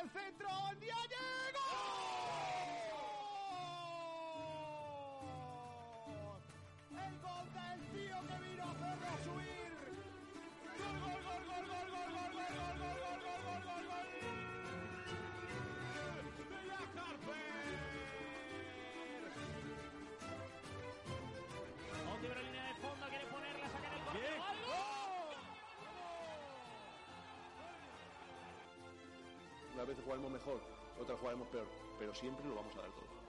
al centro, Diaye. Vez jugaremos mejor, otra jugaremos peor, pero siempre lo vamos a dar todo.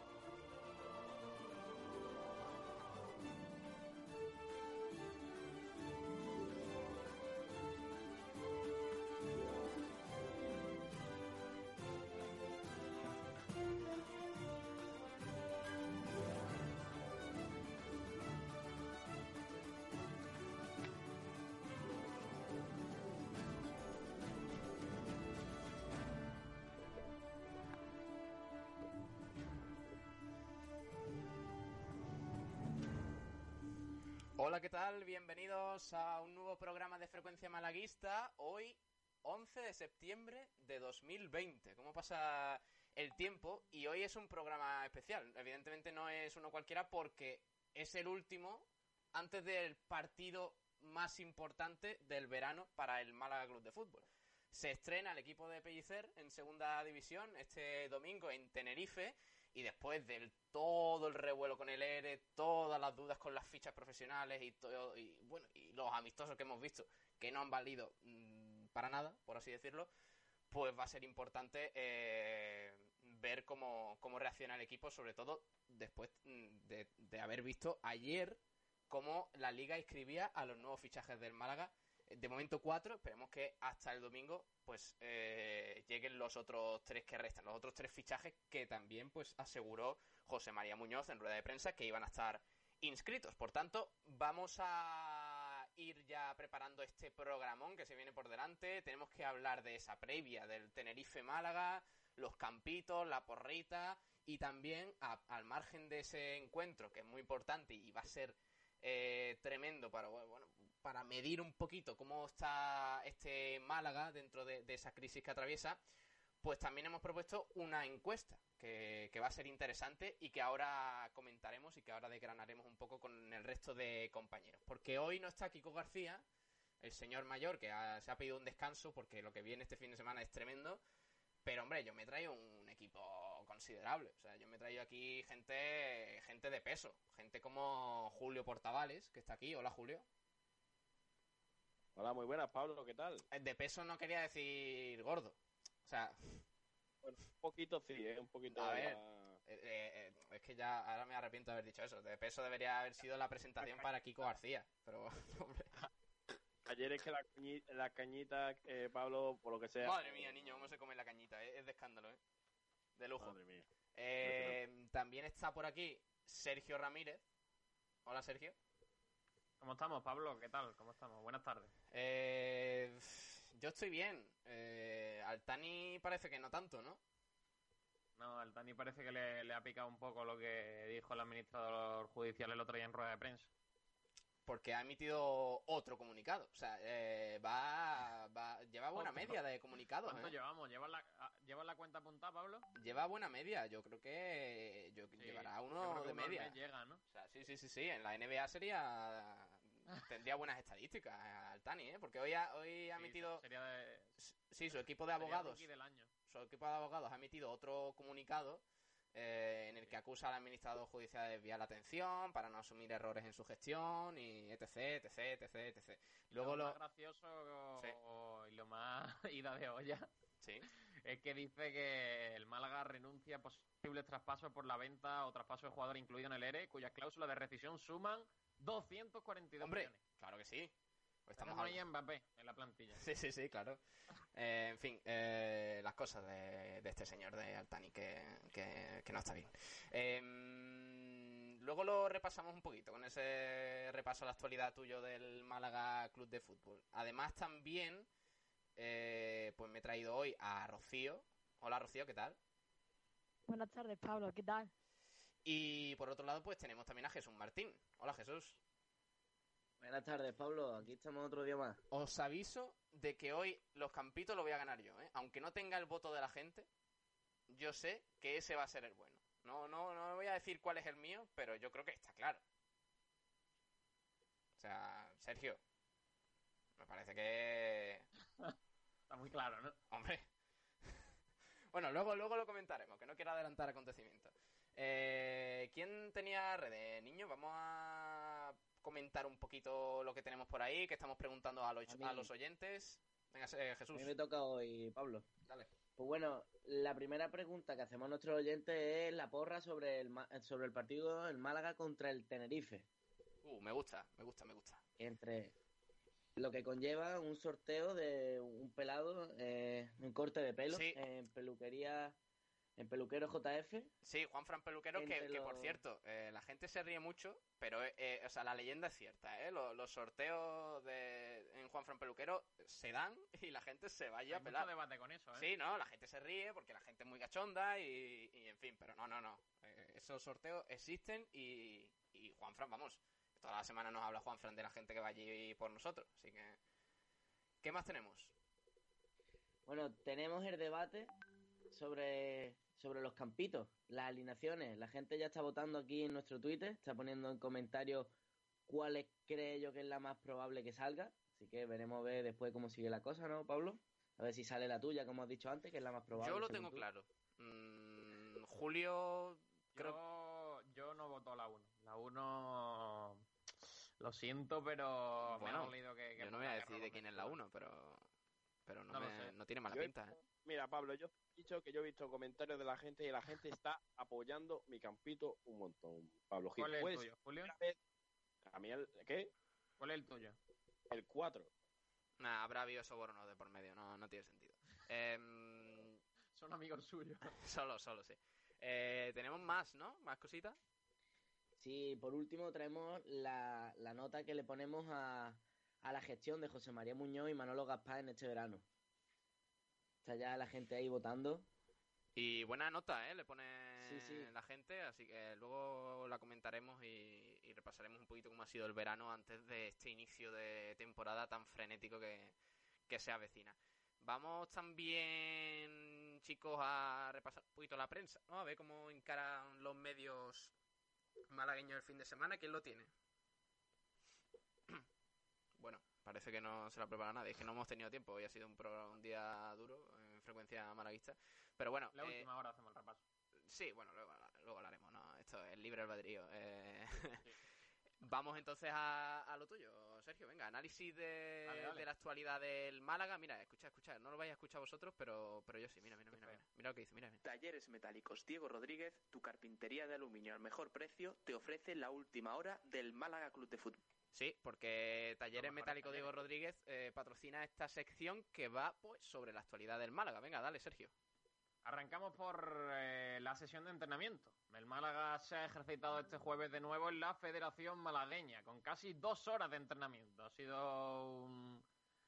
Hola, ¿qué tal? Bienvenidos a un nuevo programa de Frecuencia Malaguista. Hoy, 11 de septiembre de 2020. ¿Cómo pasa el tiempo? Y hoy es un programa especial. Evidentemente no es uno cualquiera porque es el último antes del partido más importante del verano para el Málaga Club de Fútbol. Se estrena el equipo de Pellicer en segunda división este domingo en Tenerife y después del todo el revuelo con el ERE, todas las dudas con las fichas profesionales y todo y bueno y los amistosos que hemos visto que no han valido mm, para nada, por así decirlo, pues va a ser importante eh, ver cómo, cómo reacciona el equipo, sobre todo después mm, de, de haber visto ayer cómo la liga inscribía a los nuevos fichajes del Málaga. De momento cuatro, esperemos que hasta el domingo pues eh, lleguen los otros tres que restan, los otros tres fichajes que también pues aseguró José María Muñoz en rueda de prensa que iban a estar inscritos. Por tanto, vamos a ir ya preparando este programón que se viene por delante. Tenemos que hablar de esa previa del Tenerife Málaga, los campitos, la porrita y también a- al margen de ese encuentro que es muy importante y va a ser eh, tremendo para bueno para medir un poquito cómo está este Málaga dentro de, de esa crisis que atraviesa pues también hemos propuesto una encuesta que, que va a ser interesante y que ahora comentaremos y que ahora desgranaremos un poco con el resto de compañeros porque hoy no está Kiko García el señor mayor que ha- se ha pedido un descanso porque lo que viene este fin de semana es tremendo pero hombre, yo me traigo un equipo considerable. O sea, yo me traigo aquí gente, gente de peso. Gente como Julio Portavales, que está aquí. Hola, Julio. Hola, muy buenas, Pablo, ¿qué tal? Eh, De peso no quería decir gordo. O sea, Bueno, un poquito sí, ¿eh? Un poquito... A ver. la- eh, eh, eh, es que ya ahora me arrepiento de haber dicho eso. De peso debería haber sido la presentación para Kiko García. Pero, hombre. Ayer es que la, cañi- la cañita, eh, Pablo, por lo que sea... Madre mía, niño, cómo se come la cañita. eh, Es de escándalo, ¿eh? De lujo. Madre mía. Eh, también está por aquí Sergio Ramírez. Hola, Sergio. ¿Cómo estamos, Pablo? ¿Qué tal? ¿Cómo estamos? Buenas tardes. Eh, yo estoy bien. Eh, Altani parece que no tanto, ¿no? No, al Dani parece que le, le ha picado un poco lo que dijo el administrador judicial el otro día en rueda de prensa. Porque ha emitido otro comunicado. O sea, eh, va, va- lleva buena media de comunicados. ¿Cuánto ¿eh? llevamos? ¿Llevas la, ah, ¿Llevas la cuenta apuntada, Pablo? Lleva buena media. Yo creo que yo, Sí, llevará uno de uno media. llega, ¿no? O sea, sí, sí, sí, sí. En la NBA sería tendría buenas estadísticas Altani, ¿eh? Porque hoy ha, hoy ha Sí, emitido Sería de, sí su equipo de abogados. del año. su equipo de abogados ha emitido otro comunicado eh, en el que acusa al administrador judicial de desviar la atención para no asumir errores en su gestión y etc, etc, etc, etc. Luego lo más lo... gracioso Sí. y lo más ida de olla Sí, es que dice que el Málaga renuncia a posibles traspasos por la venta o traspaso de jugador incluido en el ERE, cuyas cláusulas de rescisión suman 242 hombre, millones. claro que sí. Pues Estamos ahí en Mbappé, en la plantilla. Sí, sí, sí, claro. Eh, en fin, eh, las cosas de, de este señor de Altani que, que, que no está bien. Eh, luego lo repasamos un poquito con ese repaso a la actualidad tuyo del Málaga Club de Fútbol. Además también, eh, pues me he traído hoy a Rocío. Hola Rocío, ¿qué tal? Buenas tardes, Pablo, ¿qué tal? Y por otro lado, pues tenemos también a Jesús Martín. Hola Jesús. Buenas tardes, Pablo. Aquí estamos otro día más. Os aviso de que hoy los campitos lo voy a ganar yo, ¿eh? Aunque no tenga el voto de la gente, yo sé que ese va a ser el bueno. No, no, no voy a decir cuál es el mío, pero yo creo que está claro. O sea, Sergio, me parece que... Está muy claro, ¿no? Hombre. bueno, luego, luego lo comentaremos, que no quiero adelantar acontecimientos. Eh, ¿Quién tenía redes, niño? Vamos a comentar un poquito lo que tenemos por ahí, que estamos preguntando a los, A a los oyentes. Venga, eh, A Jesús, mí me toca hoy, Pablo. dale. Pues bueno, la primera pregunta que hacemos a nuestros oyentes es la porra sobre el, sobre el partido el Málaga contra el Tenerife. Uh, me gusta, me gusta, me gusta. Entre lo que conlleva un sorteo de un pelado, eh, un corte de pelo Sí. en peluquería, en peluquero JF. Sí, Juan Fran Peluquero, que, por cierto, eh, la gente se ríe mucho, pero eh, eh, o sea, la leyenda es cierta, ¿eh? Los, los sorteos de, en Juan Fran Peluquero se dan y la gente se vaya Hay a mucho pelar. debate con eso, ¿eh? Sí, no, la gente se ríe porque la gente es muy cachonda y, y en fin, pero no, no, no. Eh, esos sorteos existen y, y Juan Fran, vamos, toda la semana nos habla Juan Fran de la gente que va allí por nosotros, así que... ¿Qué más tenemos? Bueno, tenemos el debate sobre, sobre los campitos, las alineaciones. La gente ya está votando aquí en nuestro Twitter, está poniendo en comentarios cuál cree yo que es la más probable que salga. Así que veremos a ver después cómo sigue la cosa, ¿no, Pablo? A ver si sale la tuya, como has dicho antes, que es la más probable. Yo lo tengo tú. claro. Mm, Julio... Creo... Yo, yo no voto la 1. La 1. Lo siento, pero. me Bueno, ha dolido que, que Yo no voy a decir de quién es la López. 1, pero... Pero no, No lo me- sé. no tiene mala Yo he- pinta, ¿eh? Mira, Pablo, yo he dicho que yo he visto comentarios de la gente y la gente está apoyando mi campito un montón. Pablo Gil, ¿Cuál es el ¿puedes tuyo, Julio? a mí el, ¿qué? ¿Cuál es el tuyo? El 4. Nah, habrá habido soborno de por medio, no, no tiene sentido. Em, Son amigos suyos. solo, solo, sí. Eh, tenemos más, ¿no? Más cositas. Sí, por último traemos la, la nota que le ponemos a, a la gestión de José María Muñoz y Manolo Gaspar en este verano. Está ya la gente ahí votando. Y buena nota, ¿eh? Le pone Sí, sí. la gente, así que luego la comentaremos y, y repasaremos un poquito cómo ha sido el verano antes de este inicio de temporada tan frenético que, que se avecina. Vamos también, chicos, a repasar un poquito la prensa, ¿no? A ver cómo encaran los medios malagueños el fin de semana. ¿Quién lo tiene? Bueno, parece que no se la prepara nadie. Es que no hemos tenido tiempo. Hoy ha sido un, día duro en frecuencia malaguista. Pero bueno, La eh, última hora hacemos el repaso. Sí, bueno, luego, luego hablaremos, ¿no? Esto es libre albedrío. Eh, Vamos entonces a, a lo tuyo, Sergio. Venga, análisis de, Dale, dale. de la actualidad del Málaga. Mira, escucha, escucha. No lo vais a escuchar vosotros, pero, pero yo sí. Mira, mira, mira. Mira, mira lo que dice, mira, mira. Talleres Metálicos Diego Rodríguez, tu carpintería de aluminio al mejor precio, te ofrece la última hora del Málaga Club de Fútbol. Sí, porque Talleres Metálico Diego. Rodríguez eh, patrocina esta sección que va pues sobre la actualidad del Málaga. Venga, dale, Sergio. Arrancamos por eh, la sesión de entrenamiento. El Málaga se ha ejercitado este jueves de nuevo en la Federación Malagueña, con casi dos horas de entrenamiento. Ha sido un-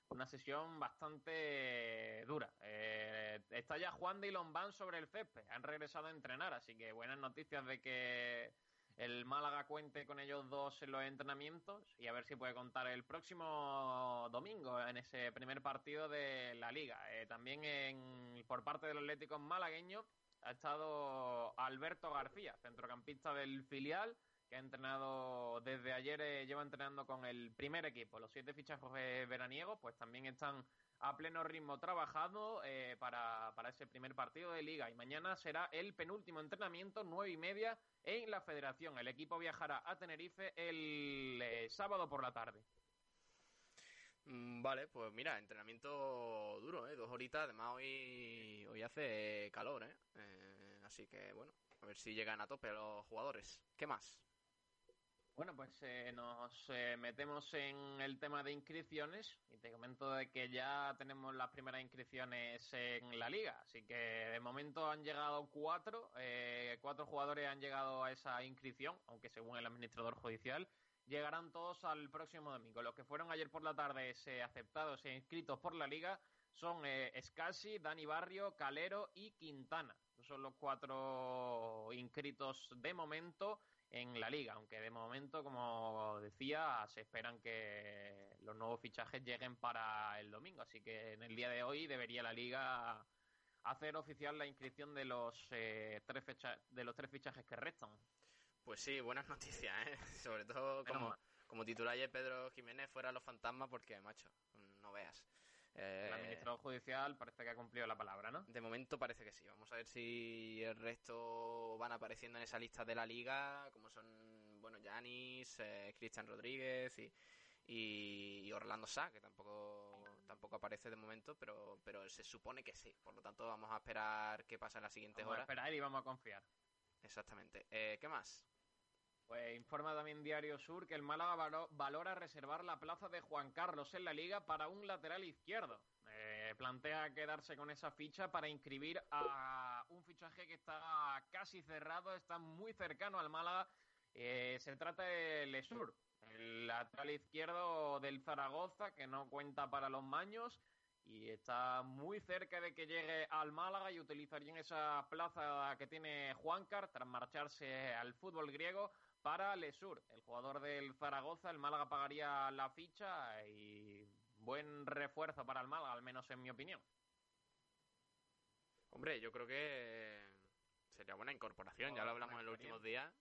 una sesión bastante dura. Eh, está ya Juan de y Lombán sobre el césped. Han regresado a entrenar, así que buenas noticias de que el Málaga cuente con ellos dos en los entrenamientos y a ver si puede contar el próximo domingo en ese primer partido de la liga. Eh, también en- por parte del Atlético malagueño ha estado Alberto García, centrocampista del filial, que ha entrenado desde ayer, eh, lleva entrenando con el primer equipo. Los siete fichajes eh, veraniegos pues también están a pleno ritmo trabajando eh, para, para ese primer partido de liga y mañana será el penúltimo entrenamiento, nueve y media, en la federación. El equipo viajará a Tenerife el sábado por la tarde. Mm, Vale, pues mira, entrenamiento duro. Dos horitas, además hoy, hoy hace calor. Eh, Así que, bueno, a ver si llegan a tope los jugadores. ¿Qué más? Bueno, pues eh, nos eh, metemos en el tema de inscripciones y te comento de que ya tenemos las primeras inscripciones en la liga. Así que de momento han llegado cuatro, eh, cuatro jugadores han llegado a esa inscripción, aunque según el administrador judicial llegarán todos al próximo domingo. Los que fueron ayer por la tarde eh, aceptados e inscritos por la liga son eh, Scassi, Dani Barrio, Calero y Quintana. Son los cuatro inscritos de momento en la liga, aunque de momento, como decía, se esperan que los nuevos fichajes lleguen para el domingo, así que en el día de hoy debería la liga hacer oficial la inscripción de los, eh, tres, fecha de los tres fichajes que restan. Pues sí, buenas noticias, ¿eh? Sobre todo como, como titular ayer Pedro Jiménez fuera los fantasmas porque, macho, no veas. Eh, El administrador judicial parece que ha cumplido la palabra, ¿no? De momento parece que sí. Vamos a ver si el resto van apareciendo en esa lista de la liga, como son, bueno, Yanis, eh, Cristian Rodríguez y, y, Orlando Sá, que tampoco tampoco aparece de momento, pero, pero se supone que sí. Por lo tanto, vamos a esperar qué pasa en las siguientes Vamos a horas. esperar y vamos a confiar. Exactamente. Eh, ¿Qué más? Pues informa también Diario Sur que el Málaga valo- valora reservar la plaza de Juan Carlos en la liga para un lateral izquierdo. Eh, plantea quedarse con esa ficha para inscribir a un fichaje que está casi cerrado, está muy cercano al Málaga. Eh, se trata de Lesur, el lateral izquierdo del Zaragoza, que no cuenta para los maños y está muy cerca de que llegue al Málaga y utilizarían esa plaza que tiene Juancar tras marcharse al fútbol griego para Lesur, el jugador del Zaragoza. El Málaga pagaría la ficha y buen refuerzo para el Málaga, al menos en mi opinión. Hombre, yo creo que sería buena incorporación. Ya lo hablamos en los últimos días.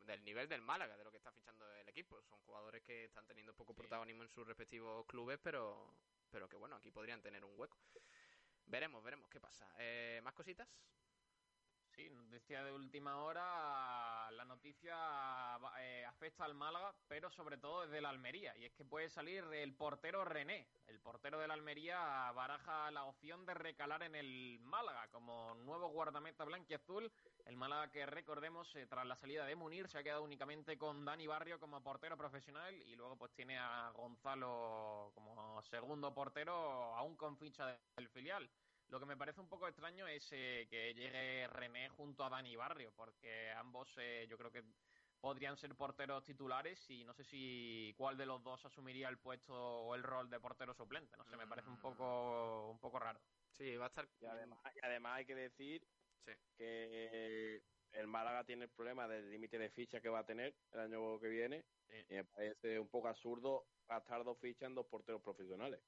Del nivel del Málaga, de lo que está fichando el equipo. Son jugadores que están teniendo poco Sí. protagonismo en sus respectivos clubes, pero, pero que bueno, aquí podrían tener un hueco. Veremos, veremos qué pasa. Eh, ¿Más cositas? Sí, noticia de última hora. La noticia eh, afecta al Málaga, pero sobre todo desde la Almería. Y es que puede salir el portero René. El portero de la Almería baraja la opción de recalar en el Málaga como nuevo guardameta blanquiazul. El Málaga que recordemos, eh, tras la salida de Munir, se ha quedado únicamente con Dani Barrio como portero profesional y luego pues tiene a Gonzalo como segundo portero, aún con ficha del filial. Lo que me parece un poco extraño es eh, que llegue René junto a Dani Barrio, porque ambos eh, yo creo que podrían ser porteros titulares y no sé si cuál de los dos asumiría el puesto o el rol de portero suplente. No sé, me parece un poco un poco raro. Sí, va a estar. Y además, y además hay que decir Sí. que el Málaga tiene el problema del límite de fichas que va a tener el año que viene. Sí. Y me parece un poco absurdo gastar dos fichas en dos porteros profesionales.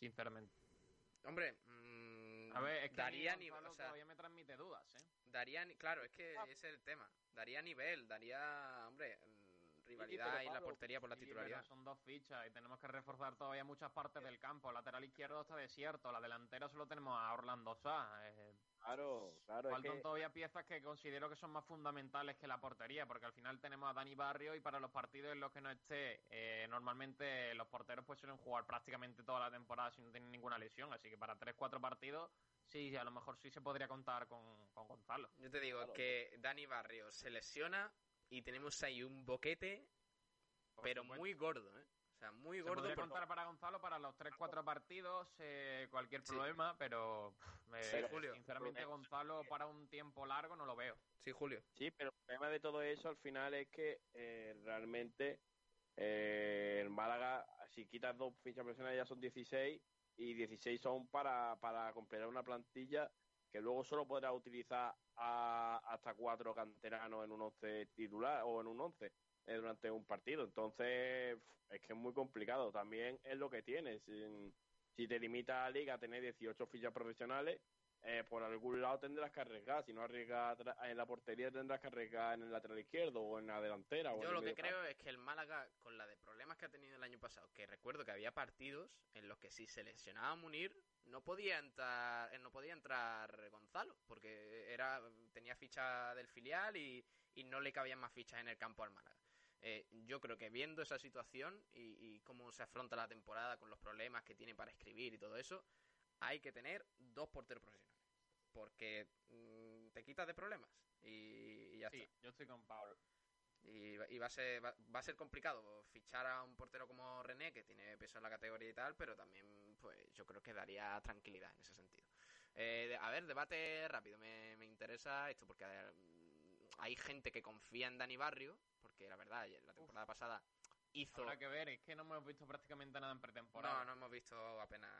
Sinceramente. Hombre, mm, A ver, es que daría, a mí ni- Gonzalo o sea, todavía me transmite dudas, ¿eh? daría ni- claro, es que ese es el tema. Daría nivel, daría, hombre, rivalidad pero y la Pablo, portería por la Sí, titularidad. son dos fichas y tenemos que reforzar todavía muchas partes del campo. El lateral izquierdo está desierto, la delantera solo tenemos a Orlando Sá. Eh, Claro, claro. es Faltan que- todavía piezas que considero que son más fundamentales que la portería, porque al final tenemos a Dani Barrio y para los partidos en los que no esté, eh, normalmente los porteros pues suelen jugar prácticamente toda la temporada sin tener ninguna lesión, así que para 3-4 partidos, sí, a lo mejor sí se podría contar con, con Gonzalo. Yo te digo Claro. que Dani Barrio se lesiona y tenemos ahí un boquete, pero muy gordo, ¿eh? O sea, muy Se gordo. podría por- contar para Gonzalo para los 3-4 partidos, eh, cualquier Sí. problema, pero eh, Pero, Julio. sinceramente Gonzalo para un tiempo largo no lo veo. Sí, Julio. Sí, pero el problema de todo eso al final es que eh, realmente eh, el Málaga, si quitas dos fichas profesionales ya son 16 y 16 son para, para completar una plantilla que luego solo podrá utilizar a, hasta cuatro canteranos en un 11 titular o en un 11 eh, durante un partido. Entonces, es que es muy complicado. También es lo que tienes. Si, te limita la liga a tener 18 fichas profesionales, eh, por algún lado tendrás que arriesgar. Si no arriesgas en la portería, tendrás que arriesgar en el lateral izquierdo o en la delantera. o en Yo el lo que campo. creo es que el Málaga, con la de problemas que ha tenido el año pasado, que recuerdo que había partidos en los que si se lesionaba Munir, no podía entrar, eh, no podía entrar Gonzalo, porque era tenía ficha del filial y, y no le cabían más fichas en el campo al Málaga. Eh, yo creo que viendo esa situación y, y cómo se afronta la temporada con los problemas que tiene para escribir y todo eso, hay que tener dos porteros profesionales. Porque mm, te quitas de problemas y, y ya Sí, está. yo estoy con Pablo. Y, va- y va, a ser, va, va a ser complicado fichar a un portero como René, que tiene peso en la categoría y tal, pero también pues yo creo que daría tranquilidad en ese sentido. Eh, a ver, debate rápido. Me, me interesa esto porque eh, hay gente que confía en Dani Barrio, porque la verdad, la temporada pasada hizo... Habrá que ver, es que no hemos visto prácticamente nada en pretemporada. No, no hemos visto apenas.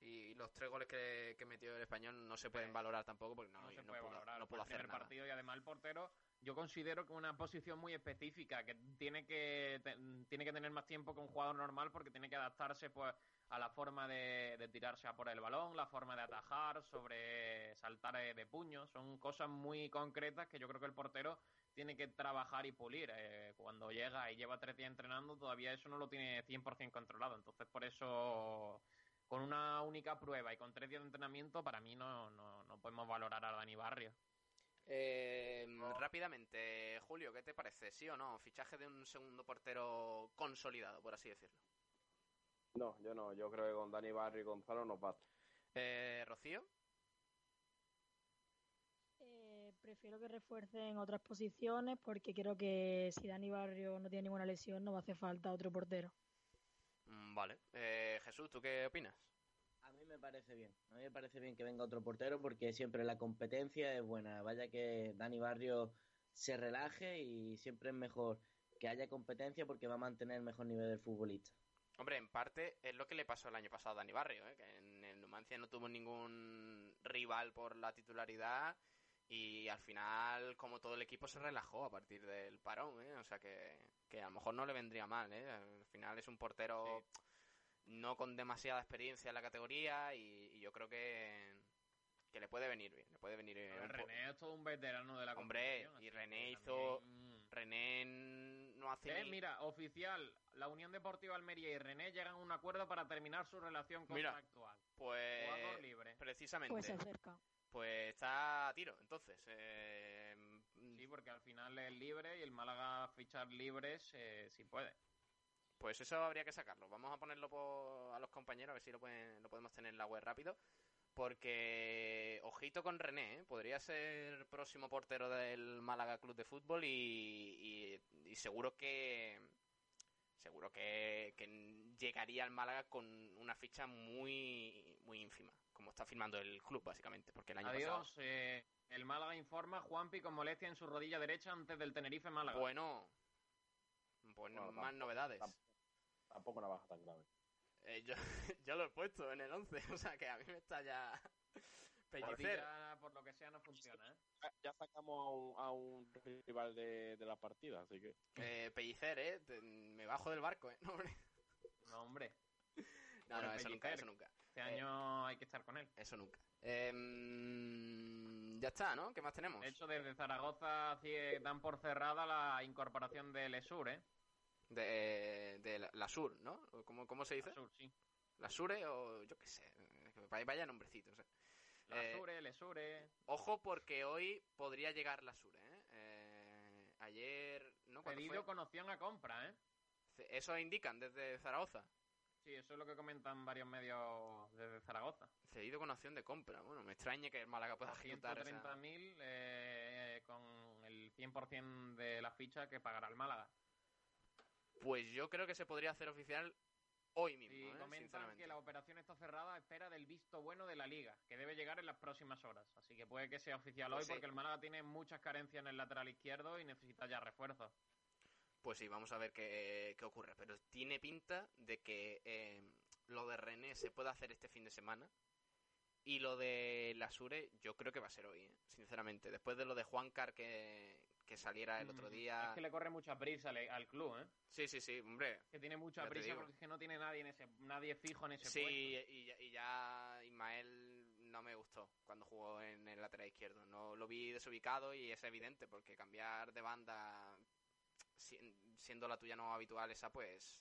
Y los tres goles que, que metió el español no se pueden valorar tampoco porque no, no, se no puede pudo, valorar. no el hacer nada. partido y además el portero, yo considero que una posición muy específica, que tiene que te- tiene que tener más tiempo que un jugador normal porque tiene que adaptarse pues a la forma de, de tirarse a por el balón, la forma de atajar, sobre saltar eh, de puño, son cosas muy concretas que yo creo que el portero tiene que trabajar y pulir. Eh, cuando llega y lleva tres días entrenando, todavía eso no lo tiene 100% controlado. Entonces, por eso, con una única prueba y con tres días de entrenamiento, para mí no, no, no podemos valorar a Dani Barrio. Eh, Rápidamente, Julio, ¿qué te parece? ¿Sí o no? Fichaje de un segundo portero consolidado, por así decirlo. No, yo no. Yo creo que con Dani Barrio y Gonzalo nos basta. Eh, Rocío, Eh, prefiero que refuercen otras posiciones porque creo que si Dani Barrio no tiene ninguna lesión no va a hacer falta otro portero. Mm, vale. Eh, Jesús, ¿tú qué opinas? A mí me parece bien. A mí me parece bien que venga otro portero porque siempre la competencia es buena. Vaya que Dani Barrio se relaje y siempre es mejor que haya competencia porque va a mantener el mejor nivel del futbolista. Hombre, en parte es lo que le pasó el año pasado a Dani Barrio, ¿eh? que en el Numancia no tuvo ningún rival por la titularidad y al final, como todo el equipo, se relajó a partir del parón, ¿eh? o sea que, que a lo mejor no le vendría mal. ¿eh? Al final es un portero no con demasiada experiencia en la categoría y, y yo creo que, que le puede venir bien. Le puede venir bien. René es todo un veterano de la Hombre, y René hizo- también- René no hace Eh, ni- mira, oficial, la Unión Deportiva Almería y René llegan a un acuerdo para terminar su relación Mira, contractual. pues Jugador libre. precisamente Pues se acerca. pues está a tiro entonces eh, Sí, porque al final es libre y el Málaga fichar libres eh, si puede. Pues eso habría que sacarlo. Vamos a ponerlo po- a los compañeros a ver si lo, pueden- lo podemos tener en la web rápido. Porque, ojito con René, ¿eh? podría ser próximo portero del Málaga Club de Fútbol y, y- y seguro que seguro que, que llegaría al Málaga con una ficha muy muy ínfima, como está firmando el club básicamente, porque el año Adiós, eh, el Málaga informa Juanpi con molestia en su rodilla derecha antes del Tenerife Málaga. Bueno, bueno, Bueno, más tampoco- novedades. tampoco- Tampoco una baja tan grave. Eh, yo, yo lo he puesto en el 11, o sea que a mí me está ya pellicer. por lo que sea, no funciona, ¿eh? Ya- sacamos a un, a un rival de, de la partida, así que. Eh, pellicer, ¿eh? Te- me bajo del barco, ¿eh? No, hombre. No, hombre, no, eso nunca, eso nunca. este año hay que estar con él. Eso nunca. Em, ya está, ¿no? ¿Qué más tenemos? De hecho, desde Zaragoza sí, dan por cerrada la incorporación del ESUR, ¿eh? De, de la, la Sur, ¿no? ¿O ¿Cómo, cómo se dice? ESUR, sí. La Sure o yo qué sé. eh, Vaya, nombrecitos, ¿eh? La Eh, Sure, el ESURE. Ojo porque hoy podría llegar la Sure, ¿eh? Eh, ayer, ¿no? ¿Cuándo Pedido fue? con opción a compra, ¿eh? Eso indican desde Zaragoza. Sí, eso es lo que comentan varios medios desde Zaragoza. Cedido con opción de compra. Bueno, me extraña que el Málaga pueda ejecutar esa... 130.000 eh, con el 100% de la ficha que pagará el Málaga. Pues yo creo que se podría hacer oficial hoy mismo, Y ¿eh? comentan que la operación está cerrada a espera del visto bueno de la liga, que debe llegar en las próximas horas. Así que puede que sea oficial Pues hoy sí. porque el Málaga tiene muchas carencias en el lateral izquierdo y necesita ya refuerzos. Pues sí, vamos a ver qué, qué ocurre. Pero tiene pinta de que eh, lo de René se puede hacer este fin de semana. Y lo de Lasure yo creo que va a ser hoy, ¿eh? sinceramente. Después de lo de Juancar que, que saliera el otro día... Es que le corre mucha prisa al, al club, ¿eh? Sí, sí, sí, hombre. Que tiene mucha prisa porque es que no tiene nadie en ese, nadie fijo en ese Sí, puesto. y, ya- y ya Ismael no me gustó cuando jugó en el lateral izquierdo. No lo vi desubicado y es evidente porque cambiar de banda si- siendo la tuya no habitual esa, pues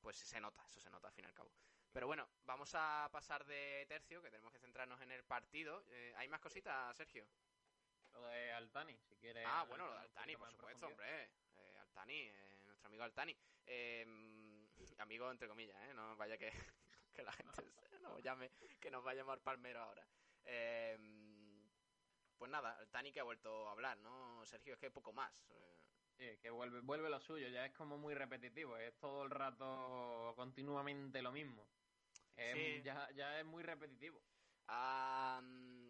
pues se nota, eso se nota al fin y al cabo. Pero bueno, vamos a pasar de tercio, que tenemos que centrarnos en el partido. Eh, ¿Hay más cositas, Sergio? Lo de Altani, si quieres. Ah, bueno, lo de Altani, por supuesto, hombre. Eh, Altani, eh, nuestro amigo Altani. Eh, amigo entre comillas, ¿eh? No vaya que, que la gente se- nos llame, que nos va a llamar Palmero ahora. Eh, pues nada, Altani que ha vuelto a hablar, ¿no? Sergio, es que poco más. Eh, Sí, que vuelve, vuelve lo suyo, ya es como muy repetitivo, es todo el rato continuamente lo mismo. Es- Sí. ya, ya es muy repetitivo. mm,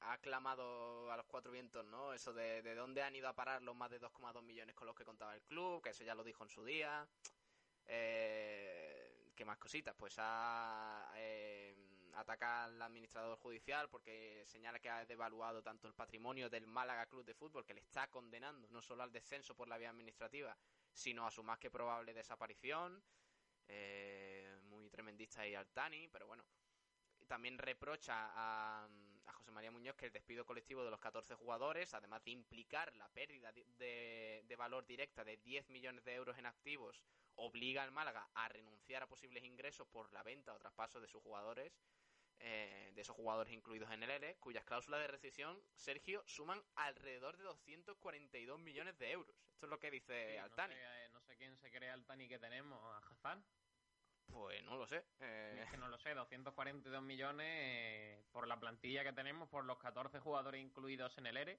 ha clamado a los cuatro vientos, ¿no? Eso de, de dónde han ido a parar los más de 2,2 millones con los que contaba el club, que eso ya lo dijo en su día. Eh, ¿Qué más cositas? Pues ha, eh, ataca al administrador judicial porque señala que ha devaluado tanto el patrimonio del Málaga Club de Fútbol, que le está condenando no solo al descenso por la vía administrativa, sino a su más que probable desaparición. Eh, muy tremendista ahí Altani, pero bueno. También reprocha a, a José María Muñoz que el despido colectivo de los 14 jugadores, además de implicar la pérdida de, de- valor directa de 10 millones de euros en activos, obliga al Málaga a renunciar a posibles ingresos por la venta o traspaso de sus jugadores, eh, de esos jugadores incluidos en el ERE, cuyas cláusulas de rescisión, Sergio, suman alrededor de 242 millones de euros. Esto es lo que dice Sí, no Altani. sé, eh, no sé quién se cree Altani que tenemos, a Hazán. Pues no lo sé. eh, Es que no lo sé, 242 millones eh, por la plantilla que tenemos, por los 14 jugadores incluidos en el ERE.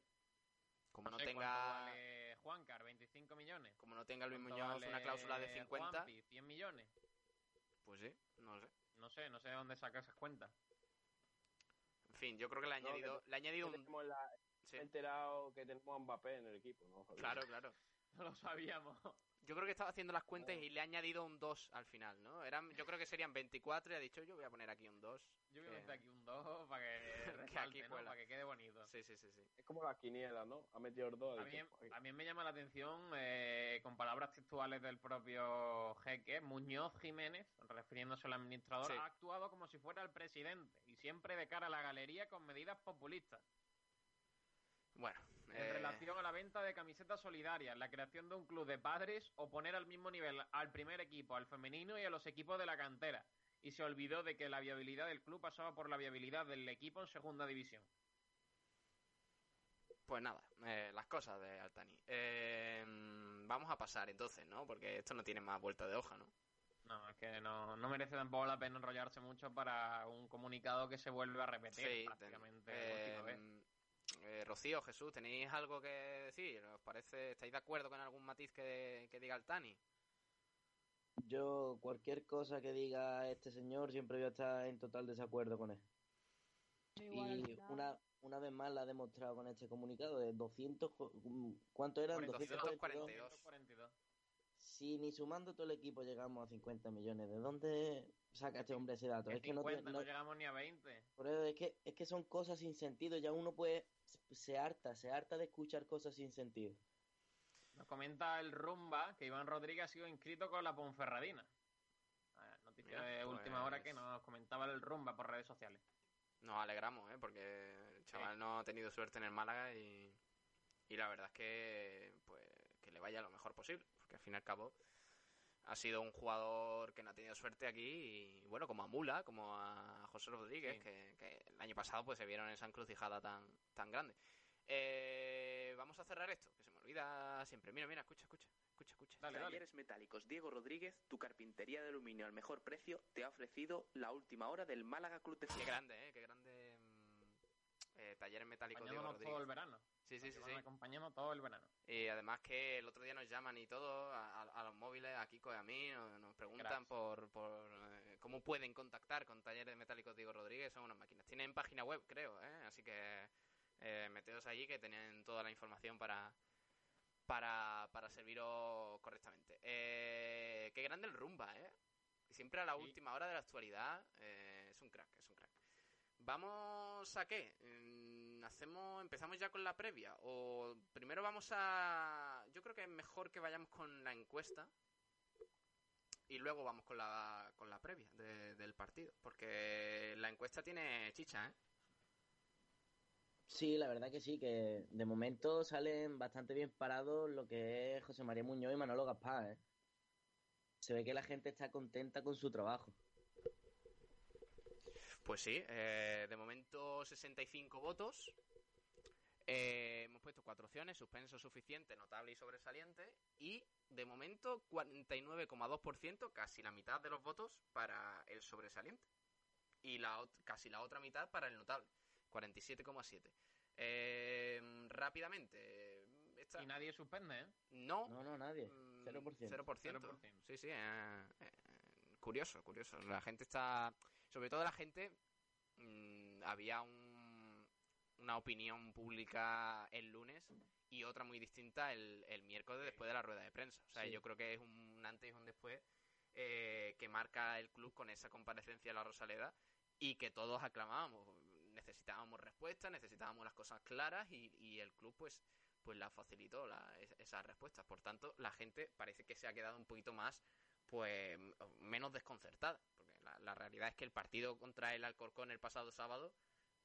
como no sé tenga vale Juancar, 25 millones. como no tenga Luis ¿Cuánto Muñoz vale una cláusula de 50, Juanpi? 100 millones. pues sí, no lo sé. No sé, no sé de dónde saca esas cuentas. En fin, yo creo que le ha No, añadido, le ha añadido un... La- sí, he enterado que tenemos a Mbappé en el equipo, ¿no? Claro, claro. No lo sabíamos. Yo creo que estaba haciendo las cuentas y le ha añadido un 2 al final, ¿no? Eran, yo creo que serían 24 y ha dicho yo voy a poner aquí un 2. Yo voy a que- meter aquí un 2 para que, Que resalte, aquí ¿no? cuela. para que quede bonito. Sí, sí, sí, sí. Es como la quiniela, ¿no? Ha metido el dos. ha También, dicho, "Oye, también me llama la atención, eh, con palabras textuales del propio jeque, Muñoz Jiménez, refiriéndose al administrador, Sí. ha actuado como si fuera el presidente y siempre de cara a la galería con medidas populistas. Bueno, En eh, relación a la venta de camisetas solidarias, la creación de un club de padres o poner al mismo nivel al primer equipo, al femenino y a los equipos de la cantera. Y se olvidó de que la viabilidad del club pasaba por la viabilidad del equipo en segunda división. pues nada, eh, las cosas de Altani. Eh, vamos a pasar entonces, ¿no? Porque esto no tiene más vuelta de hoja, ¿no? No, es que no, no merece tampoco la pena enrollarse mucho para un comunicado que se vuelve a repetir Sí, prácticamente ten- vez. Eh, Rocío, Jesús, ¿tenéis algo que decir? ¿Os parece, estáis de acuerdo con algún matiz que, que diga Altani? Yo, cualquier cosa que diga este señor, siempre voy a estar en total desacuerdo con él. Igual, Y una, una vez más la ha demostrado con este comunicado de 200... jo- ¿Cuánto eran? 242. 242. 142. Si ni sumando todo el equipo llegamos a 50 millones, ¿de dónde saca este hombre ese dato? Es que no, 50, tiene- no no- llegamos ni a 20. por eso es que es que son cosas sin sentido, ya uno puede se harta, se harta de escuchar cosas sin sentido. Nos comenta el Rumba que Iván Rodríguez ha sido inscrito con la Ponferradina. Ah, Noticia Mira, de pues- última hora que nos comentaba el Rumba por redes sociales. Nos alegramos, ¿eh? Porque el chaval no ha tenido suerte en el Málaga y, y la verdad es que, pues, que le vaya lo mejor posible. Porque al fin y al cabo ha sido un jugador que no ha tenido suerte aquí y, bueno, como a Mula, como a José Rodríguez, Sí. que, que el año pasado pues se vieron en esa encrucijada tan, tan grande. Eh, vamos a cerrar esto, que se me olvida siempre. Mira, mira, escucha, escucha, escucha, escucha. Dale, dale. Talleres Metálicos Diego Rodríguez, tu carpintería de aluminio al mejor precio, te ha ofrecido la última hora del Málaga Club de Qué Fútbol. grande, ¿eh? Qué grande mm, eh, talleres metálicos Diego Acompañándonos todo el Rodríguez. verano. Sí, sí, sí, Nos sí. van acompañando todo el verano. Y además que el otro día nos llaman y todo a, los móviles, a Kiko y a mí, nos, preguntan por, por eh, cómo pueden contactar con Talleres Metálicos Diego Rodríguez, son unas máquinas. Tienen página web, creo, ¿eh? así que eh, meteos allí que tienen toda la información para, para, para serviros correctamente. Eh, qué grande el rumba, ¿eh? Siempre a la Sí. última hora de la actualidad eh, es un crack, es un crack. ¿Vamos a qué? ¿Hacemos, empezamos ya con la previa? ¿O primero vamos a...? Yo creo que es mejor que vayamos con la encuesta y luego vamos con la, con la previa de- del partido. Porque la encuesta tiene chicha, ¿eh? Sí, la verdad que sí, que de momento salen bastante bien parados lo que es José María Muñoz y Manolo Gaspar, ¿eh? Se ve que la gente está contenta con su trabajo. Pues sí, eh, de momento 65 votos. Eh, hemos puesto cuatro opciones, suspenso suficiente, notable y sobresaliente. Y de momento 49,2%, casi la mitad de los votos para el sobresaliente. Y la ot- casi la otra mitad para el notable, 47,7%. Eh, rápidamente, esta- Y nadie suspende, ¿eh? no, No, no, nadie. Mm, 0%. 0%. 0%. Sí, sí, eh, eh, curioso, curioso. La gente está, sobre todo la gente, mm, había un- una opinión pública el lunes y otra muy distinta el, el miércoles después de la rueda de prensa. O sea, Sí. yo creo que es un antes y un después eh, que marca el club con esa comparecencia de la Rosaleda y que todos aclamábamos. Necesitábamos respuestas, necesitábamos las cosas claras y, y el club pues pues la facilitó la, es- esas respuestas. Por tanto, la gente parece que se ha quedado un poquito más, pues, menos desconcertada. La, la realidad es que el partido contra el Alcorcón el pasado sábado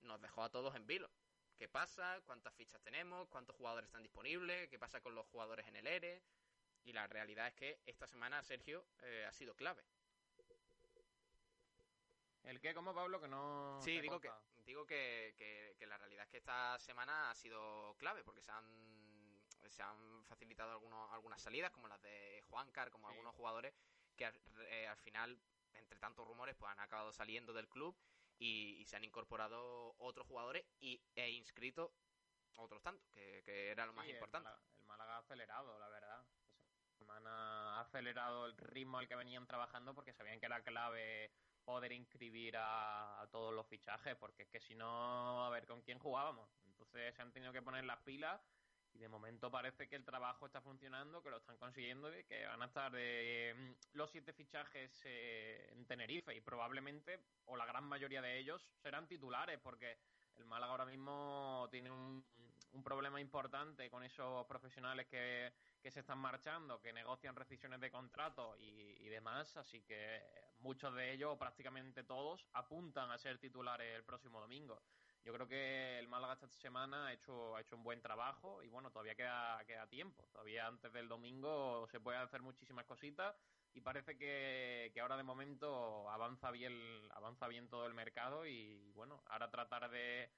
nos dejó a todos en vilo. ¿Qué pasa? ¿Cuántas fichas tenemos? ¿Cuántos jugadores están disponibles? ¿Qué pasa con los jugadores en el ERE? Y la realidad es que esta semana, Sergio, eh, ha sido clave. ¿El qué? ¿Cómo, Pablo? Que no... Sí, digo que, digo que, que- que la realidad es que esta semana ha sido clave porque se han, se han facilitado algunos, algunas salidas, como las de Juancar, como Sí. algunos jugadores que al, eh, al final, entre tantos rumores, pues han acabado saliendo del club y, y se han incorporado otros jugadores y, e inscrito otros tantos, que, que era lo más importante. El Málaga, el Málaga ha acelerado, la verdad. Esta semana ha acelerado el ritmo al que venían trabajando porque sabían que era clave poder inscribir a, a todos los fichajes, porque es que si no, a ver con quién jugábamos. Entonces se han tenido que poner las pilas y de momento parece que el trabajo está funcionando, que lo están consiguiendo y que van a estar eh, los siete fichajes eh, en Tenerife y probablemente, o la gran mayoría de ellos, serán titulares porque el Málaga ahora mismo tiene un, problema importante con esos profesionales que, que se están marchando, que negocian rescisiones de contrato y, y demás, así que muchos de ellos, o prácticamente todos, apuntan a ser titulares el próximo domingo. Yo creo que el Málaga esta semana ha hecho, ha hecho un buen trabajo y bueno, todavía queda, queda tiempo. Todavía antes del domingo se pueden hacer muchísimas cositas y parece que, que ahora de momento avanza bien, avanza bien todo el mercado y bueno, ahora tratar de,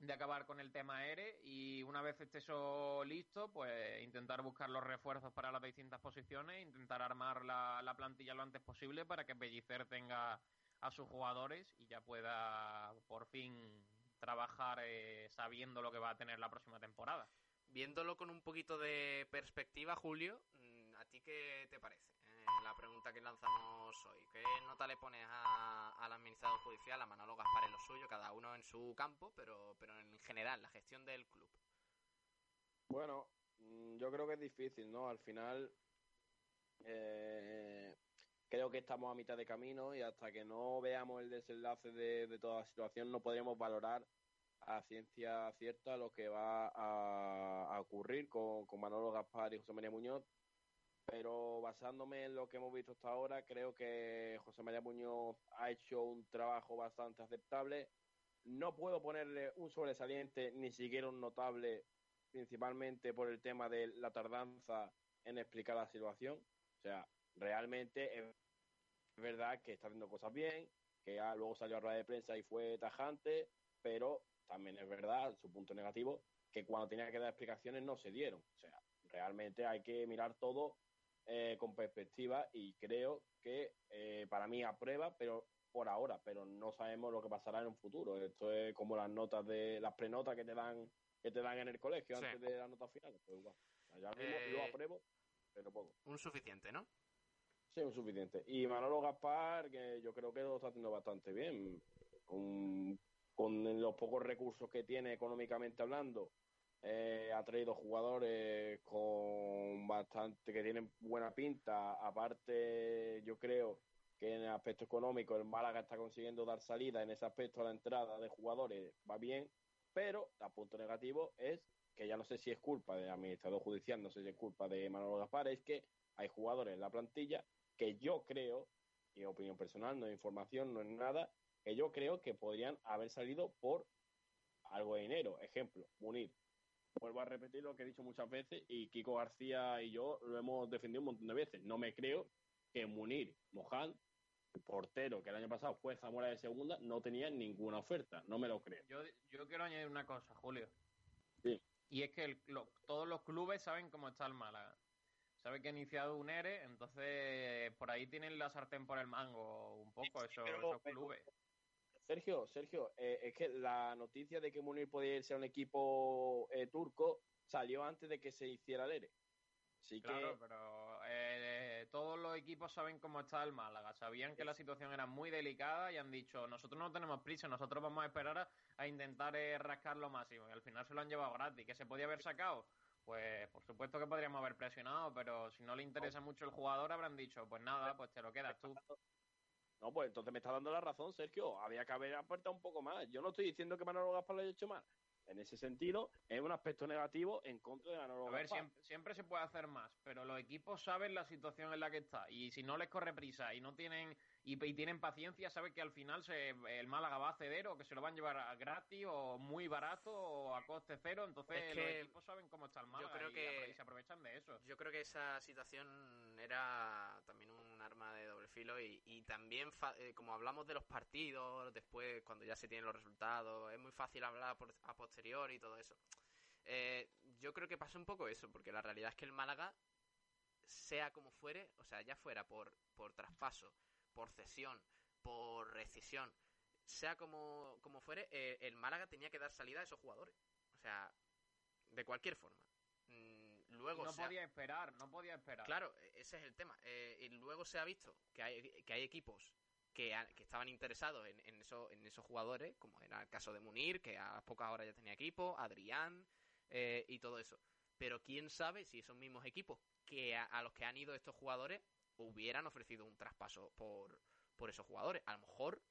de acabar con el tema ERE y una vez esté eso listo, pues intentar buscar los refuerzos para las distintas posiciones, intentar armar la, la plantilla lo antes posible para que Pellicer tenga a sus jugadores y ya pueda por fin trabajar eh, sabiendo lo que va a tener la próxima temporada. Viéndolo con un poquito de perspectiva, Julio, mm, ¿a ti qué te parece? Eh, la pregunta que lanzamos hoy. ¿Qué nota le pones a- al administrador judicial, a Manolo Gaspar en lo suyo, cada uno en su campo, pero, pero en general, la gestión del club? Bueno, mm, yo creo que es difícil, ¿no? Al final, eh, creo que estamos a mitad de camino y hasta que no veamos el desenlace de, de toda la situación no podremos valorar a ciencia cierta lo que va a, a ocurrir con, con Manolo Gaspar y José María Muñoz. Pero basándome en lo que hemos visto hasta ahora, creo que José María Muñoz ha hecho un trabajo bastante aceptable. No puedo ponerle un sobresaliente, ni siquiera un notable, principalmente por el tema de la tardanza en explicar la situación. O sea, realmente es verdad que está haciendo cosas bien, que ya luego salió a rueda de prensa y fue tajante, pero también es verdad, su punto negativo, que cuando tenía que dar explicaciones no se dieron. O sea, realmente hay que mirar todo eh, con perspectiva y creo que eh, para mí aprueba, pero por ahora, pero no sabemos lo que pasará en un futuro. Esto es como las notas de las prenotas que te dan que te dan en el colegio Sí. antes de las notas finales. Pues ya mismo Eh, lo apruebo, pero poco. Un suficiente, ¿no? Sí, un suficiente. Y Manolo Gaspar, que yo creo que lo está haciendo bastante bien. Un- con los pocos recursos que tiene económicamente hablando, eh, ha traído jugadores con bastante que tienen buena pinta. Aparte, yo creo que en el aspecto económico el Málaga está consiguiendo dar salida en ese aspecto a la entrada de jugadores, va bien, pero el punto negativo es que ya no sé si es culpa del administrador judicial, no sé si es culpa de Manolo Gaspar, es que hay jugadores en la plantilla que yo creo, y opinión personal, no es información, no es nada, que yo creo que podrían haber salido por algo de dinero. Ejemplo, Munir. Vuelvo a repetir lo que he dicho muchas veces y Kiko García y yo lo hemos defendido un montón de veces. No me creo que Munir, Mohan, el portero que el año pasado fue Zamora de segunda, no tenía ninguna oferta. No me lo creo. Yo, yo quiero añadir una cosa, Julio. Sí. Y es que el- lo- todos los clubes saben cómo está el Málaga. Saben que ha iniciado un ERE, entonces por ahí tienen la sartén por el mango un poco esos, pero- esos clubes. Sergio, Sergio, eh, es que la noticia de que Munir podía irse a un equipo eh, turco salió antes de que se hiciera el ERE. Así Claro, que pero eh, todos los equipos saben cómo está el Málaga. Sabían que la situación era muy delicada y han dicho, nosotros no tenemos prisa, nosotros vamos a esperar a, a intentar eh, rascar lo máximo. Y al final se lo han llevado gratis. ¿Que se podía haber sacado? Pues por supuesto que podríamos haber presionado, pero si no le interesa mucho el jugador habrán dicho, pues nada, pues te lo quedas tú. No, pues entonces me está dando la razón, Sergio. Había que haber aportado un poco más. Yo no estoy diciendo que Manolo Gaspar lo haya hecho mal. En ese sentido, es un aspecto negativo en contra de Manolo A ver, siempre, siempre se puede hacer más, pero los equipos saben la situación en la que está. Y si no les corre prisa y no tienen y, y tienen paciencia, saben que al final se, el Málaga va a ceder o que se lo van a llevar a gratis o muy barato o a coste cero. Entonces Es los que equipos saben cómo está el Málaga creo y, que- y se aprovechan de eso. Yo creo que esa situación era también un arma de doble filo y, y también, fa- eh, como hablamos de los partidos, después cuando ya se tienen los resultados, es muy fácil hablar por- a posteriori y todo eso. Eh, yo creo que pasa un poco eso, porque la realidad es que el Málaga, sea como fuere, o sea, ya fuera por, por traspaso, por cesión, por rescisión, sea como, como fuere, eh, el Málaga tenía que dar salida a esos jugadores. O sea, de cualquier forma. Luego no se ha- podía esperar, no podía esperar. Claro, e- ese es el tema. Eh, y luego se ha visto que hay, que hay equipos que, ha- que estaban interesados en, en, eso- en esos jugadores, como era el caso de Munir, que a las pocas horas ya tenía equipo, Adrián eh, y todo eso. Pero quién sabe si esos mismos equipos que a, a los que han ido estos jugadores hubieran ofrecido un traspaso por, por esos jugadores. A lo mejor,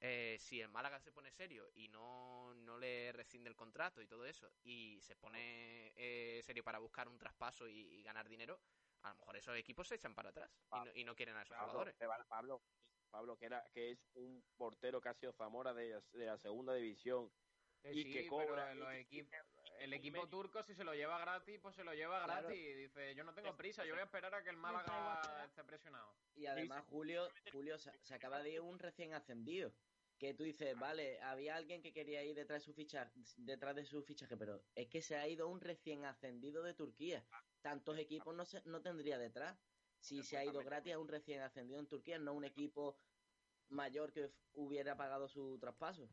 eh, si el Málaga se pone serio y no, no le rescinde el contrato y todo eso, y se pone eh, serio para buscar un traspaso y, y ganar dinero, a lo mejor esos equipos se echan para atrás y no, y no quieren a esos Pablo, jugadores. Pablo, Pablo, que, era, que es un portero que ha sido Zamora de, la- de la segunda división Que y sí, que pero cobra. los y- equipos- el equipo medio- turco, si se lo lleva gratis, pues se lo lleva Claro. gratis. Y dice, yo no tengo prisa, yo voy a esperar a que el. Málaga esté presionado. Y además, Julio, Julio se, se acaba de ir un recién ascendido. Que tú dices, vale, había alguien que quería ir detrás de su ficha, detrás de su fichaje, pero es que se ha ido un recién ascendido de Turquía. Tantos equipos no se, no tendría detrás. Si se ha ido gratis a un recién ascendido en Turquía, no un equipo mayor que hubiera pagado su traspaso.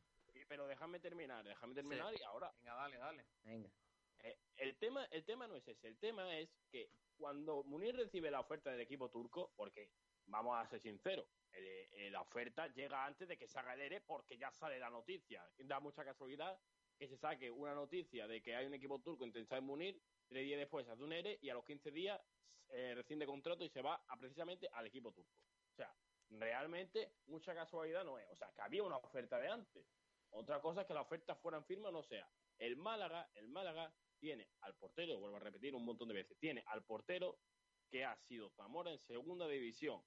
Pero déjame terminar, déjame terminar y ahora Venga, dale, dale. Venga. Eh, el tema el tema no es ese, el tema es que cuando Munir recibe la oferta del equipo turco, porque vamos a ser sinceros, el- eh, la oferta llega antes de que se haga el ERE porque ya sale la noticia. Da mucha casualidad que se saque una noticia de que hay un equipo turco interesado en Munir, tres días después hace un ERE y a los 15 días eh, rescinde contrato y se va a, precisamente al equipo turco. O sea, realmente mucha casualidad no es. O sea, que había una oferta de antes. Otra cosa es que la oferta fuera en firma no sea. El Málaga, el Málaga tiene al portero, vuelvo a repetir un montón de veces, tiene al portero que ha sido Zamora en segunda división.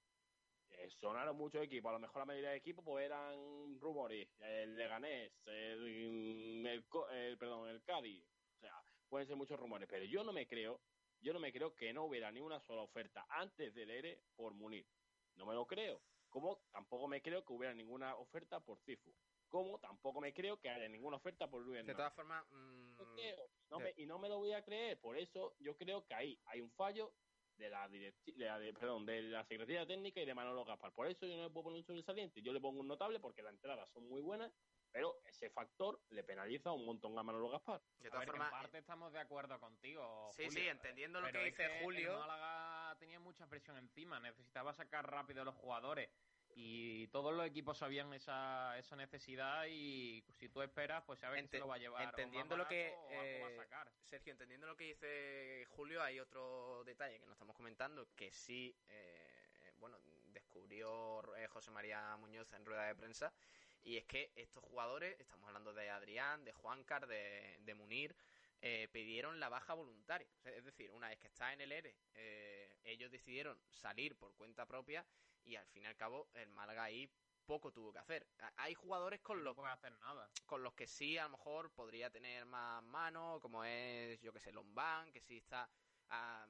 Eh, sonaron muchos equipos, a lo mejor la mayoría de equipos pues eran rumores, el Leganés, el, el Co- el- perdón, el Cádiz, o sea, pueden ser muchos rumores, pero yo no me creo, yo no me creo que no hubiera ni una sola oferta antes del ERE por Munir. No me lo creo. Como tampoco me creo que hubiera ninguna oferta por Cifu. Como tampoco me creo que haya ninguna oferta por Luis De todas formas, mm, No creo, no de- me- y no me lo voy a creer. Por eso yo creo que ahí hay un fallo de la, directi- de la de- perdón, de la Secretaría Técnica y de Manolo Gaspar. Por eso yo no le puedo poner un sobresaliente. Yo le pongo un notable porque las entradas son muy buenas, pero ese factor le penaliza un montón a Manolo Gaspar. de todas formas, en parte estamos de acuerdo contigo. Sí, Julio, sí, entendiendo lo que es dice Julio. El Málaga tenía mucha presión encima, necesitaba sacar rápido a los jugadores. Y todos los equipos sabían esa, esa necesidad y si tú esperas, pues sabes que se lo va a llevar. o más entendiendo lo que, o algo va a eh, sacar. Sergio, entendiendo lo que dice Julio, hay otro detalle que no estamos comentando que sí, eh, bueno, descubrió eh, José María Muñoz en rueda de prensa, y es que estos jugadores, estamos hablando de Adrián, de Juancar, de, de Munir, eh, pidieron la baja voluntaria. O Es decir, una vez que está en el ERE, eh, ellos decidieron salir por cuenta propia y al fin y al cabo el Málaga ahí poco tuvo que hacer. Hay jugadores con no los puede hacer nada. con los que sí a lo mejor podría tener más mano, como es, yo que sé, Lombán, que sí está ah,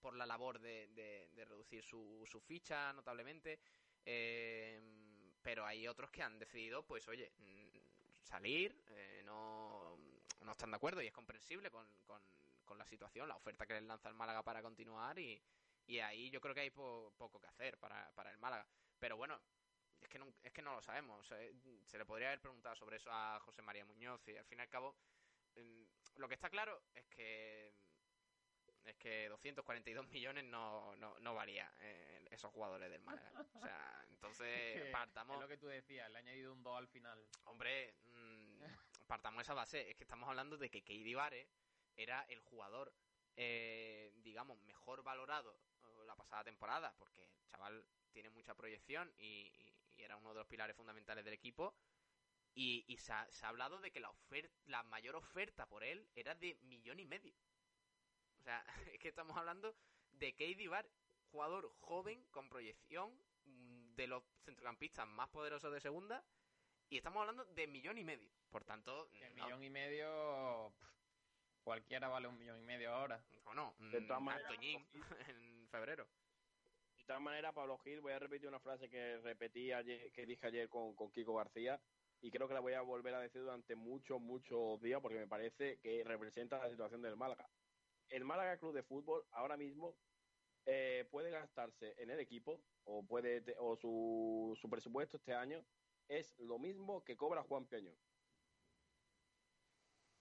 por la labor de, de- de reducir su, su ficha notablemente. Eh, pero hay otros que han decidido, pues oye, mm, salir, eh, no, no están de acuerdo y es comprensible con, con, con la situación, la oferta que les lanza el Málaga para continuar y, y ahí yo creo que hay po- poco que hacer para, para el Málaga. Pero bueno, es que no, es que no lo sabemos. sea, se le podría haber preguntado sobre eso a José María Muñoz y al fin y al cabo mm, lo que está claro es que es que 242 millones no, no, no valía eh, esos jugadores del Málaga. O sea, entonces partamos... Es lo que tú decías, le ha añadido un 2 al final. Hombre, mm, partamos esa base. Es que estamos hablando de que Keidi Vare era el jugador, eh, digamos, mejor valorado eh, la pasada temporada, porque el chaval tiene mucha proyección y, y- y y era uno de los pilares fundamentales del equipo. Y, y se, ha, se, ha, hablado de que la, oferta, la mayor oferta por él era de millón y medio. O sea, es que estamos hablando de Katie Bar, jugador joven con proyección, mm, de los centrocampistas más poderosos de segunda, y estamos hablando de millón y medio. Por tanto, de no. millón y medio, pff, cualquiera vale un millón y medio ahora. O no, de todas maneras, Antoñín, en febrero. De todas maneras, Pablo Gil, voy a repetir una frase que repetí ayer, que dije ayer con, con Kiko García, y creo que la voy a volver a decir durante muchos, muchos días, porque me parece que representa la situación del Málaga. El Málaga Club de Fútbol ahora mismo eh, puede gastarse en el equipo o puede o su, su, presupuesto este año es lo mismo que cobra Juan Peñón.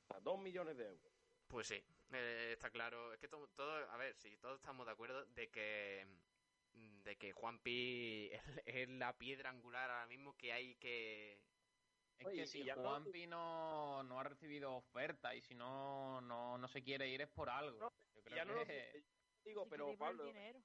Sea, dos millones de euros. Pues sí, eh, está claro. Es que todo, todo, a ver, sí, todos estamos de acuerdo de que de que Juan Pi es, es la piedra angular ahora mismo que hay que es Oye, que si Juanpi no, no ha recibido oferta y si no, no, no se quiere ir es por algo. No, yo creo ya no que... lo digo, Sí, pero Pablo, dinero.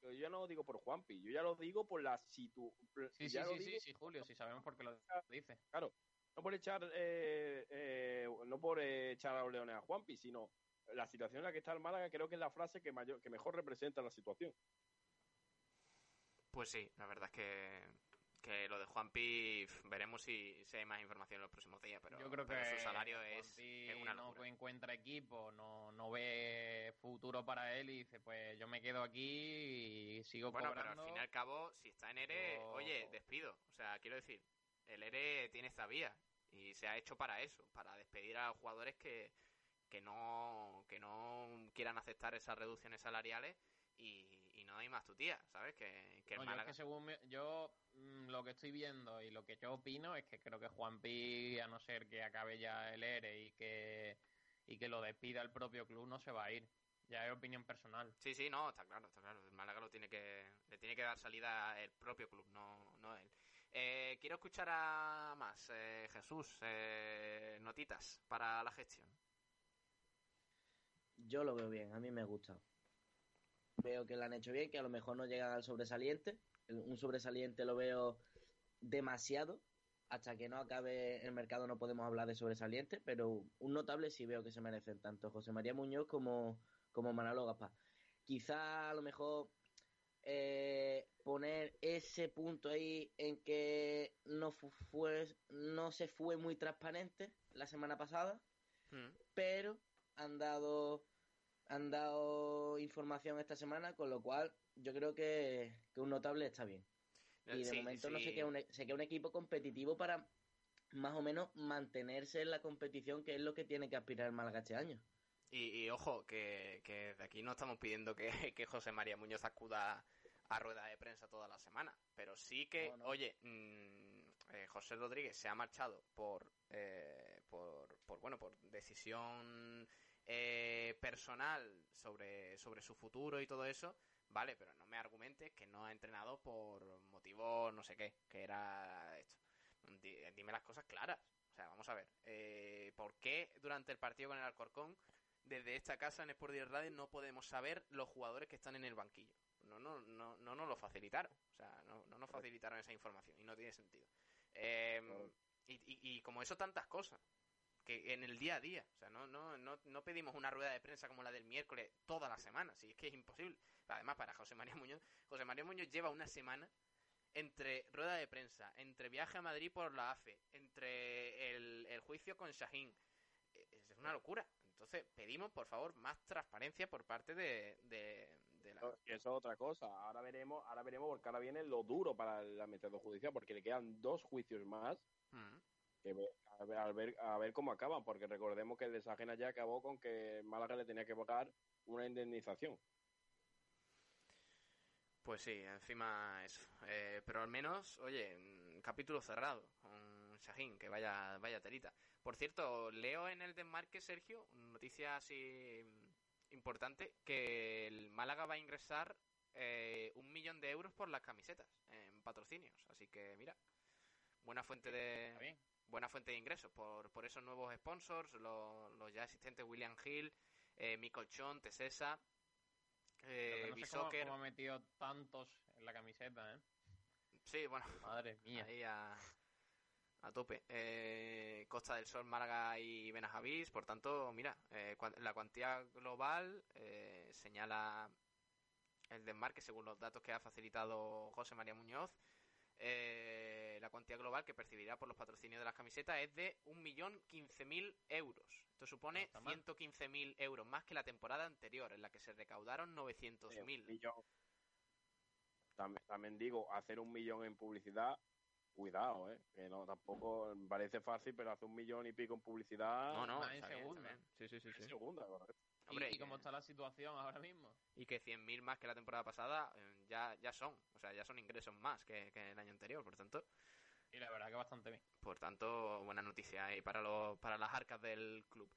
yo ya no lo digo por Juanpi, yo ya lo digo por la situ... Sí, sí, ya sí, lo sí, digo- sí, Julio, sí sabemos por qué lo dice. Claro, no por echar, eh, eh, no por echar a los leones a Juanpi, sino la situación en la que está el Málaga creo que es la frase que mayor, que mejor representa la situación. Pues sí, la verdad es que, que lo de Juanpi pf, veremos si, si hay más información en los próximos días, pero, Yo creo pero que su salario es, Juanpi es una no encuentra equipo, no, no ve futuro para él y dice, pues yo me quedo aquí y sigo Bueno, pero al fin y al cabo, si está en ERE, Yo- oye, despido. O sea, quiero decir, el ERE tiene esta vía y se ha hecho para eso, para despedir a jugadores que, que no que no quieran aceptar esas reducciones salariales y, y no hay más tu tía, ¿sabes? Que, que el No, yo Málaga... que según yo mm, lo que estoy viendo y lo que yo opino es que creo que Juanpi, a no ser que acabe ya el ERE y que, y que lo despida el propio club, no se va a ir. Ya es opinión personal. Sí, sí, no, está claro, está claro. El Málaga lo tiene que, le tiene que dar salida el propio club, no, no él. Eh, quiero escuchar a más, eh, Jesús, eh, notitas para la gestión. Yo lo veo bien, a mí me gusta. Veo que lo han hecho bien, que a lo mejor no llegan al sobresaliente. Un sobresaliente lo veo demasiado. Hasta que no acabe el mercado no podemos hablar de sobresaliente, pero un notable sí veo que se merecen tanto José María Muñoz como, como Manolo Gaspar. Quizá a lo mejor eh, poner ese punto ahí en que no fu- fue no se fue muy transparente la semana pasada Mm. pero han dado han dado información esta semana, con lo cual yo creo que, que un notable está bien. Y de Sí, momento no se queda, un, e- se queda un equipo competitivo para más o menos mantenerse en la competición, que es lo que tiene que aspirar Málaga este año. Y, y ojo, que, que de aquí no estamos pidiendo que, que José María Muñoz acuda a rueda de prensa toda la semana, pero sí que, No, no. oye, mm, eh, José Rodríguez se ha marchado por, eh, por, por, bueno, por decisión eh, personal sobre, sobre su futuro y todo eso, vale, pero no me argumentes que no ha entrenado por motivo no sé qué, que era esto. Di- Dime las cosas claras. O sea, vamos a ver. eh, ¿Por qué durante el partido con el Alcorcón, desde esta casa en Sport Radio, no podemos saber los jugadores que están en el banquillo? No, no, no, no nos lo facilitaron. O sea, no, no nos facilitaron esa información y no tiene sentido. Eh, y, y- y como eso, tantas cosas. Que en el día a día. O sea, no, no, no, no pedimos una rueda de prensa como la del miércoles toda la semana. Si es que es imposible. Además, para José María Muñoz, José María Muñoz lleva una semana entre rueda de prensa, entre viaje a Madrid por la AFE, entre el, el juicio con Shahin. Es una locura. Entonces, pedimos, por favor, más transparencia por parte de, de, de la... Eso es otra cosa. Ahora veremos, ahora veremos porque ahora viene lo duro para la método judicial, porque le quedan dos juicios más Mm. Que ve- a ver, a ver, a ver cómo acaban, porque recordemos que el de Sajena ya acabó con que Málaga le tenía que pagar una indemnización. Pues sí, encima eso. Eh, pero al menos, oye, capítulo cerrado con Shahin, que vaya, vaya telita. Por cierto, leo en el desmarque, Sergio, noticia así importante, que el Málaga va a ingresar eh, un millón de euros por las camisetas en patrocinios. Así que, mira, buena fuente de Está bien. Buena fuente de ingresos por, por esos nuevos sponsors, los, los ya existentes William Hill, eh, Mi Colchón, Tesesa, eh, no cómo, Bisoccer. cómo ha metido tantos en la camiseta, ¿eh? Sí, bueno, Madre mía. ahí a, a tope. Eh, Costa del Sol, Málaga y Benajavís, por tanto, mira, eh, la cuantía global eh, señala el desmarque según los datos que ha facilitado José María Muñoz. Eh, la cuantía global que percibirá por los patrocinios de las camisetas es de 1.015.000 euros. Esto No supone mal. 115.000 euros más que la temporada anterior, en la que se recaudaron Sí, 900.000. un millón. También, también digo, hacer un millón en publicidad, cuidado, ¿eh? Que no, tampoco parece fácil, pero hacer un millón y pico en publicidad. No, no, en segunda. bien. Sí, sí, sí, en sí. segunda, correcto. ¿Y- Hombre, ¿Y, cómo que- está la situación ahora mismo? y que 100.000 más que la temporada pasada eh, ya, ya son, o sea, ya son ingresos más que, que el año anterior, por tanto, Y la verdad que bastante bien. por tanto, buena noticia ahí para los, para las arcas del club.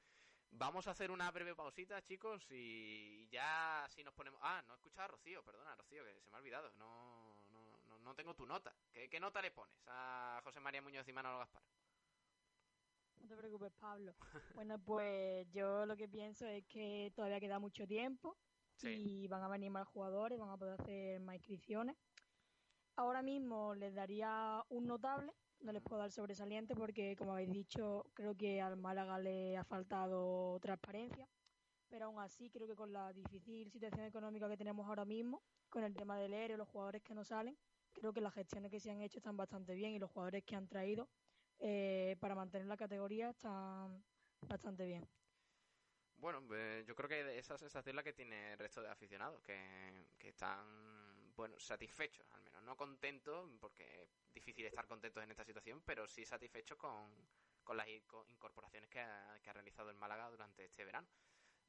Vamos a hacer una breve pausita, chicos, y ya si nos ponemos... Ah, no he escuchado a Rocío, perdona, Rocío, que se me ha olvidado, no, no, tengo tu nota. ¿Qué, qué nota le pones a José María Muñoz y Manolo Gaspar? No te preocupes, Pablo. Bueno, pues yo lo que pienso es que todavía queda mucho tiempo Sí, y van a venir más jugadores, van a poder hacer más inscripciones. Ahora mismo les daría un notable, no les puedo dar sobresaliente porque, como habéis dicho, creo que al Málaga le ha faltado transparencia, pero aún así creo que con la difícil situación económica que tenemos ahora mismo, con el tema del ERE, los jugadores que no salen, creo que las gestiones que se han hecho están bastante bien y los jugadores que han traído eh, para mantener la categoría están bastante bien. Bueno, eh, yo creo que esa sensación es la que tiene el resto de aficionados, que, que están, bueno, satisfechos, al menos. No contentos, porque es difícil estar contentos en esta situación, pero sí satisfechos con, con las inco- incorporaciones que ha realizado el Málaga durante este verano.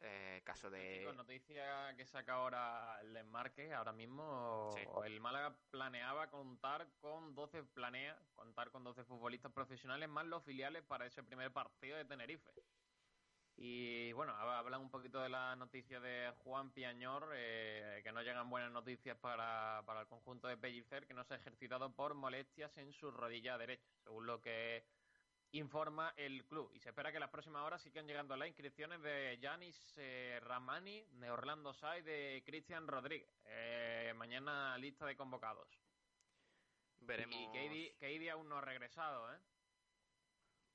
Eh, caso de... Chicos, noticia que saca ahora el desmarque, ahora mismo Sí. el Málaga planeaba contar con 12, planea contar con 12 futbolistas profesionales más los filiales para ese primer partido de Tenerife. Y bueno, hab- hablan un poquito de la noticia de Juan Piañor, eh, que no llegan buenas noticias para, para el conjunto de Pellicer, que no se ha ejercitado por molestias en su rodilla derecha, según lo que informa el club. Y se espera que las próximas horas sigan llegando las inscripciones de Yanis eh, Ramani, de Orlando Sai, de Cristian Rodríguez. Eh, mañana lista de convocados. Veremos... Y Keidi aún no ha regresado, ¿eh?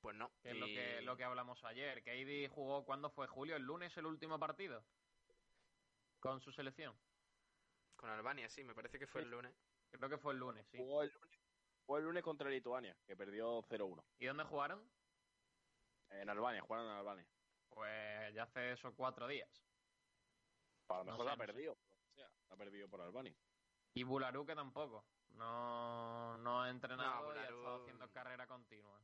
Pues no. Que es lo que, lo que hablamos ayer. Keidi jugó, ¿cuándo fue? ¿Julio? ¿El lunes el último partido? Con su selección. Con Albania, sí, me parece que fue el lunes. Creo que fue el lunes, sí. Jugó el lunes, jugó el lunes contra Lituania, que perdió 0-1. ¿Y dónde jugaron? En Albania, jugaron en Albania. Pues ya hace esos cuatro días. Para lo No mejor sé, la ha no sé. perdido. sea, la ha perdido por Albania. Y Bularu que tampoco. No, no ha entrenado No, y ha Bularu- estado haciendo carrera continua.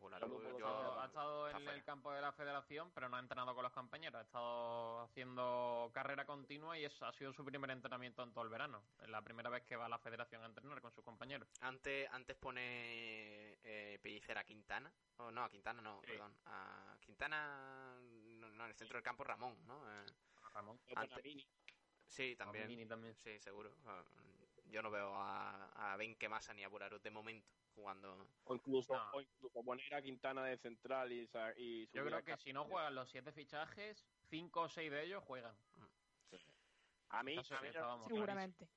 Yo- saber- ha estado en fuera. el campo de la federación, pero no ha entrenado con los compañeros. Ha estado haciendo carrera continua y eso ha sido su primer entrenamiento en todo el verano. Es la primera vez que va a la federación a entrenar con sus compañeros. Antes, antes pone eh, Pellicer a Quintana. Oh, no, a Quintana no, Sí. perdón. A Quintana, no, no, en el centro del campo Ramón, ¿no? Eh, Ramón. Antes- sí, también. Mini también. Sí, seguro. Yo no veo a, a Benke Massa ni a Bularu de momento jugando. O incluso, No. o incluso poner a Quintana de central y, y Yo creo que si no juegan los siete fichajes, cinco o seis de ellos juegan. A mí, a mí, Seguramente.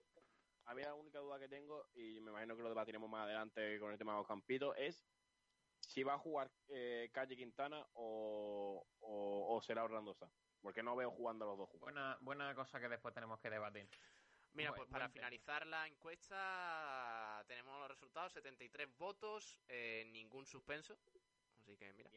a mí la única duda que tengo, y me imagino que lo debatiremos más adelante con el tema de los campitos, es si va a jugar eh, Calle Quintana o, o, o será Orlando Sá. Porque no veo jugando a los dos juntos. Buena, buena cosa que después tenemos que debatir. Mira, Buen- pues para tema. finalizar la encuesta tenemos los resultados, 73 votos, eh, ningún suspenso. Así que mira,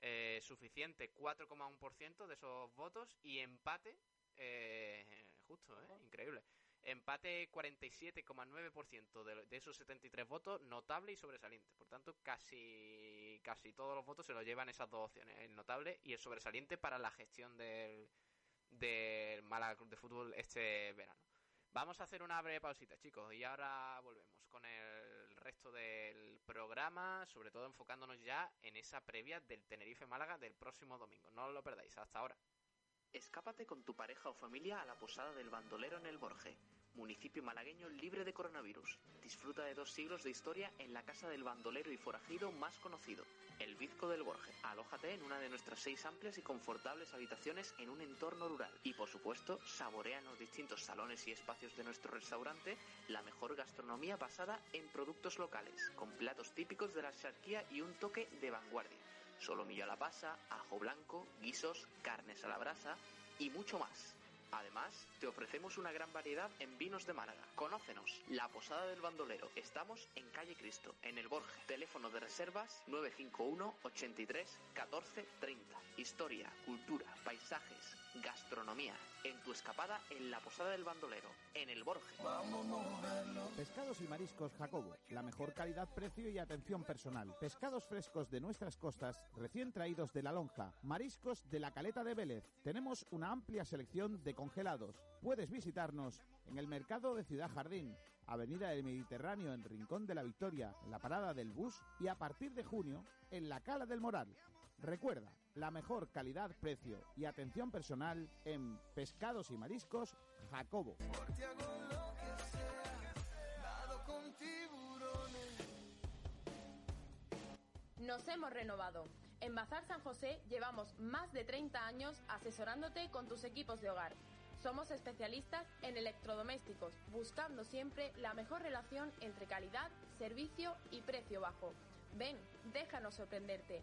eh, suficiente 4,1% de esos votos y empate, eh, justo, eh, increíble. Empate 47,9% de, de esos 73 votos, notable y sobresaliente. Por tanto, casi, casi todos los votos se los llevan esas dos opciones, el notable y el sobresaliente para la gestión del, del Málaga Club de Fútbol este verano. Vamos a hacer una breve pausita, chicos, y ahora volvemos con el resto del programa, sobre todo enfocándonos ya en esa previa del Tenerife Málaga del próximo domingo. No lo perdáis, hasta ahora. Escápate con tu pareja o familia a la posada del bandolero en el Borje. Municipio malagueño libre de coronavirus. Disfruta de dos siglos de historia en la casa del bandolero y forajido más conocido, el Bizco del Borge. Alójate en una de nuestras seis amplias y confortables habitaciones en un entorno rural. Y por supuesto, saborea en los distintos salones y espacios de nuestro restaurante la mejor gastronomía basada en productos locales, con platos típicos de la charquía y un toque de vanguardia. Solomillo a la pasa, ajo blanco, guisos, carnes a la brasa y mucho más. Además, te ofrecemos una gran variedad en vinos de Málaga. Conócenos, La Posada del Bandolero. Estamos en Calle Cristo, en el Borge. Teléfono de reservas 951 83 14 30. Historia, cultura, paisajes, gastronomía. En tu escapada en La Posada del Bandolero, en el Borge. Pescados y mariscos Jacobo, la mejor calidad, precio y atención personal. Pescados frescos de nuestras costas, recién traídos de la lonja. Mariscos de la caleta de Vélez. Tenemos una amplia selección de congelados. Puedes visitarnos en el mercado de Ciudad Jardín, Avenida del Mediterráneo en Rincón de la Victoria, en la parada del bus y a partir de junio en la Cala del Moral. Recuerda, la mejor calidad, precio y atención personal en Pescados y Mariscos Jacobo. Nos hemos renovado. En Bazar San José llevamos más de 30 años asesorándote con tus equipos de hogar. Somos especialistas en electrodomésticos, buscando siempre la mejor relación entre calidad, servicio y precio bajo. Ven, déjanos sorprenderte.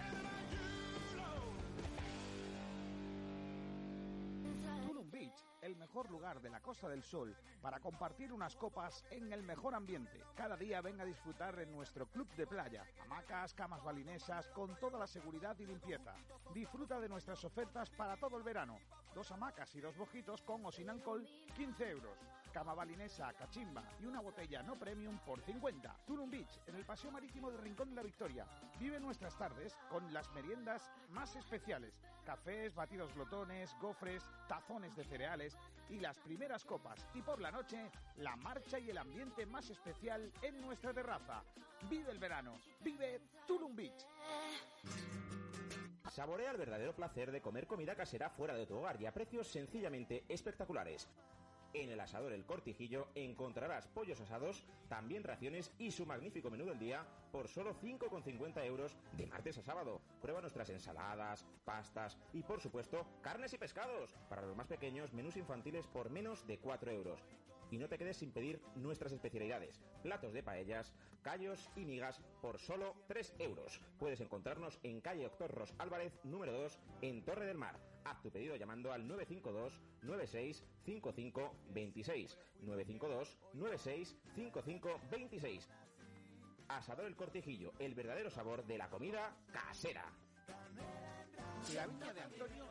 El mejor lugar de la Costa del Sol para compartir unas copas en el mejor ambiente. Cada día ven a disfrutar en nuestro club de playa. Hamacas, camas balinesas, con toda la seguridad y limpieza. Disfruta de nuestras ofertas para todo el verano. Dos hamacas y dos bojitos con o sin alcohol, 15 euros. Cama balinesa, cachimba y una botella no premium por 50. Tulum Beach, en el paseo marítimo de Rincón de la Victoria. Vive nuestras tardes con las meriendas más especiales. Cafés, batidos glotones, gofres, tazones de cereales y las primeras copas. Y por la noche, la marcha y el ambiente más especial en nuestra terraza. Vive el verano. Vive Tulum Beach. Saborea el verdadero placer de comer comida casera fuera de tu hogar y a precios sencillamente espectaculares. En el asador El Cortijillo encontrarás pollos asados, también raciones y su magnífico menú del día por solo 5,50 euros de martes a sábado. Prueba nuestras ensaladas, pastas y por supuesto carnes y pescados. Para los más pequeños, menús infantiles por menos de 4 euros. Y no te quedes sin pedir nuestras especialidades, platos de paellas, callos y migas por solo 3 euros. Puedes encontrarnos en calle Doctor Ros Álvarez, número 2, en Torre del Mar. Haz tu pedido llamando al 952 96 55 26. 952 96 55 26. Asador El Cortijillo, el verdadero sabor de la comida casera. La Viña de Antonio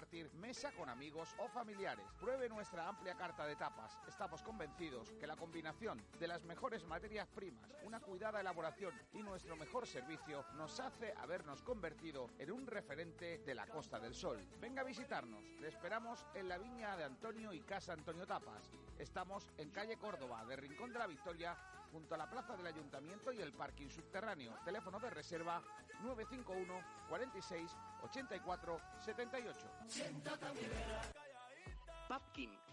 mesa con amigos o familiares. Pruebe nuestra amplia carta de tapas. Estamos convencidos que la combinación de las mejores materias primas, una cuidada elaboración y nuestro mejor servicio nos hace habernos convertido en un referente de la Costa del Sol. Venga a visitarnos. Le esperamos en la viña de Antonio y Casa Antonio Tapas. Estamos en calle Córdoba, de Rincón de la Victoria, junto a la plaza del Ayuntamiento y el parking subterráneo. Teléfono de reserva 951 46 84 78. Pubkin,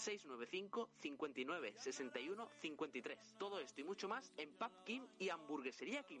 695 59 61 53. Todo esto y mucho más en Pub Kim y Hamburguesería Kim.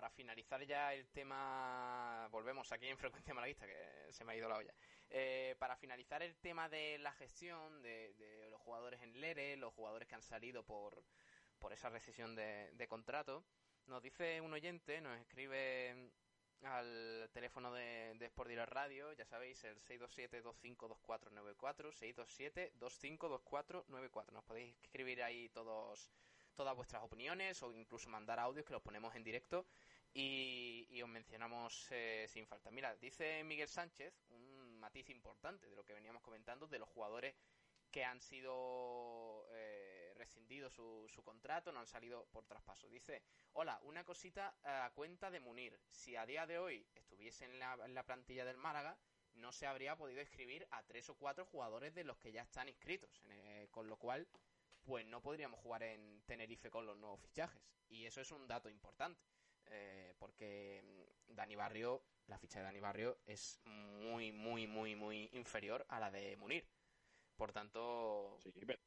para finalizar ya el tema, volvemos aquí en Frecuencia Malaguista, que se me ha ido la olla. Eh, para finalizar el tema de la gestión de, de, los jugadores en Lere, los jugadores que han salido por, por esa recesión de, de contrato, nos dice un oyente, nos escribe al teléfono de, de Sport Direct Radio, ya sabéis, el 627-252494, 627-252494. Nos podéis escribir ahí todos todas vuestras opiniones o incluso mandar audios que los ponemos en directo y, y os mencionamos eh, sin falta. Mira, dice Miguel Sánchez un matiz importante de lo que veníamos comentando de los jugadores que han sido eh, rescindidos su, su, contrato, no han salido por traspaso. Dice, hola, una cosita a cuenta de Munir. Si a día de hoy estuviese en la, en la plantilla del Málaga, no se habría podido escribir a tres o cuatro jugadores de los que ya están inscritos. Eh, con lo cual, pues no podríamos jugar en Tenerife con los nuevos fichajes. Y eso es un dato importante. Eh, porque Dani Barrio, la ficha de Dani Barrio es muy, muy, muy, muy inferior a la de Munir. Por tanto. Sí, pero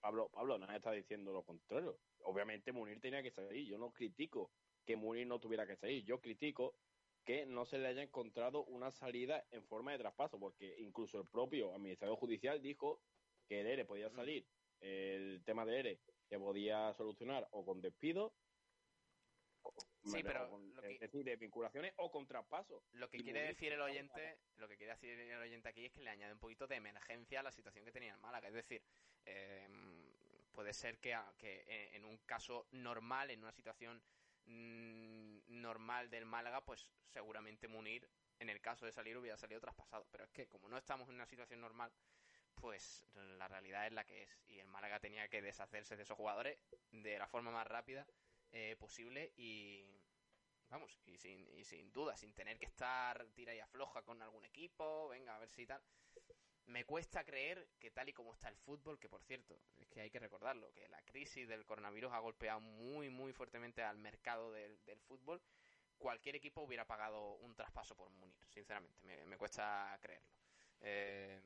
Pablo, Pablo, nadie está diciendo lo contrario. Obviamente Munir tenía que salir. Yo no critico que Munir no tuviera que salir. Yo critico que no se le haya encontrado una salida en forma de traspaso, porque incluso el propio administrador judicial dijo que el ERE podía salir, el tema de ERE se podía solucionar o con despido Sí, pero con, lo que, es decir, de vinculaciones o con traspaso. Lo que quiere decir el oyente, lo que quiere decir el oyente aquí es que le añade un poquito de emergencia a la situación que tenía el Málaga. Es decir, eh, puede ser que, que, en un caso normal, en una situación mmm, normal del Málaga, pues seguramente Munir, en el caso de salir, hubiera salido traspasado. Pero es que como no estamos en una situación normal, pues la realidad es la que es. Y el Málaga tenía que deshacerse de esos jugadores de la forma más rápida eh, posible y vamos, y sin, y sin duda, sin tener que estar tira y afloja con algún equipo, venga, a ver si tal. Me cuesta creer que tal y como está el fútbol, que por cierto, es que hay que recordarlo, que la crisis del coronavirus ha golpeado muy, muy fuertemente al mercado del, fútbol, cualquier equipo hubiera pagado un traspaso por Munir, sinceramente, me, cuesta creerlo. Eh,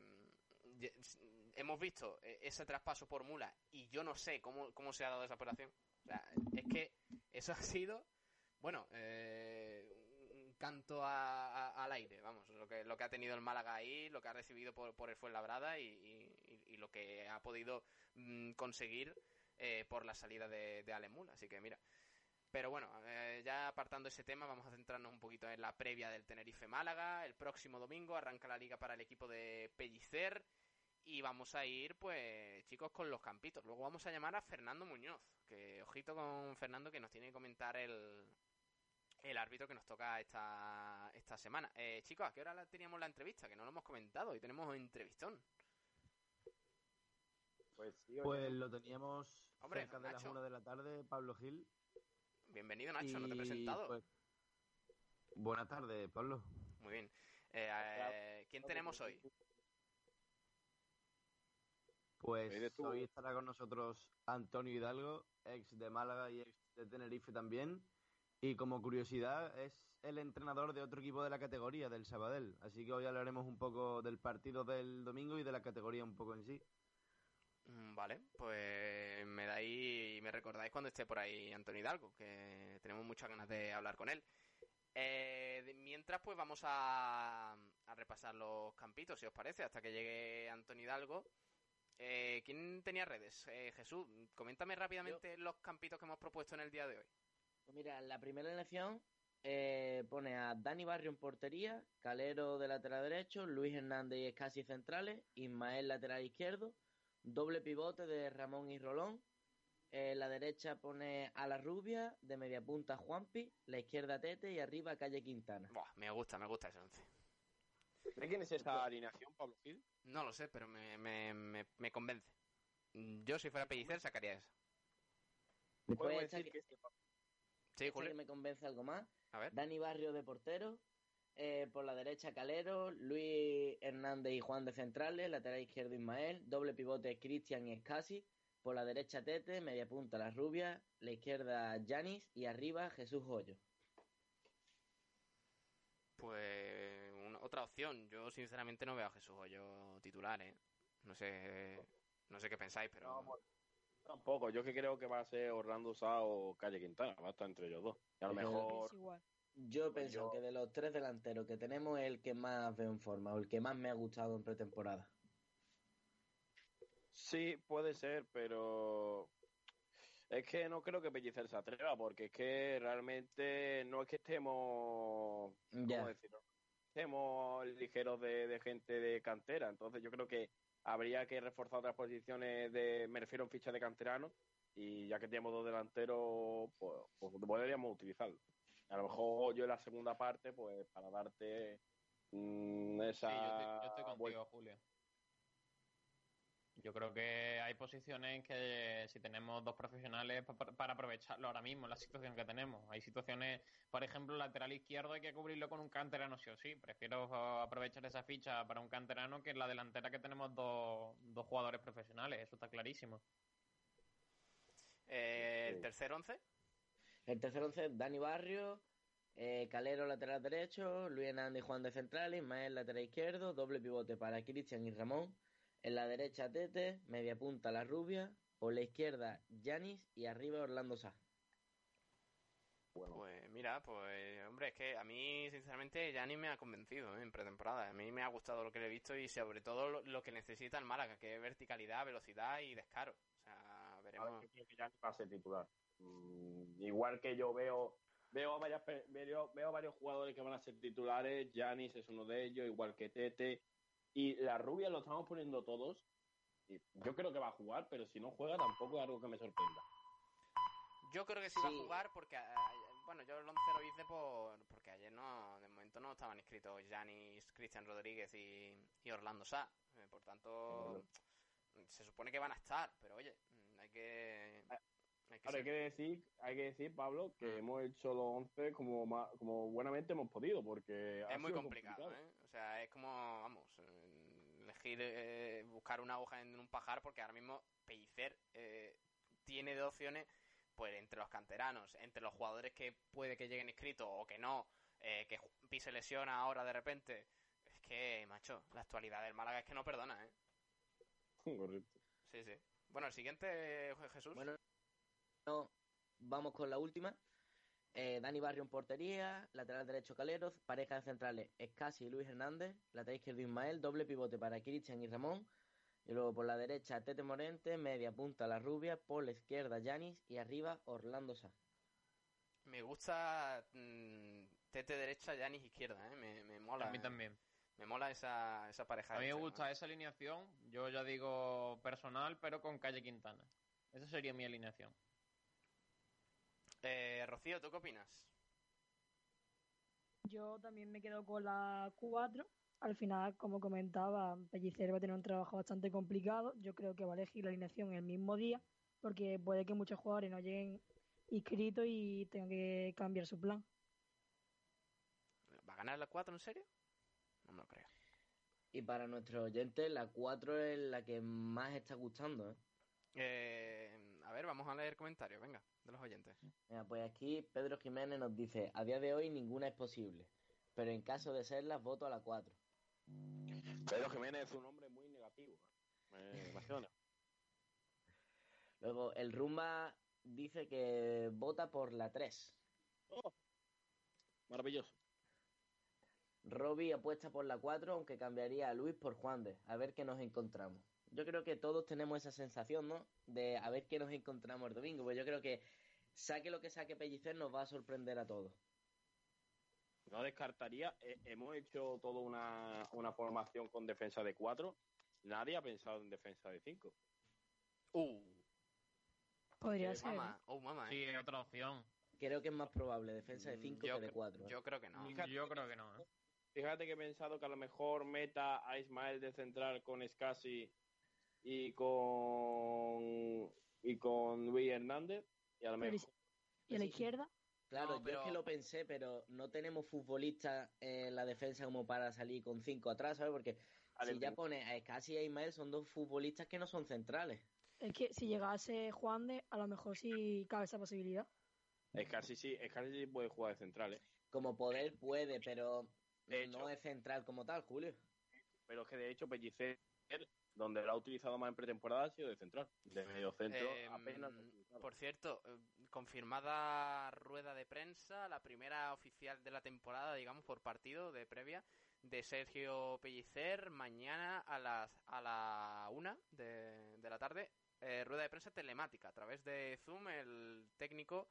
hemos visto ese traspaso por Mula y yo no sé cómo, cómo se ha dado esa operación. Es que eso ha sido, bueno, eh, un canto a, al aire, vamos, lo que, lo que ha tenido el Málaga ahí, lo que ha recibido por, por el Fuenlabrada y, y, y lo que ha podido mmm, conseguir eh, por la salida de, de Alemul. Así que mira. Pero bueno, eh, ya apartando ese tema, vamos a centrarnos un poquito en la previa del Tenerife Málaga. El próximo domingo arranca la liga para el equipo de Pellicer. Y vamos a ir, pues, chicos, con los campitos. Luego vamos a llamar a Fernando Muñoz. Que ojito con Fernando que nos tiene que comentar el, el árbitro que nos toca esta, esta semana. Eh, chicos, ¿a qué hora teníamos la entrevista? Que no lo hemos comentado. Y tenemos un entrevistón. Pues, sí, pues lo teníamos Hombre, cerca de Nacho. las una de la tarde, Pablo Gil. Bienvenido, Nacho. No te he presentado. pues, buenas tardes, Pablo. Muy bien. Eh, eh, ¿Quién tenemos hoy? Pues hoy estará con nosotros Antonio Hidalgo, ex de Málaga y ex de Tenerife también. Y como curiosidad, es el entrenador de otro equipo de la categoría, del Sabadell. Así que hoy hablaremos un poco del partido del domingo y de la categoría un poco en sí. Mm, Vale, pues me dais y me recordáis cuando esté por ahí Antonio Hidalgo, que tenemos muchas ganas de hablar con él. Eh, mientras, pues vamos a, a repasar los campitos, si os parece, hasta que llegue Antonio Hidalgo. Eh, ¿Quién tenía redes? Eh, Jesús, coméntame rápidamente los campitos que hemos propuesto en el día de hoy. Pues mira, la primera elección eh, pone a Dani Barrio en portería, Calero de lateral derecho, Luis Hernández y Escasi centrales, Ismael lateral izquierdo, doble pivote de Ramón y Rolón. En la derecha pone a la rubia, de media punta Juanpi, la izquierda Tete y arriba Calle Quintana. Buah, me gusta, me gusta ese once. ¿De quién es esa alineación, Pablo Gil? No lo sé, pero me, me, me, me convence. Yo, si fuera Pellicer, sacaría esa. Podemos esta decir que- que este Sí, esta Julio. que me convence algo más. A ver. Dani Barrio de portero, eh, por la derecha Calero, Luis Hernández y Juan de centrales, lateral izquierdo Ismael, doble pivote Cristian y Escasi, por la derecha Tete, media punta la rubia, la izquierda Yanis y arriba Jesús Hoyo. Pues otra opción. Yo sinceramente no veo a Jesús Hoyo titular, ¿eh? No sé, no sé qué pensáis, pero Tampoco, yo que creo que va a ser Orlando Sá o Calle Quintana, va a estar entre ellos dos. Y a lo Yo- mejor. Yo Pues yo- que de los tres delanteros que tenemos es el que más veo en forma o el que más me ha gustado en pretemporada. sí puede ser, pero es que no creo que Pellicer se atreva, porque es que realmente no es que estemos, ¿cómo Ya. decirlo? Estemos ligeros de, de gente de cantera, entonces yo creo que habría que reforzar otras posiciones de, me refiero en ficha de canterano, y ya que tenemos dos delanteros, pues, pues podríamos utilizarlo. A lo mejor yo en la segunda parte, pues para darte mm, esa Sí, yo estoy, yo estoy contigo. Julio. Yo creo que hay posiciones en que si tenemos dos profesionales pa- pa- para aprovecharlo ahora mismo, la situación que tenemos. Hay situaciones, por ejemplo, lateral izquierdo hay que cubrirlo con un canterano sí o sí. Prefiero aprovechar esa ficha para un canterano que en la delantera que tenemos dos, dos jugadores profesionales. Eso está clarísimo. eh, el tercer once. El tercer once, Dani Barrio, eh, Calero lateral derecho, Luis Hernández y Juan de central, Ismael lateral izquierdo, doble pivote para Cristian y Ramón. En la derecha Tete, media punta la rubia, por la izquierda Yanis y arriba Orlando Sá. Bueno, Pues mira, pues hombre, es que a mí sinceramente ya ni me ha convencido ¿eh? en pretemporada. A mí me ha gustado lo que le he visto y sobre todo lo, lo que necesita el Málaga, que es verticalidad, velocidad y descaro. O sea, veremos. yo creo que ya ni va a ser titular. Mm, igual que yo veo veo a varias veo, veo a varios jugadores que van a ser titulares, Janis es uno de ellos, igual que Tete y la rubia lo estamos poniendo todos. Y yo creo que va a jugar, pero si no juega tampoco es algo que me sorprenda. Yo creo que sí, va a jugar porque, ah, bueno, yo el 11 lo hice por, porque ayer no, de momento no estaban inscritos Janis, Cristian Rodríguez y, y Orlando Sá. Eh, por tanto, se supone que van a estar, pero oye, hay que... Hay que Ahora hay que decir, hay que decir, Pablo, que Mm. hemos hecho los 11 como como buenamente hemos podido, porque Es muy complicado, ¿eh? O sea, es como, vamos, elegir, eh, buscar una hoja en un pajar, porque ahora mismo Pellicer eh, tiene dos opciones, pues entre los canteranos, entre los jugadores que puede que lleguen inscritos o que no, eh, que Juanpi se lesiona ahora de repente. Es que, macho, la actualidad del Málaga es que no perdona, ¿eh? Correcto. Sí, sí. Bueno, el siguiente, Jesús. Bueno, no, vamos con la última. Eh, Dani Barrio en portería, lateral derecho Caleros, pareja de centrales Escasi y Luis Hernández, lateral izquierdo Ismael, doble pivote para Cristian y Ramón, y luego por la derecha Tete Morente, media punta La Rubia, por la izquierda Yanis y arriba Orlando Sá. Me gusta mm, Tete derecha, Yanis izquierda, ¿eh? Me, me mola. A mí también. Me mola esa, esa pareja. A mí me hecha, gusta esa alineación. Yo ya digo personal, pero con Calle Quintana. Esa sería mi alineación. Eh, Rocío, ¿tú qué opinas? Yo también me quedo con la 4. Al final, como comentaba, Pellicer va a tener un trabajo bastante complicado. Yo creo que va a elegir la alineación el mismo día, porque puede que muchos jugadores no lleguen inscritos y tengan que cambiar su plan. ¿Va a ganar la 4 en serio? No me lo creo. Y para nuestros oyentes, la 4 es la que más está gustando. ¿eh? Eh, a ver, vamos a leer comentarios, venga, de los oyentes. Mira, pues aquí Pedro Jiménez nos dice, a día de hoy ninguna es posible, pero en caso de serlas, voto a la 4. Pedro Jiménez es un hombre muy negativo. Me emociona. Luego, el Rumba dice que vota por la 3. Oh, maravilloso. Robbie apuesta por la 4, aunque cambiaría a Luis por Juan de. A ver qué nos encontramos. Yo creo que todos tenemos esa sensación, ¿no? De a ver qué nos encontramos el domingo. Pues yo creo que saque lo que saque Pellicer nos va a sorprender a todos. No descartaría, eh, hemos hecho toda una, una formación con defensa de 4. Nadie ha pensado en defensa de 5. Uh, Podría eh, ser. mamá, oh, mamá, Sí, eh. es otra opción. Creo que es más probable defensa de Mm, 5 yo que de 4. Yo creo que no. Fíjate. Yo creo que no. ¿eh? Fíjate que he pensado que a lo mejor meta a Ismael de central con Scassi y con y con Luis Hernández y a lo Pero ¿y mejor ¿Y a la izquierda? Claro, No, yo es pero- que lo pensé, pero no tenemos futbolistas en la defensa como para salir con 5 atrás, ¿sabes? Porque si ya pones a Escasi y a Ismael son dos futbolistas que no son centrales. Es que si llegase Juan de, a lo mejor sí cabe esa posibilidad. Scassi sí, Scassi sí puede jugar de central, ¿eh? Como poder puede, pero De no es central como tal, Julio. pero es que de hecho Pellicer, donde lo ha utilizado más en pretemporada, ha sido de central, de medio centro, Em, apenas. Por cierto, eh, confirmada rueda de prensa, la primera oficial de la temporada, digamos, por partido de previa, de Sergio Pellicer, mañana a las a la una de, de la tarde, eh, rueda de prensa telemática, a través de Zoom, el técnico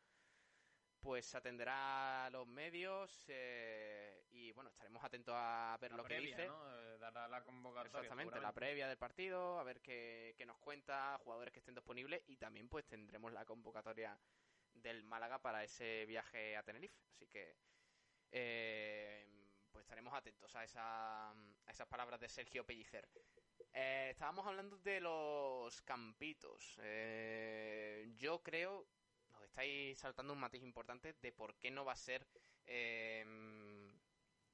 pues atenderá a los medios eh, y bueno, estaremos atentos a ver La lo previa, que dice. ¿no? Eh, Dará la convocatoria. Exactamente, la previa del partido, a ver qué, qué nos cuenta, jugadores que estén disponibles y también pues tendremos la convocatoria del Málaga para ese viaje a Tenerife. Así que eh, pues estaremos atentos a, esa, a esas palabras de Sergio Pellicer. Eh, estábamos hablando de los campitos. Eh, yo creo, estáis saltando un matiz importante de por qué no va a ser eh,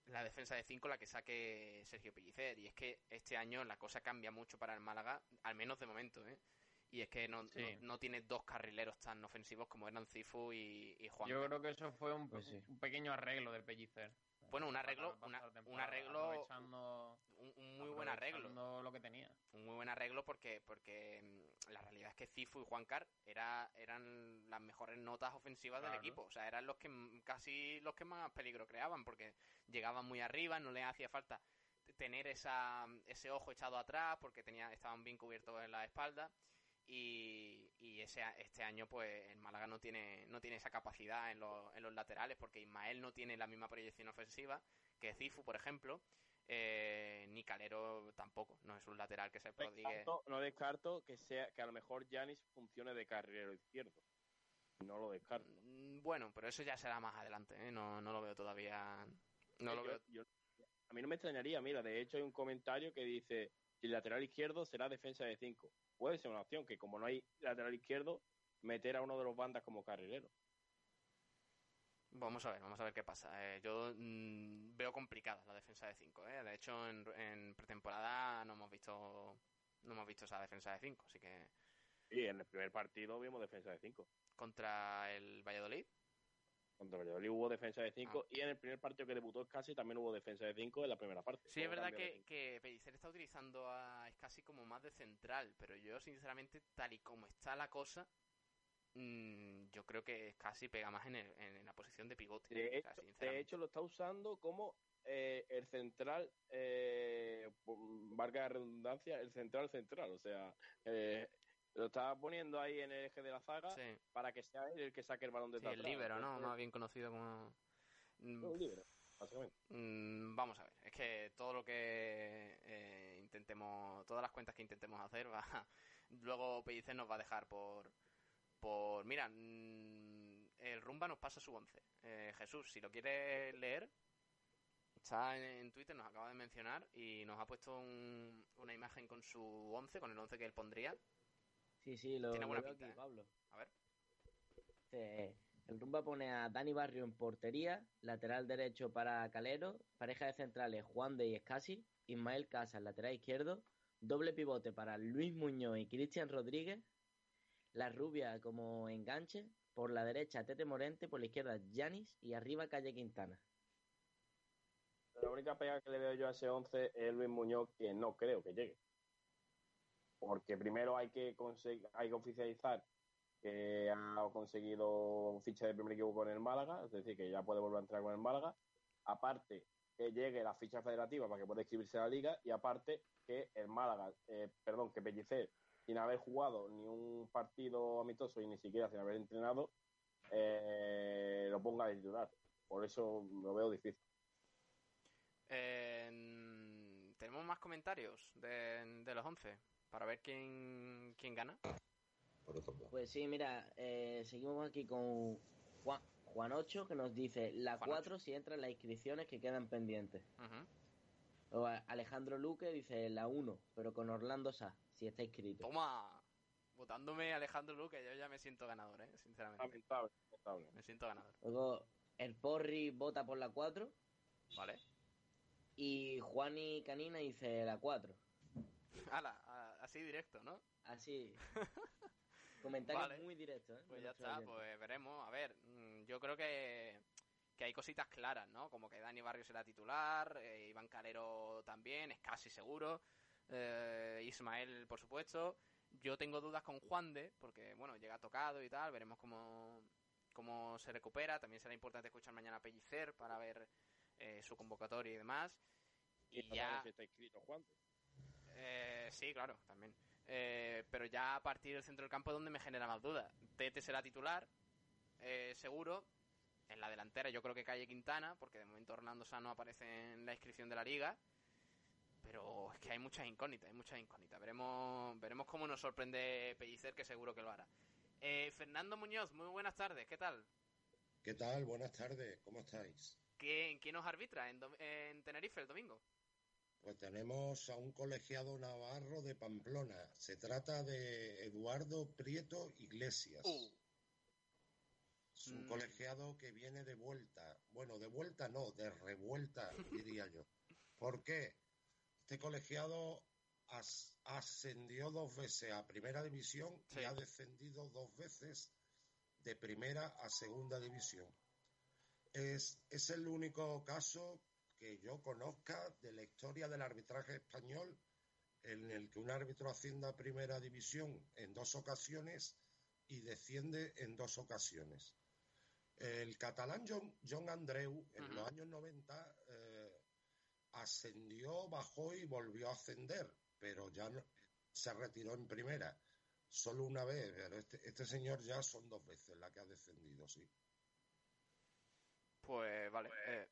la defensa de 5 la que saque Sergio Pellicer. Y es que este año la cosa cambia mucho para el Málaga, al menos de momento, ¿eh? Y es que no, Sí. no, no tiene dos carrileros tan ofensivos como eran Cifu y, y Juan. Yo creo que eso fue un, Pues sí. un pequeño arreglo de Pellicer. Bueno, un arreglo, una- un arreglo, aprovechando, un, un muy buen arreglo. lo que tenía. un muy buen arreglo porque porque mm, la realidad es que Cifu y Juancar era, eran las mejores notas ofensivas del equipo. O sea, eran los que casi los que más peligro creaban porque llegaban muy arriba, no les hacía falta tener esa, ese ojo echado atrás porque tenía, estaban bien cubiertos en la espalda. Y, y ese, este año pues el Málaga no tiene, no tiene esa capacidad en los, en los laterales porque Ismael no tiene la misma proyección ofensiva que Cifu, por ejemplo. Eh, ni Calero tampoco, no es un lateral que se prodigue. Descarto- no descarto que sea que a lo mejor Janis funcione de carrilero izquierdo. No lo descarto. Mm, Bueno, pero eso ya será más adelante, ¿eh? no, no lo veo todavía. No Eh, lo yo- veo. yo- a mí no me extrañaría, mira, de hecho hay un comentario que dice, si el lateral izquierdo será defensa de 5. Puede ser una opción, que como no hay lateral izquierdo, meter a uno de los bandas como carrilero. Vamos a ver, vamos a ver qué pasa. Eh, yo mm, veo complicada la defensa de 5. ¿eh? De hecho, en, en pretemporada no hemos visto no hemos visto esa defensa de 5. Así que Y en el primer partido vimos defensa de 5. contra el Valladolid. Contra Valladolid hubo defensa de 5 Ah. y en el primer partido que debutó casi también hubo defensa de 5 en la primera parte. Sí, es verdad de que, que Pellicer está utilizando a casi como más de central, pero yo sinceramente, tal y como está la cosa, mm, yo creo que casi pega más en, el- en la posición de pivote. De o sea, hecho, de hecho, lo está usando como eh, el central, eh, por- valga la redundancia, el central central. O sea, eh, lo está poniendo ahí en el eje de la zaga Sí. para que sea él el que saque el balón Sí, desde el líbero, ¿no? Más bien conocido como... Un líbero, básicamente. mm, vamos a ver, es que todo lo que eh, intentemos, todas las cuentas que intentemos hacer, va, luego Pellicer nos va a dejar por... por mira, mm, el Rumba nos pasa su 11. Eh, Jesús, si lo quieres leer, está en, en Twitter, nos acaba de mencionar y nos ha puesto un- una imagen con su 11, con el 11 que él pondría. Sí, sí, lo, Tiene lo buena veo pinta, aquí, ¿eh? Pablo. A ver. El Rumba pone a Dani Barrio en portería, lateral derecho para Calero, pareja de centrales Juan de y Escasi, Ismael Casas, lateral izquierdo, doble pivote para Luis Muñoz y Cristian Rodríguez, la rubia como enganche, por la derecha Tete Morente, por la izquierda Yanis y arriba Calle Quintana. La única pega que le veo yo a ese 11 es Luis Muñoz, que no creo que llegue. Porque primero hay que, conseg- hay que oficializar que ha conseguido ficha de primer equipo con el Málaga, es decir, que ya puede volver a entrar con el Málaga. Aparte, que llegue la ficha federativa para que pueda inscribirse a la liga. Y aparte, que el Málaga, eh, perdón, que Pellicer, sin haber jugado ni un partido amistoso y ni siquiera sin haber entrenado, eh, lo ponga de titular. Por eso lo veo difícil. Tenemos más comentarios de, de los 11 para ver quién, quién gana. Pues sí, mira, eh, seguimos aquí con Juan, Juan 8 que nos dice la Juan 4 si entran las inscripciones que quedan pendientes. Ujú. O Alejandro Luque dice la 1, pero con Orlando Sá, si está inscrito. Toma, votándome Alejandro Luque, yo ya me siento ganador, ¿eh? sinceramente. Lamentable, lamentable. Me siento ganador. Luego el Porri vota por la 4 Vale. y Juani Canina dice la 4. Ala, a- así directo, ¿no? Así. Comentarios Vale. muy directos, ¿eh? Pues ya está, oyente. pues veremos. A ver, mm, yo creo que, que hay cositas claras, ¿no? Como que Dani Barrio será titular, eh, Iván Calero también, es casi seguro. eh, Ismael, por supuesto. Yo tengo dudas con Juan de, porque, bueno, llega tocado y tal, veremos cómo, cómo se recupera. También será importante escuchar mañana a Pellicer para ver eh, su convocatoria y demás. Y, Y ya... está inscrito Juan. Eh, sí, claro, también. Eh, pero ya a partir del centro del campo es donde me genera más dudas. Tete será titular, eh, seguro. En la delantera yo creo que Calle Quintana, porque de momento Orlando Sano aparece en la inscripción de la liga. Pero es que hay muchas incógnitas, hay muchas incógnitas. Veremos, veremos cómo nos sorprende Pellicer, que seguro que lo hará. Eh, Fernando Muñoz, muy buenas tardes, ¿qué tal? ¿Qué tal? Buenas tardes, ¿cómo estáis? ¿Quién, quién nos arbitra en, en Tenerife el domingo? Pues tenemos a un colegiado navarro de Pamplona. Se trata de Eduardo Prieto Iglesias. Es un Mm. colegiado que viene de vuelta. Bueno, de vuelta no, de revuelta, diría yo. ¿Por qué? Este colegiado as- ascendió dos veces a primera división y ha descendido dos veces de primera a segunda división. Es, es el único caso que yo conozca de la historia del arbitraje español en el que un árbitro asciende a primera división en dos ocasiones y desciende en dos ocasiones. El catalán John, John Andreu en los años 90 eh, ascendió, bajó y volvió a ascender, pero ya no- se retiró en primera. Solo una vez, pero este, este señor ya son dos veces la que ha descendido, sí. Pues vale. eh,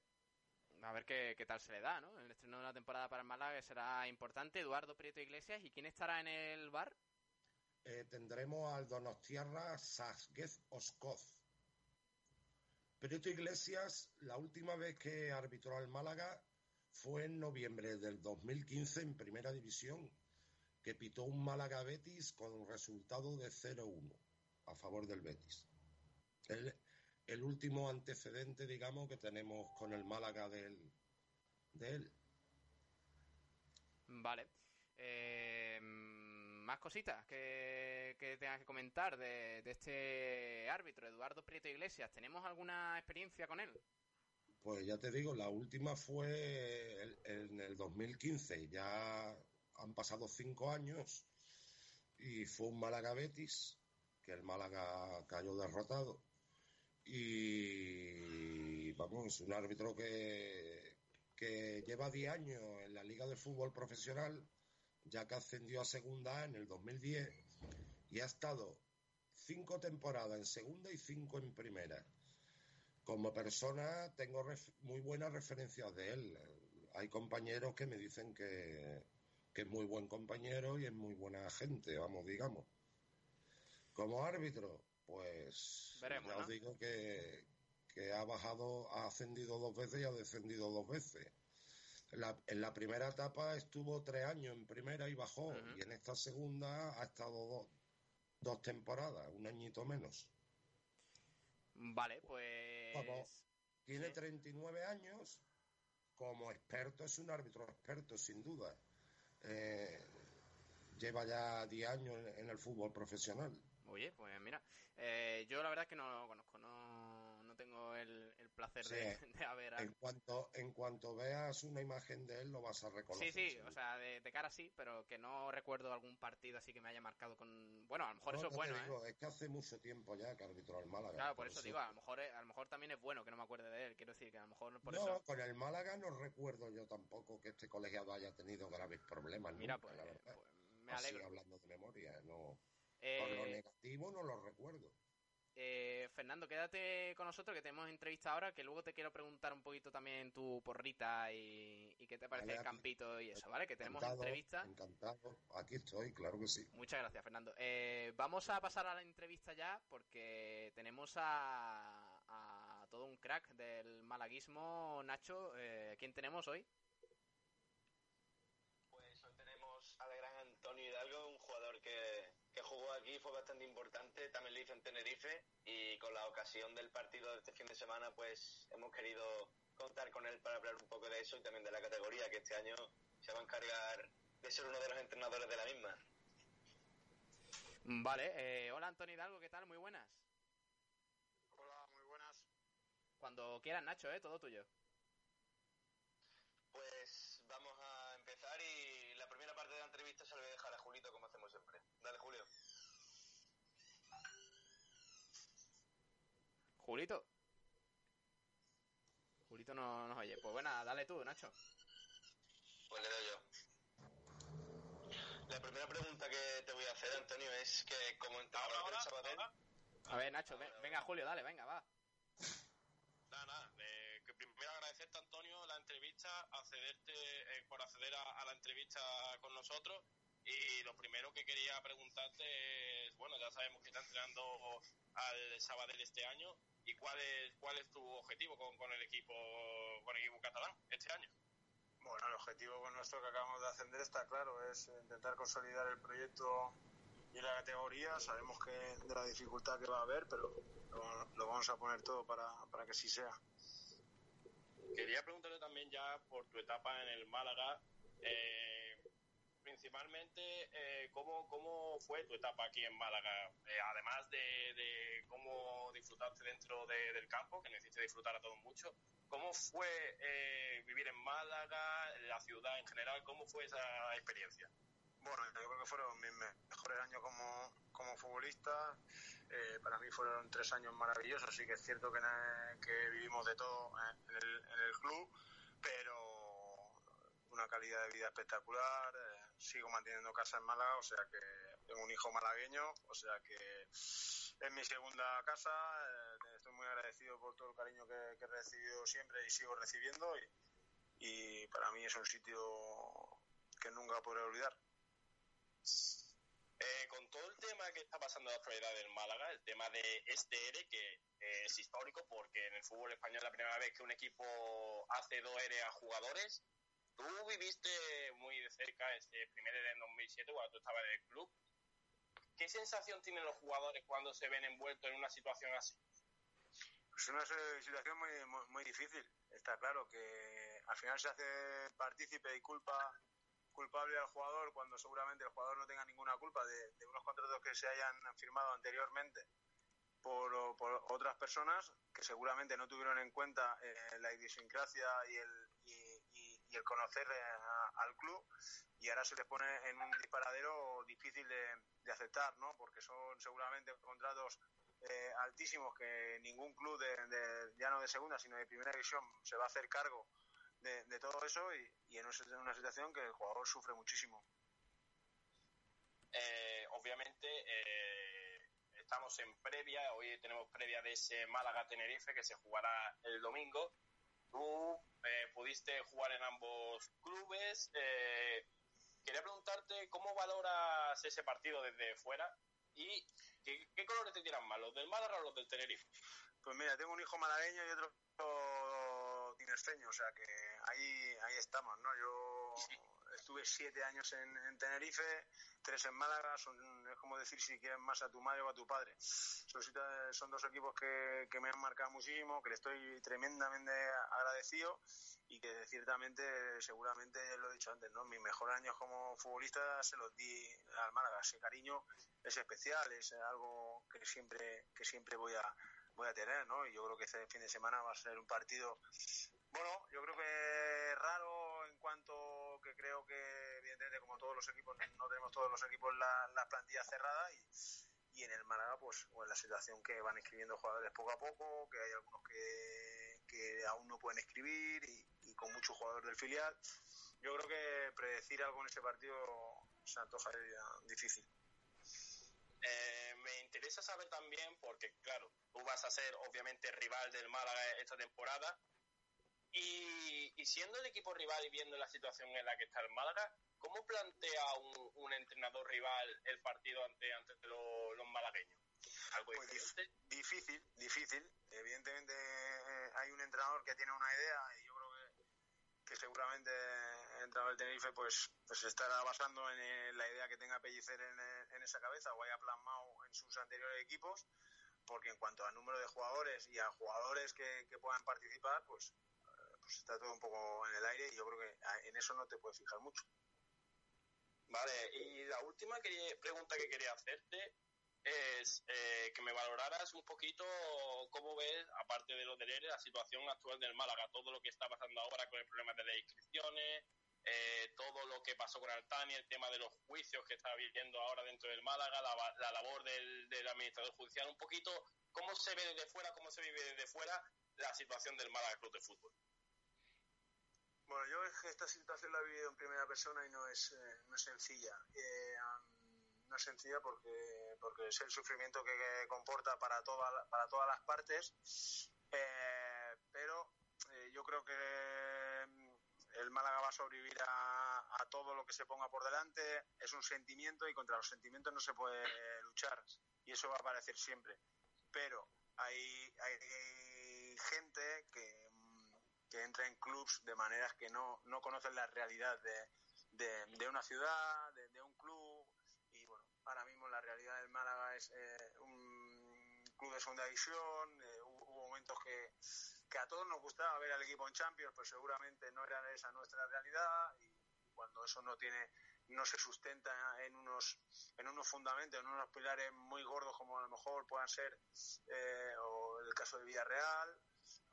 a ver qué, qué tal se le da, ¿no? El estreno de la temporada para el Málaga será importante. Eduardo Prieto Iglesias. ¿Y quién estará en el bar? eh, tendremos al Donostiarra Sasguez Oscoz. Prieto Iglesias, la última vez que arbitró al Málaga fue en noviembre del 2015 en Primera División, que pitó un Málaga Betis con un resultado de 0-1 a favor del Betis. El último antecedente, digamos, que tenemos con el Málaga del, de él. Vale. Eh, más cositas que, que tengas que comentar de, de este árbitro, Eduardo Prieto Iglesias. ¿Tenemos alguna experiencia con él? Pues ya te digo, la última fue el- en el 2015, ya han pasado cinco años y fue un Málaga Betis, que el Málaga cayó derrotado. Y vamos, un árbitro que, que lleva 10 años en la Liga de Fútbol Profesional, ya que ascendió a segunda en el 2010 y ha estado cinco temporadas en segunda y cinco en primera. Como persona tengo muy buenas referencias de él. Hay compañeros que me dicen que, que es muy buen compañero y es muy buena gente, vamos, digamos. Como árbitro, pues Veremos, ya ¿no? os digo que, que ha bajado, ha ascendido dos veces y ha descendido dos veces. En la, en la primera etapa estuvo tres años en primera y bajó, y en esta segunda ha estado dos, dos temporadas, un añito menos. Vale, pues... Como tiene 39 años, como experto es un árbitro experto, sin duda. Eh, lleva ya 10 años en, en el fútbol profesional. Oye, pues mira, eh, yo la verdad es que no lo conozco, no, no tengo el, el placer Sí, de, de haber... En cuanto, en cuanto veas una imagen de él, lo vas a Sí, reconocer. sí, o sea, de, de cara sí, pero que no recuerdo algún partido así que me haya marcado con... Bueno, a lo mejor No, eso es bueno, ¿eh? digo, Es que hace mucho tiempo ya que arbitró al Málaga. Claro, por eso digo, a lo mejor a lo mejor también es bueno que no me acuerde de él, quiero decir que a lo mejor por no, eso... con el Málaga no recuerdo yo tampoco que este colegiado haya tenido graves problemas. Mira, nunca, pues, la verdad. me Así alegro. hablando de memoria, no. Eh, Por lo negativo no lo recuerdo. Eh, Fernando, quédate con nosotros que tenemos entrevista ahora, que luego te quiero preguntar un poquito también tu porrita y, y qué te parece Vale, el campito y eso, ¿vale? Que tenemos Encantado, entrevista. Encantado. Aquí estoy, claro que sí. Muchas gracias, Fernando. Eh, vamos a pasar a la entrevista ya porque tenemos a, a todo un crack del malaguismo. Nacho, eh, ¿quién tenemos hoy? Pues hoy tenemos al gran Antonio Hidalgo, un jugador que, aquí, fue bastante importante, también lo hizo en Tenerife y con la ocasión del partido de este fin de semana pues hemos querido contar con él para hablar un poco de eso y también de la categoría que este año se va a encargar de ser uno de los entrenadores de la misma. Vale, eh, hola Antonio Hidalgo, ¿qué tal? Muy buenas. Hola, muy buenas. Cuando quieras, Nacho, ¿eh? Todo tuyo. Pues vamos a empezar y la primera parte de la entrevista se la voy a dejar a Julito como hacemos siempre. Dale, Julio. Julito. Julito no nos oye. Pues bueno, dale tú, Nacho. Pues le doy yo. La primera pregunta que te voy a hacer, Antonio, es que como entrenador del Sabadell... A ver, Nacho, ve- venga, Julio, dale, venga, va. Nada, nada. eh, que primero agradecerte, Antonio, la entrevista, accederte, eh, por acceder a, a la entrevista con nosotros. Y lo primero que quería preguntarte es, bueno, ya sabemos que está entrenando al Sabadell este año. ¿Y cuál es, cuál es tu objetivo con, con el equipo con el equipo catalán este año? Bueno, el objetivo con nuestro que acabamos de ascender está claro, es intentar consolidar el proyecto y la categoría. Sabemos que de la dificultad que va a haber, pero lo, lo vamos a poner todo para, para que así sea. Quería preguntarle también ya por tu etapa en el Málaga, eh, principalmente eh, ¿cómo, cómo fue tu etapa aquí en Málaga, Eh, además de, de cómo disfrutaste dentro de- del campo, que necesité disfrutar a todos mucho, ¿cómo fue eh, vivir en Málaga, la ciudad en general, cómo fue esa experiencia? Bueno, yo creo que fueron mis mejores años como, como futbolista. Eh, para mí fueron tres años maravillosos, así que es cierto que, que vivimos de todo eh, en el, en el club, pero una calidad de vida espectacular. Sigo manteniendo casa en Málaga, o sea que tengo un hijo malagueño, o sea que es mi segunda casa. eh, estoy muy agradecido por todo el cariño que, he recibido siempre y sigo recibiendo, y, para mí es un sitio que nunca podré olvidar. Eh, con todo el tema que está pasando en la actualidad del Málaga, el tema de este ERE, que es histórico porque en el fútbol español es la primera vez que un equipo hace dos ERE a jugadores. Tú viviste muy de cerca este primer en 2007 cuando tú estabas en el club. ¿Qué sensación tienen los jugadores cuando se ven envueltos en una situación así? Es una situación muy, muy, muy difícil. Está claro que al final se hace partícipe y culpa culpable al jugador cuando seguramente el jugador no tenga ninguna culpa de, de unos contratos que se hayan firmado anteriormente por, por otras personas que seguramente no tuvieron en cuenta eh, la idiosincrasia y el, y, el conocer eh, al club y ahora se les pone en un disparadero difícil de, aceptar, ¿no? Porque son seguramente contratos eh, altísimos que ningún club de, ya no de segunda sino de primera división se va a hacer cargo de, todo eso y, en una- una situación que el jugador sufre muchísimo. Eh, obviamente eh, estamos en previa, hoy tenemos previa de ese Málaga-Tenerife que se jugará el domingo. Tú eh, pudiste jugar en ambos clubes. eh, quería preguntarte cómo valoras ese partido desde fuera y qué, qué colores te tiran más, los del Málaga o los del Tenerife. Pues mira, tengo un hijo malagueño y otro tinerfeño, o sea que ahí, ahí estamos, ¿no? Yo estuve siete años en, en Tenerife, tres en Málaga, son, es como decir si quieres más a tu madre o a tu padre. Son, dos equipos que, que me han marcado muchísimo, que le estoy tremendamente agradecido y que ciertamente, seguramente, lo he dicho antes, ¿no? Mis mejores años como futbolista se los di al Málaga. Ese cariño es especial, es algo que siempre, que siempre voy a, voy a tener, ¿no? Y yo creo que este fin de semana va a ser un partido, bueno, yo creo que raro en cuanto creo que, evidentemente, como todos los equipos, no tenemos todos los equipos la, la plantilla cerrada y, y en el Málaga, pues, pues la situación que van escribiendo jugadores poco a poco, que hay algunos que, que aún no pueden escribir y, con muchos jugadores del filial. Yo creo que predecir algo en ese partido se antoja difícil. Eh, me interesa saber también, porque claro, tú vas a ser obviamente rival del Málaga esta temporada, y, y siendo el equipo rival y viendo la situación en la que está el Málaga, ¿cómo plantea un, un entrenador rival el partido ante, ante los, los malagueños? ¿Algo Pues diferente? dif- difícil, difícil. Evidentemente eh, hay un entrenador que tiene una idea y yo creo que, que seguramente el entrenador del Tenerife pues, pues estará basando en la idea que tenga Pellicer en, en esa cabeza o haya plasmado en sus anteriores equipos, porque en cuanto al número de jugadores y a jugadores que, que puedan participar, pues, pues está todo un poco en el aire y yo creo que en eso no te puedes fijar mucho. Vale, y la última que- pregunta que quería hacerte es eh, que me valoraras un poquito cómo ves, aparte de lo del ERE, la situación actual del Málaga, todo lo que está pasando ahora con el problema de las inscripciones, eh, todo lo que pasó con Altani, el tema de los juicios que está habiendo ahora dentro del Málaga, la, la labor del, del administrador judicial, un poquito cómo se ve desde fuera, cómo se vive desde fuera la situación del Málaga Club de Fútbol. Bueno, yo esta situación la he vivido en primera persona y no es, eh, no es sencilla. Eh, no es sencilla porque, porque es el sufrimiento que, que comporta para, toda para todas las partes, eh, pero eh, yo creo que mm, el Málaga va a sobrevivir a, a todo lo que se ponga por delante. Es un sentimiento y contra los sentimientos no se puede luchar y eso va a aparecer siempre. Pero hay, hay gente que que entra en clubs de maneras que no, no conocen la realidad de, de, una ciudad, de, un club. Y bueno, ahora mismo la realidad del Málaga es eh, un club de segunda división. eh, hubo, hubo momentos que, que a todos nos gustaba ver al equipo en Champions, pero seguramente no era esa nuestra realidad. Y cuando eso no tiene no se sustenta en unos en unos fundamentos, en unos pilares muy gordos como a lo mejor puedan ser eh, o el caso de Villarreal,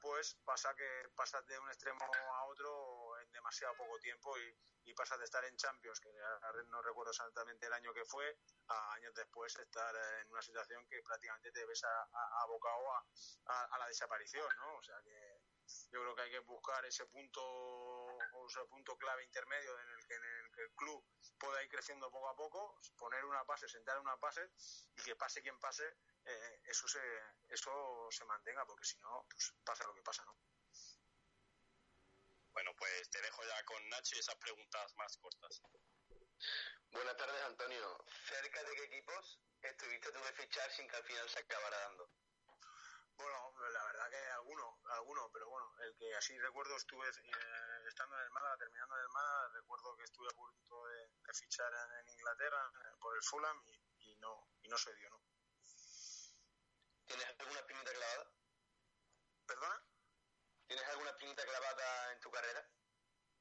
pues pasa que pasas de un extremo a otro en demasiado poco tiempo y, y pasas de estar en Champions, que no recuerdo exactamente el año que fue, a años después estar en una situación que prácticamente te ves abocado a, a- a la desaparición, ¿no? O sea que yo creo que hay que buscar ese punto o ese punto clave intermedio en el que, en el que el club pueda ir creciendo poco a poco, poner una base, sentar una base y que pase quien pase, eh, eso se eso se mantenga, porque si no, pues pasa lo que pasa, ¿no? Bueno, pues te dejo ya con Nacho y esas preguntas más cortas. Buenas tardes, Antonio. ¿Cerca de qué equipos estuviste tú de fichar sin que al final se acabara dando? Bueno, verdad que alguno, alguno, pero bueno, el que así recuerdo estuve eh, estando en el Málaga, terminando en el Málaga, recuerdo que estuve a punto de, de fichar en, en Inglaterra eh, por el Fulham y, y no y no se dio, ¿no? ¿Tienes alguna espinita clavada? ¿Perdona? ¿Tienes alguna espinita clavada en tu carrera?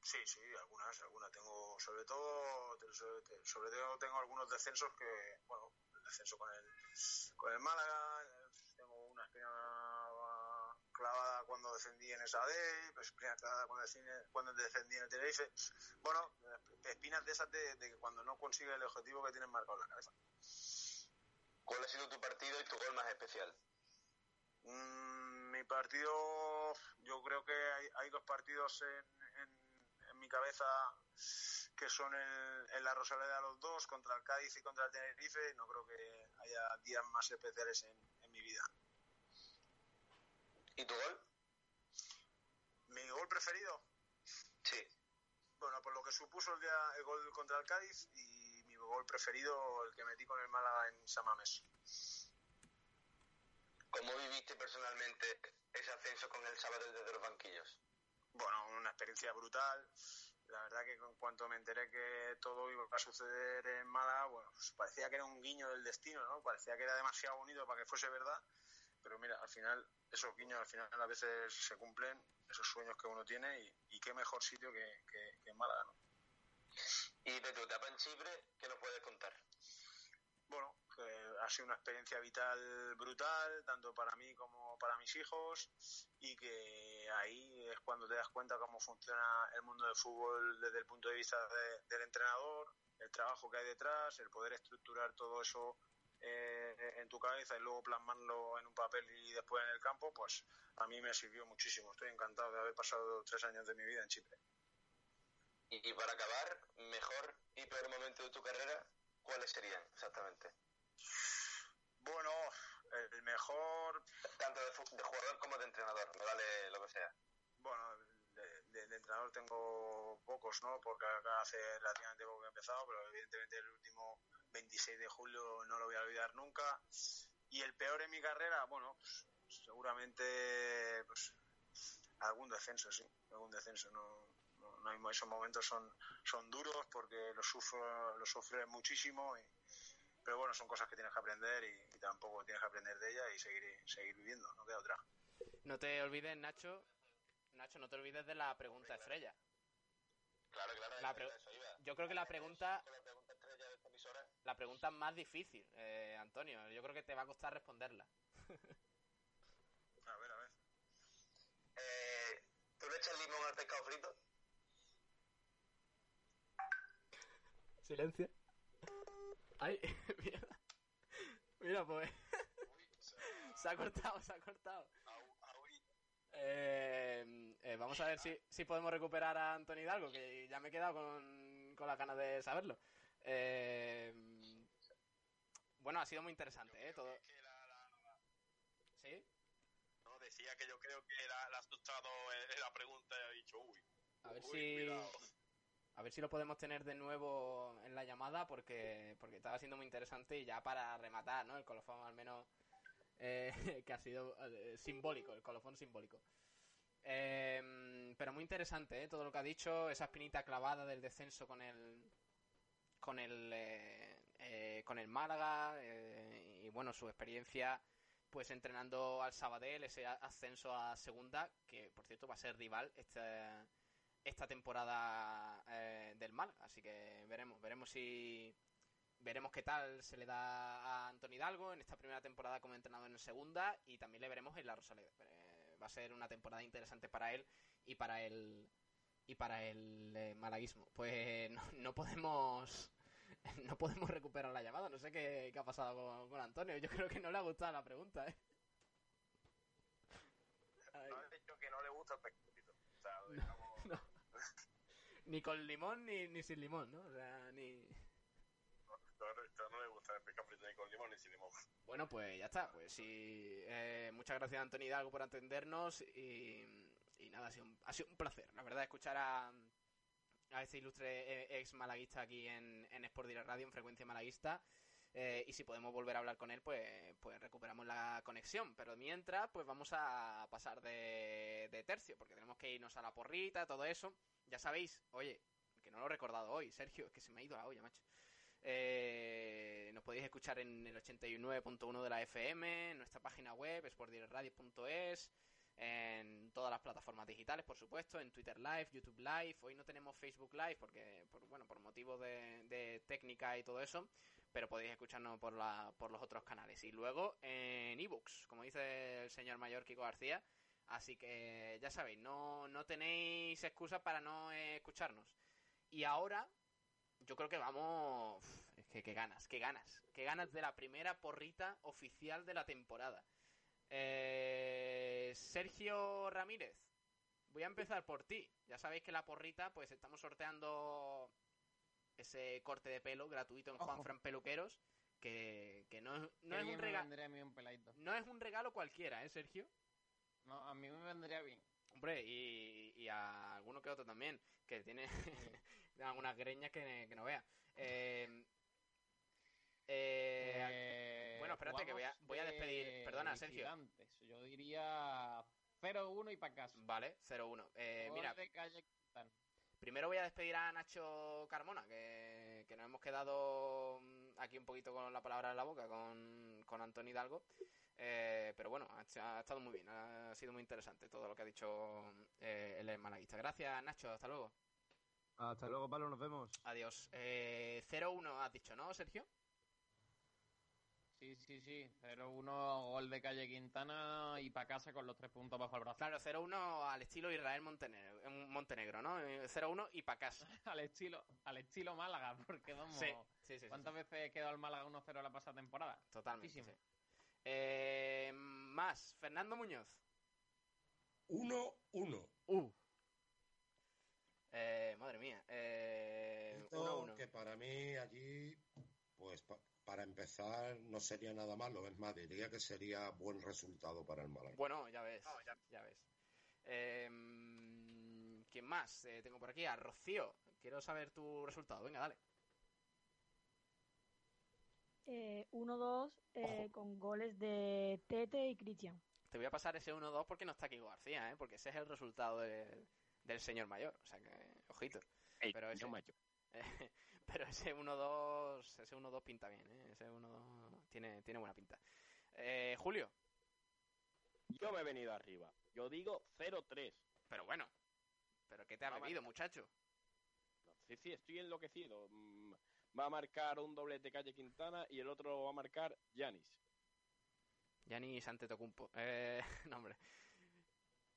Sí, sí, algunas, algunas. Tengo, sobre todo, sobre, sobre todo tengo algunos descensos que, bueno, el descenso con el, con el Málaga, tengo una espina clavada cuando defendí en esa D, pues espina clavada cuando defendí, cuando defendí en el Tenerife. Bueno, espinas de esas de, de cuando no consigues el objetivo que tienes marcado en la cabeza. ¿Cuál ha sido tu partido y tu gol más especial? Mm, mi partido, yo creo que hay, hay dos partidos en, en, en mi cabeza que son en, en la Rosaleda los dos, contra el Cádiz y contra el Tenerife. No creo que haya días más especiales en, en mi vida. ¿Y tu gol? ¿Mi gol preferido? Sí. Bueno, por lo que supuso el, día, el gol contra el Cádiz y mi gol preferido, el que metí con el Málaga en Samamés. ¿Cómo viviste personalmente ese ascenso con el sábado desde los banquillos? Bueno, una experiencia brutal. La verdad que en cuanto me enteré que todo iba a suceder en Málaga, bueno, pues parecía que era un guiño del destino, ¿no? Parecía que era demasiado bonito para que fuese verdad. Pero mira, al final, esos guiños al final a veces se cumplen, esos sueños que uno tiene, y, y qué mejor sitio que, que, que en Málaga, ¿no? Y de tu etapa en Chipre, ¿qué nos puedes contar? Bueno, que ha sido una experiencia vital brutal, tanto para mí como para mis hijos, y que ahí es cuando te das cuenta cómo funciona el mundo del fútbol desde el punto de vista de- del entrenador, el trabajo que hay detrás, el poder estructurar todo eso eh, en tu cabeza y luego plasmarlo en un papel y después en el campo, pues a mí me sirvió muchísimo. Estoy encantado de haber pasado tres años de mi vida en Chipre. Y, para acabar, mejor y peor momento de tu carrera, ¿cuáles serían exactamente? Bueno, tanto de, fu- de jugador como de entrenador, me vale lo que sea. Bueno, de, de- de entrenador tengo pocos, ¿no? Porque acá hace relativamente poco que he empezado, pero evidentemente el último 26 de julio no lo voy a olvidar nunca. Y el peor en mi carrera, bueno, pues, seguramente pues, algún descenso, sí, algún descenso. No, no, no hay- esos momentos son, son duros porque los sufro, los sufres muchísimo, y- pero bueno, son cosas que tienes que aprender y, y tampoco tienes que aprender de ellas y seguir, seguir viviendo, no queda otra. No te olvides, Nacho. Nacho, no te olvides de la pregunta estrella. Claro, claro, La eso- pre- eso iba. Yo creo que la pregunta, La pregunta estrella de esta emisora. La pregunta más difícil, eh, Antonio. Yo creo que te va a costar responderla. A ver, a ver. Eh, ¿Tú le echas limón al pescado frito? Silencio. Ay, mira. Mira, pues. se ha cortado, se ha cortado. Eh, eh, vamos a ver si, si podemos recuperar a Antonio Hidalgo, que ya me he quedado con, con las ganas de saberlo. Eh, bueno, ha sido muy interesante, ¿eh? Todo. ¿Sí? No, decía que yo creo que la, la ha asustado en la pregunta y ha dicho, uy, A ver uy, si. cuidado. A ver si lo podemos tener de nuevo en la llamada porque, porque estaba siendo muy interesante y ya para rematar, ¿no? El colofón al menos eh, que ha sido eh, simbólico, el colofón simbólico. Eh, pero muy interesante, ¿eh? Todo lo que ha dicho, esa espinita clavada del descenso con el con el eh, con el Málaga eh, y bueno, su experiencia pues entrenando al Sabadell, ese ascenso a segunda, que por cierto va a ser rival esta, esta temporada eh, del Málaga, así que veremos, veremos si veremos qué tal se le da a Antonio Hidalgo en esta primera temporada como entrenador en segunda y también le veremos en la Rosaleda. Eh, va a ser una temporada interesante para él y para el y para el eh, malaguismo. Pues no, no podemos no podemos recuperar la llamada. No sé qué, qué ha pasado con, con Antonio. Yo creo que no le ha gustado la pregunta, ¿eh? No ha dicho que no le gusta el pescado frito. O sea, no. Ni con limón ni, ni sin limón, ¿no? O sea, ni... no, no- no le gusta el pescado frito ni con limón ni sin limón. Bueno, pues ya está. Pues sí, eh, muchas gracias Antonio Hidalgo por atendernos y, y nada, ha sido, un, ha sido un placer, la verdad, escuchar a, a este ilustre eh, ex malaguista aquí en, en Sport Direct Radio, en Frecuencia Malaguista. Eh, y si podemos volver a hablar con él, pues, pues recuperamos la conexión. Pero mientras, pues vamos a pasar de, de tercio, porque tenemos que irnos a la porrita, todo eso. Ya sabéis, oye, que no lo he recordado hoy, Sergio, es que se me ha ido la olla, macho. Eh, nos podéis escuchar en el 89.1 de la FM, en nuestra página web, sportdirectradio.es, en todas las plataformas digitales, por supuesto, en Twitter Live, YouTube Live. Hoy no tenemos Facebook Live porque, por, bueno, por motivos de, técnica y todo eso, pero podéis escucharnos por, la, por los otros canales. Y luego en ebooks, como dice el señor mayor Kiko García. Así que ya sabéis, no, no tenéis excusas para no escucharnos. Y ahora, yo creo que vamos. Es que qué ganas, qué ganas. Qué ganas de la primera porrita oficial de la temporada. Eh, Sergio Ramírez, voy a empezar por ti. Ya sabéis que la porrita, pues estamos sorteando ese corte de pelo gratuito en Ojo. Juan Fran Peluqueros. Que, que no, es- no es un regalo. No es un regalo cualquiera, ¿eh, Sergio? No, a mí me vendría bien. Hombre, y, y a alguno que otro también, que tiene algunas greñas que, que no vea. Eh, eh, Eh, bueno, espérate que voy a, voy a despedir. de Perdona, Sergio. Yo diría 0-1 y para casa. Vale, 0-1. Eh, mira, de Calle Quintana. primero voy a despedir a Nacho Carmona, que, que nos hemos quedado mm, aquí un poquito con la palabra en la boca con, con Antonio Hidalgo. Eh, pero bueno, ha, ha estado muy bien, ha sido muy interesante todo lo que ha dicho eh, el malaguista. Gracias, Nacho, hasta luego. Hasta luego, Pablo, nos vemos. Adiós. Eh, 0-1 has dicho, ¿no, Sergio? Sí, sí, sí. 0-1 gol de Calle Quintana y para casa con los tres puntos bajo el brazo. Claro, 0-1 al estilo Israel Montenegro, eh, Montenegro ¿no? Eh, 0-1 y para casa. al estilo al estilo Málaga, porque vamos. Sí, sí, sí, sí, ¿Cuántas veces quedó el Málaga 1-0 la pasada temporada? Totalmente. Eh, más, Fernando Muñoz. 1-1. Uh. Eh, madre mía. Eh, Esto 1-1. que para mí allí Pues pa- para empezar no sería nada malo, es más, diría que sería buen resultado para el Málaga. Bueno, ya ves, ya ves. Eh, ¿Quién más? Eh, tengo por aquí a Rocío. Quiero saber tu resultado. Venga, dale. Eh, 1-2 eh, con goles de Tete y Cristian. Te voy a pasar ese 1-2 porque no está aquí García, ¿eh? Porque ese es el resultado del, del señor mayor. O sea que, ojito. pero ese, pero ese 1-2 ese 1-2 pinta bien, ¿eh? Ese 1-2 tiene, tiene buena pinta. Eh, Julio. Yo me he venido arriba. Yo digo 0-3. Pero bueno. ¿Pero qué te ha Va bebido, marcar. muchacho? Sí, sí, estoy enloquecido. Mm, Va a marcar un doblete Calle Quintana y el otro lo va a marcar Yanis. Gianni Santetocumpo. Eh, no, hombre.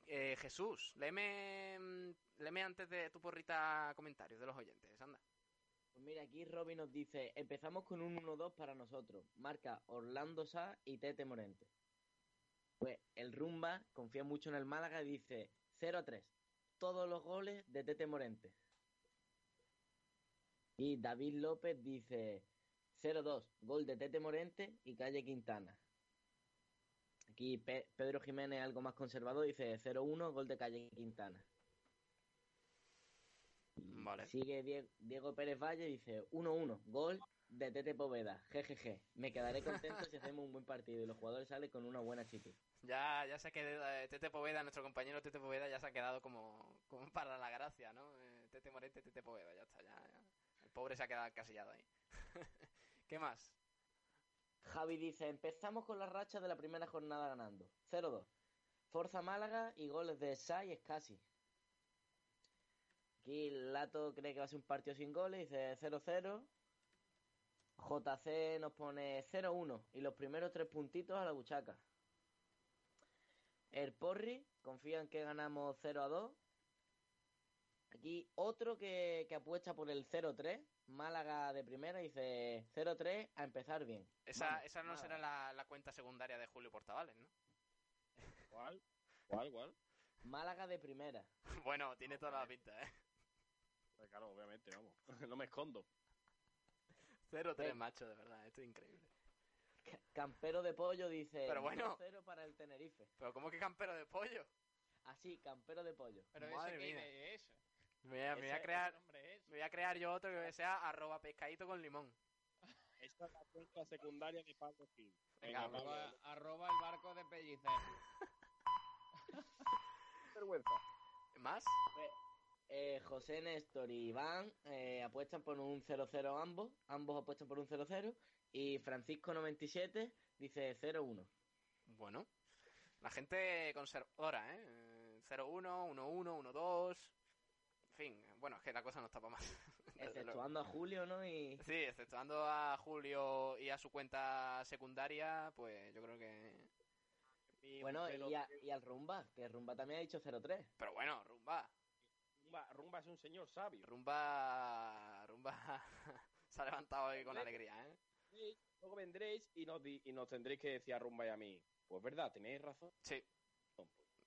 Eh, Jesús, léeme, mm, léeme antes de tu porrita comentarios de los oyentes, anda. Pues mira, aquí Robin nos dice, empezamos con un 1-2 para nosotros. Marca Orlando Sá y Tete Morente. Pues el Rumba confía mucho en el Málaga y dice 0-3. Todos los goles de Tete Morente. Y David López dice 0-2. Gol de Tete Morente y Calle Quintana. Aquí Pe- Pedro Jiménez, algo más conservador, dice 0-1. Gol de Calle Quintana. Vale. Sigue Die- Diego Pérez Valle dice 1-1, gol de Tete Poveda, jejeje. Me quedaré contento si hacemos un buen partido y los jugadores salen con una buena actitud. Ya, ya se ha quedado, eh, Tete Poveda, nuestro compañero Tete Poveda, ya se ha quedado como, como para la gracia, ¿no? Eh, Tete Morente, Tete Poveda, ya está, ya, ya. El pobre se ha quedado encasillado ahí. ¿Qué más? Javi dice, empezamos con la racha de la primera jornada ganando. 0-2. Forza Málaga y goles de Sa y Escasi. Aquí Lato cree que va a ser un partido sin goles, dice 0-0. JC nos pone 0-1 y los primeros tres puntitos a la buchaca. El Porri confía en que ganamos 0-2. Aquí otro que, que apuesta por el 0-3. Málaga de primera dice 0-3 a empezar bien. Esa, Vamos, esa no Málaga. será la, la cuenta secundaria de Julio Portavales, ¿no? ¿Cuál? ¿Cuál? ¿Cuál? Málaga de primera. bueno, tiene toda la pinta, ¿eh? Pues claro, obviamente, vamos. no me escondo. 0-3, macho, de verdad, esto es increíble. Campero de pollo dice Pero bueno. 0 para el Tenerife. Pero ¿cómo que campero de pollo? Así, campero de pollo. Pero Madre ese que eso. Me voy a, me voy a Ese- crear, es. me voy a crear yo otro que sea arroba pescadito con limón. Esta es la cuenta secundaria de Pablo Gil. Venga, Venga, Arroba, el barco de Pellicer. vergüenza. ¿Más? Eh, José Néstor y Iván eh, apuestan por un 0-0 ambos. Ambos apuestan por un 0-0. Y Francisco97 dice 0-1. Bueno, la gente conservadora, ¿eh? Eh, 0-1, 1-1, 1-2. En fin, bueno, es que la cosa no está para más. Exceptuando a Julio, ¿no? Y Sí, exceptuando a Julio y a su cuenta secundaria, pues yo creo que... bueno, y, a- y al Rumba, que Rumba también ha dicho 0-3. Pero bueno, Rumba. Rumba, Rumba es un señor sabio. Rumba... Rumba se ha levantado hoy con alegría, ¿eh? Luego vendréis y nos, di- y nos tendréis que decir a Rumba y a mí. Pues verdad, tenéis razón. Sí.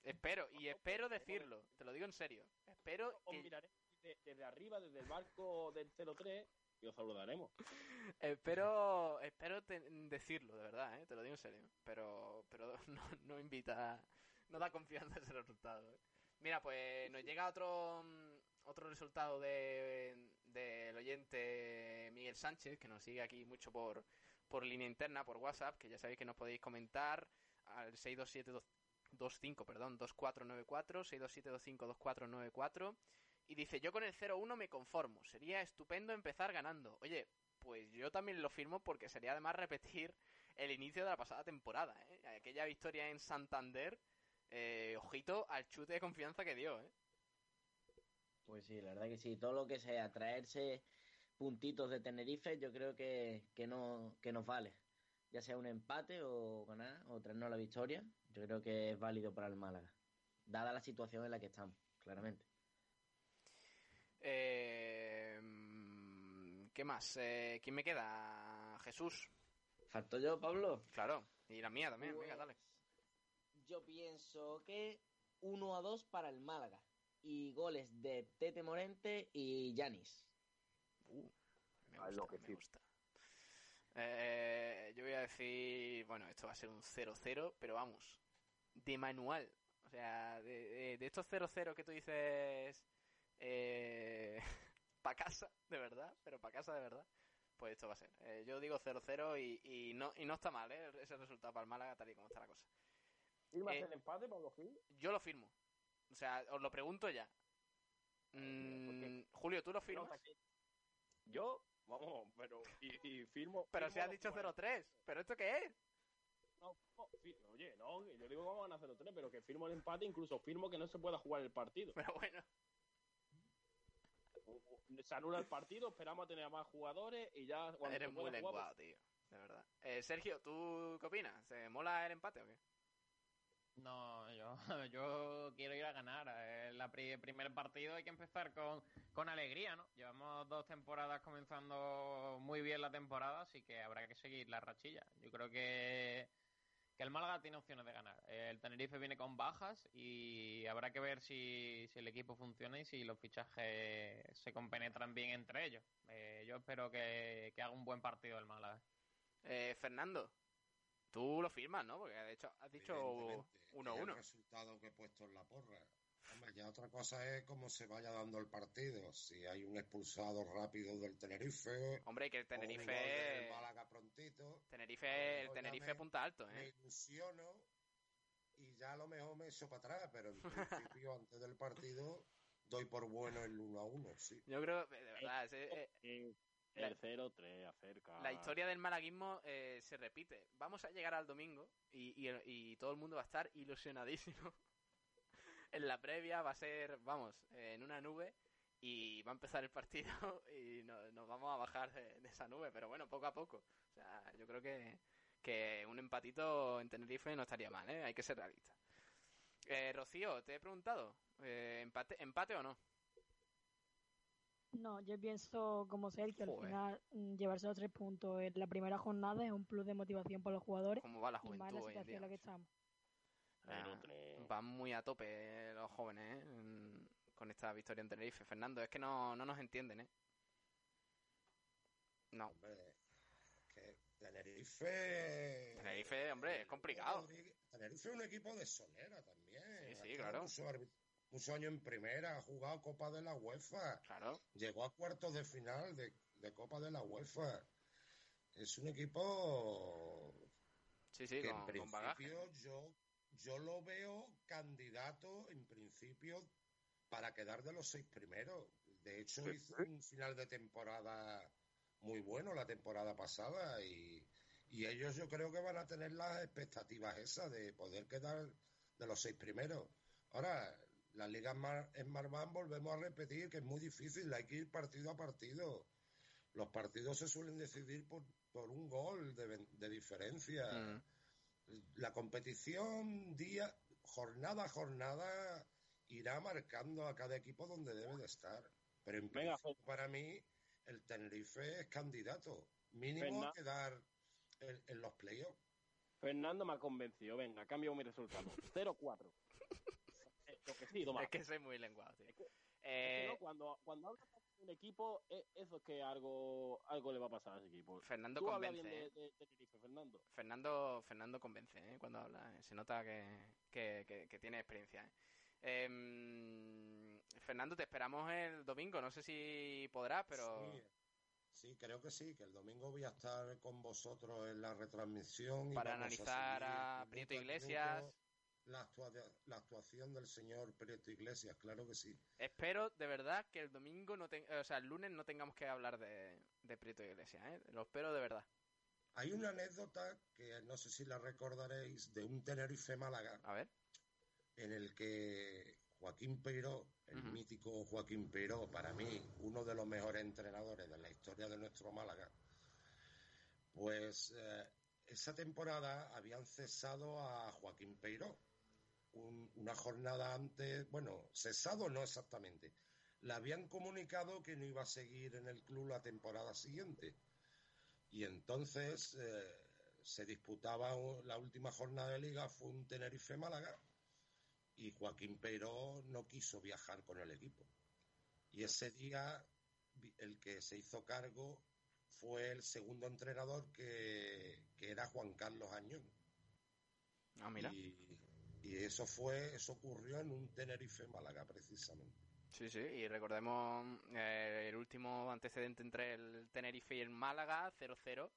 Espero, y espero decirlo, te lo digo en serio. Espero Os que, miraré desde, desde arriba, desde el barco del 03 y os saludaremos. espero, espero te- decirlo, de verdad, ¿eh? te lo digo en serio. Pero, pero no, no invita, no da confianza ese resultado. ¿eh? Mira, pues nos llega otro, mm, otro resultado de del oyente Miguel Sánchez, que nos sigue aquí mucho por, por línea interna, por WhatsApp, que ya sabéis que nos podéis comentar al 62725, perdón, 2494, 627252494 y dice, yo con el 0-1 me conformo, sería estupendo empezar ganando. Oye, pues yo también lo firmo porque sería además repetir el inicio de la pasada temporada, ¿eh? Aquella victoria en Santander, eh, ojito al chute de confianza que dio, ¿eh? Pues sí, la verdad que sí. Todo lo que sea traerse puntitos de Tenerife, yo creo que, que, no, que nos vale. Ya sea un empate o ganar o traernos la victoria, yo creo que es válido para el Málaga. Dada la situación en la que estamos, claramente. Eh, ¿Qué más? Eh, ¿Quién me queda? Jesús. ¿Falto yo, Pablo? Claro, y la mía también, Pues, venga, dale. Yo pienso que 1 a 2 para el Málaga. Y goles de Tete Morente y Yanis. Uh, me gusta, me gusta. Eh, yo voy a decir, bueno, esto va a ser un 0-0, pero vamos, de manual. O sea, de, de- de estos 0-0 que tú dices eh, pa' casa, de verdad, pero pa' casa de verdad, pues esto va a ser. Eh, yo digo 0-0 y, y no, y no está mal, ¿eh? Ese resultado para el Málaga, tal y como está la cosa. ¿Firmas Eh, el empate, Pablo Gil? Yo lo firmo. O sea, os lo pregunto ya. Mm, Julio, ¿tú lo firmas? Yo, vamos, pero. Y, y firmo. Pero firmo has los dicho cuatro. 0-3. ¿Pero esto qué es? No, oye, no, yo digo que vamos a ganar 0-3, pero que firmo el empate, incluso firmo que no se pueda jugar el partido. Pero bueno. Se anula el partido, esperamos a tener a más jugadores y ya cuando Eres se muy jugar, lenguado, tío. De verdad. Eh, Sergio, ¿tú qué opinas? ¿Se mola el empate o qué? No, yo, yo quiero ir a ganar. El primer partido hay que empezar con, con alegría, ¿no? Llevamos dos temporadas comenzando muy bien la temporada, así que habrá que seguir la rachilla. Yo creo que, que el Málaga tiene opciones de ganar. El Tenerife viene con bajas y habrá que ver si, si el equipo funciona y si los fichajes se compenetran bien entre ellos. Eh, yo espero que, que haga un buen partido el Málaga. Eh, Fernando, tú lo firmas, ¿no? Porque de hecho has dicho Evidentemente, que es 1-1. El resultado que he puesto en la porra. Hombre, ya otra cosa es cómo se vaya dando el partido. Si hay un expulsado rápido del Tenerife. Hombre, que el Tenerife- del Málaga prontito. Tenerife, el Tenerife me- punta alto, Me ¿eh? ilusiono y ya a lo mejor me echo para atrás, pero en principio, antes del partido, doy por bueno el 1 a 1, sí. Yo creo, de verdad, ese- eh, la- El 0-3 acerca. La historia del malaguismo eh, se repite. Vamos a llegar al domingo y, y- y todo el mundo va a estar ilusionadísimo. en la previa va a ser, vamos, eh, en una nube y va a empezar el partido y no- nos vamos a bajar de, de esa nube, pero bueno, poco a poco. O sea, yo creo que, que un empatito en Tenerife no estaría mal, ¿eh? Hay que ser realista. Eh, Rocío, te he preguntado, eh, ¿empate, ¿empate o no? No, yo pienso como Sergio, al Joder. final mm, llevarse los tres puntos en la primera jornada es un plus de motivación para los jugadores. ¿Cómo va la y más en juventud hoy en situación día, en la que estamos. Ah, Van muy a tope eh, los jóvenes ¿eh? en- con esta victoria en Tenerife. Fernando, es que no, no nos entienden, ¿eh? No. Que Tenerife. Tenerife, hombre, es complicado. Tenerife es un equipo de solera también. Sí, sí, claro. Muchos años en primera, ha jugado Copa de la UEFA. Claro. Llegó a cuartos de final de, de Copa de la UEFA. Es un equipo Sí, sí, que con, en con principio yo, yo lo veo candidato en principio para quedar de los seis primeros. De hecho, Sí, hizo un final de temporada muy bueno la temporada pasada y, y ellos yo creo que van a tener las expectativas esas de poder quedar de los seis primeros. Ahora, la Liga en Marván volvemos a repetir que es muy difícil, hay que ir partido a partido. Los partidos se suelen decidir por, por un gol de, de diferencia. Mm. La competición día, jornada a jornada irá marcando a cada equipo donde debe de estar. Pero en Venga, para mí el Tenerife es candidato mínimo a quedar en, en los playoffs. Fernando me ha convencido. Venga, cambio mi resultado. 0-4. Lo que sí, Tomás. Es que soy muy lenguado, tío. Es que Eh, no, cuando, cuando hablas de un equipo, eh, eso es que algo, algo le va a pasar a ese equipo. Fernando Tú convence, bien ¿eh? de, de Tenerife, Fernando. Fernando, Fernando convence, ¿eh? Cuando habla. ¿eh? Se nota que, que, que- que tiene experiencia, ¿eh? Em, Fernando, te esperamos el domingo. No sé si podrás, pero... Sí, sí, creo que sí, que el domingo voy a estar con vosotros en la retransmisión. Para analizar a minuto Prieto minuto Iglesias. La, actua- la actuación del señor Prieto Iglesias, claro que sí. Espero de verdad que el domingo no o sea, el lunes no tengamos que hablar de, de Prieto Iglesias, ¿eh? Lo espero de verdad. Hay una anécdota que no sé si la recordaréis de un Tenerife Málaga. A ver. En el que Joaquín Peiró, el mítico Joaquín Peiró, para mí uno de los mejores entrenadores de la historia de nuestro Málaga, pues eh, esa temporada habían cesado a Joaquín Peiró. Un- una jornada antes, bueno, cesado no exactamente. Le habían comunicado que no iba a seguir en el club la temporada siguiente. Y entonces eh, se disputaba la última jornada de liga, fue un Tenerife Málaga, y Joaquín Peiró no quiso viajar con el equipo. Y ese día el que se hizo cargo fue el segundo entrenador que, que era Juan Carlos Añón. Ah, mira. Y, y eso fue, eso ocurrió en un Tenerife Málaga, precisamente. Sí, sí, y recordemos eh, el último antecedente entre el Tenerife y el Málaga, 0-0,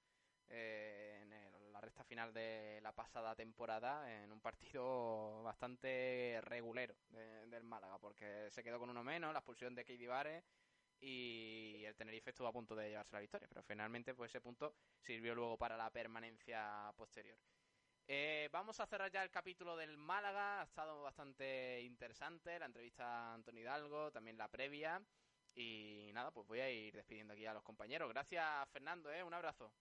eh, en la recta final de la pasada temporada, en un partido bastante regulero de- del Málaga, porque se quedó con uno menos, la expulsión de Keidi Vare y el Tenerife estuvo a punto de llevarse la victoria, pero finalmente pues ese punto sirvió luego para la permanencia posterior. Eh, vamos a cerrar ya el capítulo del Málaga. Ha estado bastante interesante la entrevista a Antonio Hidalgo, también la previa. Y nada, pues voy a ir despidiendo aquí a los compañeros. Gracias, Fernando, ¿eh? un abrazo.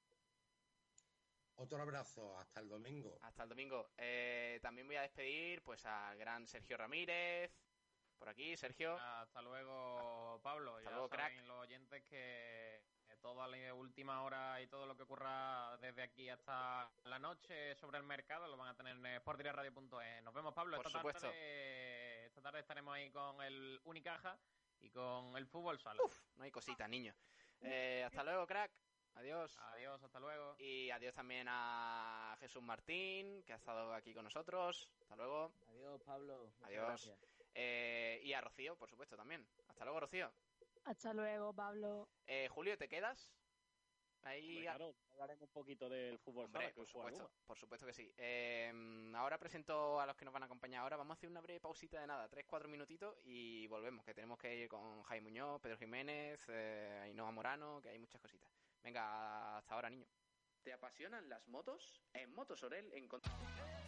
Otro abrazo, hasta el domingo. Hasta el domingo. Eh, también voy a despedir pues al gran Sergio Ramírez. Por aquí, Sergio. Hasta luego, Pablo. Hasta ya luego, saben crack. los oyentes que toda la última hora y todo lo que ocurra desde aquí hasta la noche sobre el mercado lo van a tener en sportdirectradio.es. Nos vemos, Pablo. Por esta supuesto. Tarde, esta tarde estaremos ahí con el Unicaja y con el fútbol sala. No hay cosita, niño. Eh, hasta luego, crack. Adiós. Adiós, hasta luego. Y adiós también a Jesús Martín, que ha estado aquí con nosotros. Hasta luego. Adiós, Pablo. Muchas Adiós. gracias. Eh, y a Rocío, por supuesto, también. Hasta luego, Rocío. Hasta luego, Pablo. Eh, Julio, ¿te quedas? Ahí Hombre, claro, hablaremos un poquito del fútbol Hombre, sala, que por supuesto, por supuesto que sí. Eh, ahora presento a los que nos van a acompañar ahora. Vamos a hacer una breve pausita de nada, 3-4 minutitos y volvemos, que tenemos que ir con Jaime Muñoz, Pedro Jiménez, eh, Ainhoa Morano, que hay muchas cositas. Venga, hasta ahora, niño. ¿Te apasionan las motos? En Motos Orel encontramos...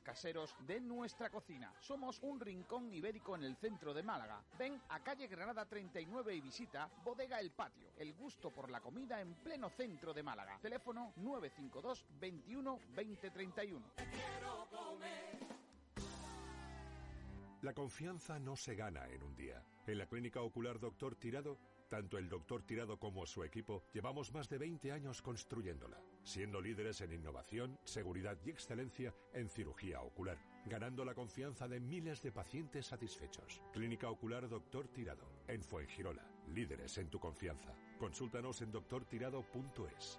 caseros de nuestra cocina. Somos un rincón ibérico en el centro de Málaga. Ven a calle Granada 39 y visita Bodega El Patio. El gusto por la comida en pleno centro de Málaga. Teléfono 952 21 20 31. La confianza no se gana en un día. En la Clínica Ocular Doctor Tirado, tanto el doctor Tirado como su equipo llevamos más de 20 años construyéndola, siendo líderes en innovación, seguridad y excelencia en cirugía ocular, ganando la confianza de miles de pacientes satisfechos. Clínica Ocular Doctor Tirado, en Fuengirola, líderes en tu confianza. Consúltanos en doctortirado.es.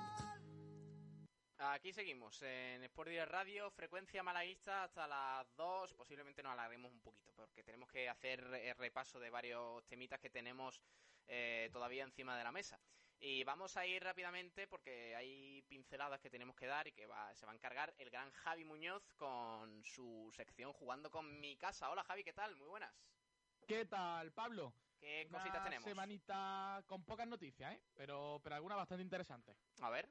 Aquí seguimos en Sport Direct Radio, frecuencia malaguista hasta las 2. Posiblemente nos alarguemos un poquito porque tenemos que hacer el repaso de varios temitas que tenemos eh, todavía encima de la mesa. Y vamos a ir rápidamente porque hay pinceladas que tenemos que dar y que va- se va a encargar el gran Javi Muñoz con su sección Jugando con mi casa. Hola Javi, ¿qué tal? Muy buenas. ¿Qué tal, Pablo? ¿Qué Una cositas tenemos? semanita con pocas noticias, ¿eh? Pero, pero alguna bastante interesante. A ver.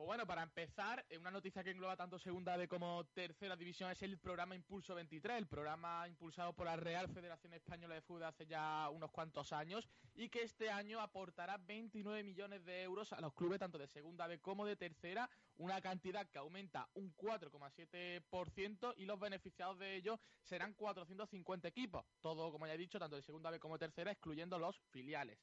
Pues bueno, para empezar, eh, una noticia que engloba tanto segunda B como tercera división es el programa Impulso 23, el programa impulsado por la Real Federación Española de Fútbol hace ya unos cuantos años y que este año aportará 29 millones de euros a los clubes tanto de segunda B como de tercera, una cantidad que aumenta un 4,7% y los beneficiados de ello serán 450 equipos, todo como ya he dicho, tanto de segunda B como de tercera, excluyendo los filiales.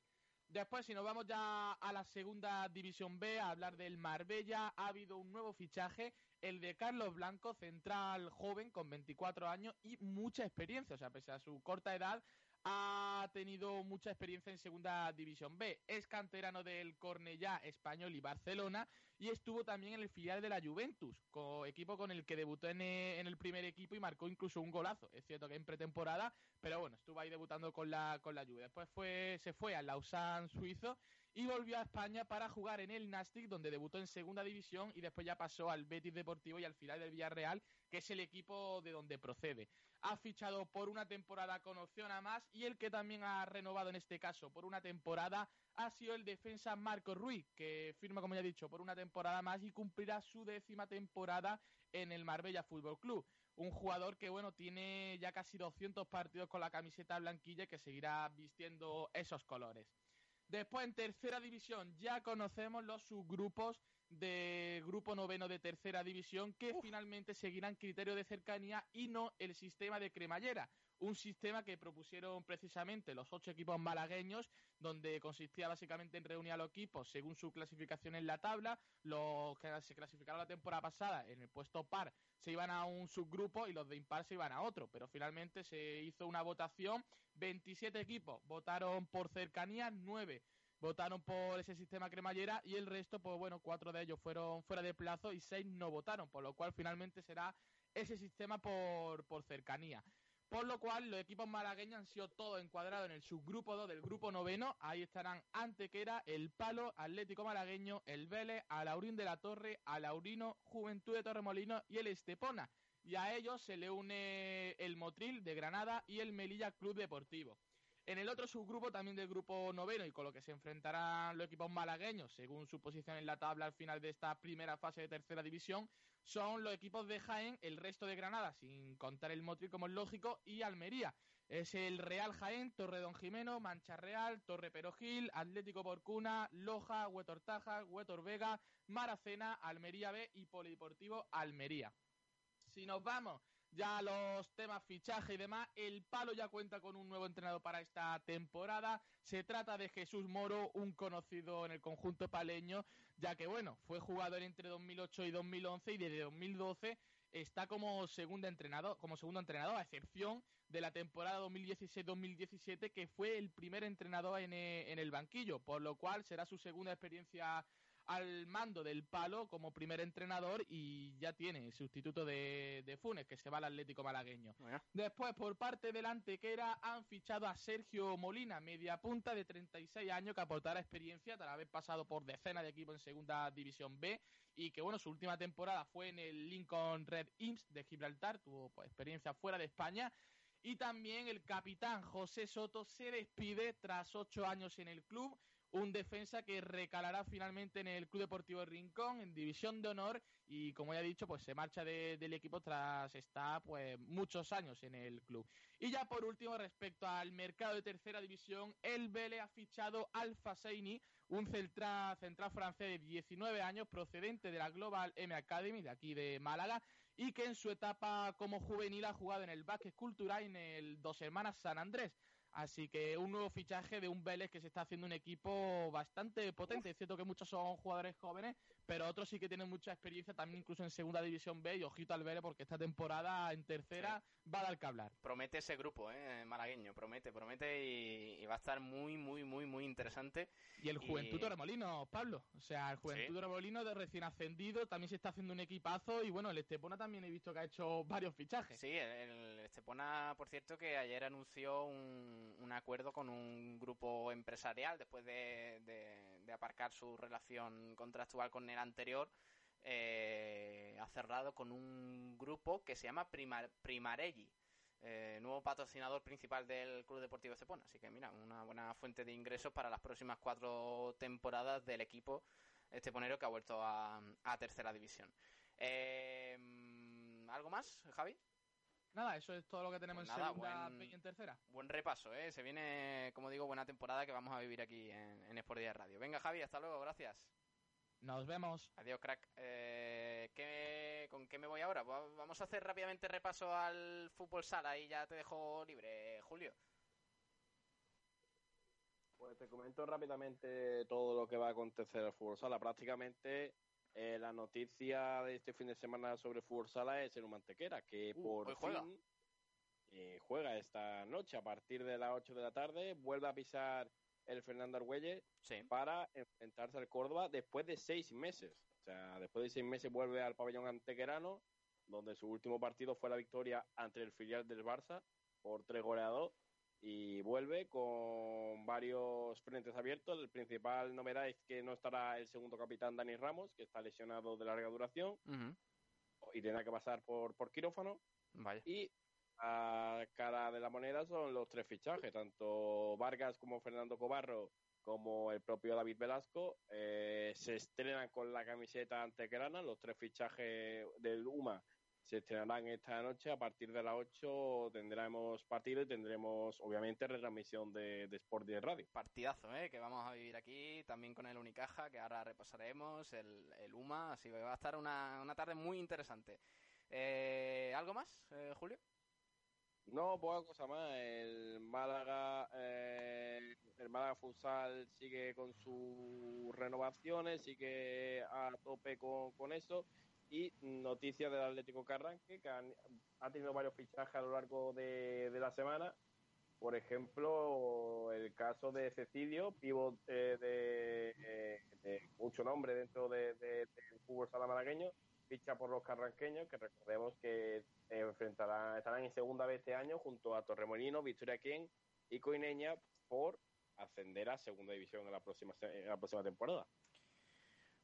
Después, si nos vamos ya a la segunda división B, a hablar del Marbella, ha habido un nuevo fichaje, el de Carlos Blanco, central joven con 24 años y mucha experiencia. O sea, pese a su corta edad, ha tenido mucha experiencia en segunda división B. Es canterano del Cornellá, Español y Barcelona y estuvo también en el filial de la Juventus, equipo con el que debutó en e- en el primer equipo y marcó incluso un golazo. Es cierto que en pretemporada, pero bueno, estuvo ahí debutando con la con la Juve. Después fue se fue al Lausanne suizo y volvió a España para jugar en el Nastic, donde debutó en segunda división y después ya pasó al Betis Deportivo y al final del Villarreal, que es el equipo de donde procede. Ha fichado por una temporada con opción a más y el que también ha renovado en este caso por una temporada ha sido el defensa Marco Ruiz, que firma, como ya he dicho, por una temporada más y cumplirá su décima temporada en el Marbella Fútbol Club. Un jugador que, bueno, tiene ya casi 200 partidos con la camiseta blanquilla y que seguirá vistiendo esos colores. Después, en tercera división, ya conocemos los subgrupos de grupo noveno de tercera división que finalmente seguirán criterio de cercanía y no el sistema de cremallera. Un sistema que propusieron precisamente los ocho equipos malagueños, donde consistía básicamente en reunir a los equipos según su clasificación en la tabla. Los que se clasificaron la temporada pasada en el puesto par se iban a un subgrupo y los de impar se iban a otro. Pero finalmente se hizo una votación. 27 equipos votaron por cercanía, 9 votaron por ese sistema cremallera y el resto, pues bueno, cuatro de ellos fueron fuera de plazo y seis no votaron, por lo cual finalmente será ese sistema por, por cercanía. Por lo cual, los equipos malagueños han sido todos encuadrados en el subgrupo 2 del grupo noveno. Ahí estarán Antequera, El Palo, Atlético Malagueño, El Vélez, Alaurín de la Torre, Alaurino, Juventud de Torremolino y el Estepona. Y a ellos se le une el Motril de Granada y el Melilla Club Deportivo. En el otro subgrupo, también del grupo noveno, y con lo que se enfrentarán los equipos malagueños, según su posición en la tabla al final de esta primera fase de tercera división, son los equipos de Jaén, el resto de Granada, sin contar el Motril como es lógico, y Almería. Es el Real Jaén, Torre Don Jimeno, Mancha Real, Torre Perojil, Atlético Porcuna, Loja, Huetortaja, Huetor Vega, Maracena, Almería B y Polideportivo Almería. Si nos vamos ya los temas fichaje y demás, el Palo ya cuenta con un nuevo entrenador para esta temporada. Se trata de Jesús Moro, un conocido en el conjunto paleño, ya que bueno, fue jugador entre 2008 y 2011 y desde 2012 está como segundo entrenador, como segundo entrenador, a excepción de la temporada 2016-2017 que fue el primer entrenador en, eh, en el banquillo, por lo cual será su segunda experiencia al mando del palo como primer entrenador y ya tiene el sustituto de, de Funes, que se va al Atlético Malagueño. Después, por parte del Antequera, han fichado a Sergio Molina, media punta de 36 años, que aportará experiencia tras haber pasado por decenas de equipos en Segunda División B y que, bueno, su última temporada fue en el Lincoln Red Imps de Gibraltar, tuvo pues, experiencia fuera de España. Y también el capitán José Soto se despide tras ocho años en el club un defensa que recalará finalmente en el Club Deportivo Rincón en División de Honor y como ya he dicho pues se marcha de- del equipo tras estar pues muchos años en el club. Y ya por último respecto al mercado de tercera división el Vélez ha fichado al Faseini un central, central francés de 19 años procedente de la Global M Academy de aquí de Málaga y que en su etapa como juvenil ha jugado en el Vázquez Cultural y en el Dos Hermanas San Andrés Así que un nuevo fichaje de un Vélez que se está haciendo un equipo bastante potente. Es cierto que muchos son jugadores jóvenes, pero otros sí que tienen mucha experiencia también incluso en Segunda División B y ojito al Vélez porque esta temporada en tercera va a dar que hablar. Promete ese grupo, ¿eh? Malagueño, promete, promete y, y va a estar muy, muy, muy, muy interesante. Y el Juventud Torremolinos, Pablo. O sea, el Juventud Sí. Torremolinos de recién ascendido también se está haciendo un equipazo. Y bueno, el Estepona también he visto que ha hecho varios fichajes. Sí, el, el Estepona, por cierto, que ayer anunció un, un acuerdo con un grupo empresarial después de, aparcar su relación contractual con el anterior. eh, ha cerrado con un grupo que se llama Primar, Primarelli, eh, nuevo patrocinador principal del Club Deportivo Estepona. Así que mira, una buena fuente de ingresos para las próximas cuatro temporadas del equipo esteponero que ha vuelto a, a tercera división. Eh, ¿Algo más, Javi? Nada, eso es todo lo que tenemos Pues en nada, segunda buen- y en tercera. Buen repaso, ¿eh? Se viene, como digo, buena temporada que vamos a vivir aquí en, en Sport Día Radio. Venga, Javi, hasta luego, gracias. Nos vemos. Adiós, crack. Eh, ¿qué- ¿Con qué me voy ahora? Va- Vamos a hacer rápidamente repaso al fútbol sala y ya te dejo libre, Julio. Pues te comento rápidamente todo lo que va a acontecer en el fútbol sala. Prácticamente eh, la noticia de este fin de semana sobre fútbol sala es el Mantequera, que por Uh, juega. fin eh, juega esta noche a partir de las 8 de la tarde. Vuelve a pisar el Fernando Argüelles para enfrentarse al Córdoba después de seis meses. O sea, después de seis meses vuelve al pabellón antequerano, donde su último partido fue la victoria ante el filial del Barça por tres goles a dos y vuelve con varios frentes abiertos. La principal novedad es que no estará el segundo capitán Dani Ramos, que está lesionado de larga duración y tendrá que pasar por, por quirófano. Vaya. Y a cara de la moneda son los tres fichajes, tanto Vargas como Fernando Cobarro como el propio David Velasco eh, se estrenan con la camiseta antequerana, los tres fichajes del UMA se estrenarán esta noche. A partir de las 8 tendremos partido y tendremos, obviamente, retransmisión de, de Sport 10 Radio. Partidazo, ¿eh? Que vamos a vivir aquí, también con el Unicaja, que ahora repasaremos, el, el UMA, así que va a estar una, una tarde muy interesante. Eh, ¿Algo más, eh, Julio? No, poca cosa más. El Málaga, eh, el Málaga Futsal sigue con sus renovaciones, sigue a tope con, con eso. Y noticias del Atlético Carranque, que han- ha tenido varios fichajes a lo largo de, de la semana. Por ejemplo, el caso de Cecilio, pívot eh, de, eh, de mucho nombre dentro de- de- del fútbol sala malagueño, ficha por los carranqueños, que recordemos que enfrentarán, estarán en segunda vez este año junto a Torremolino, Victoria Quien y Coineña por ascender a segunda división en la próxima, en la próxima temporada.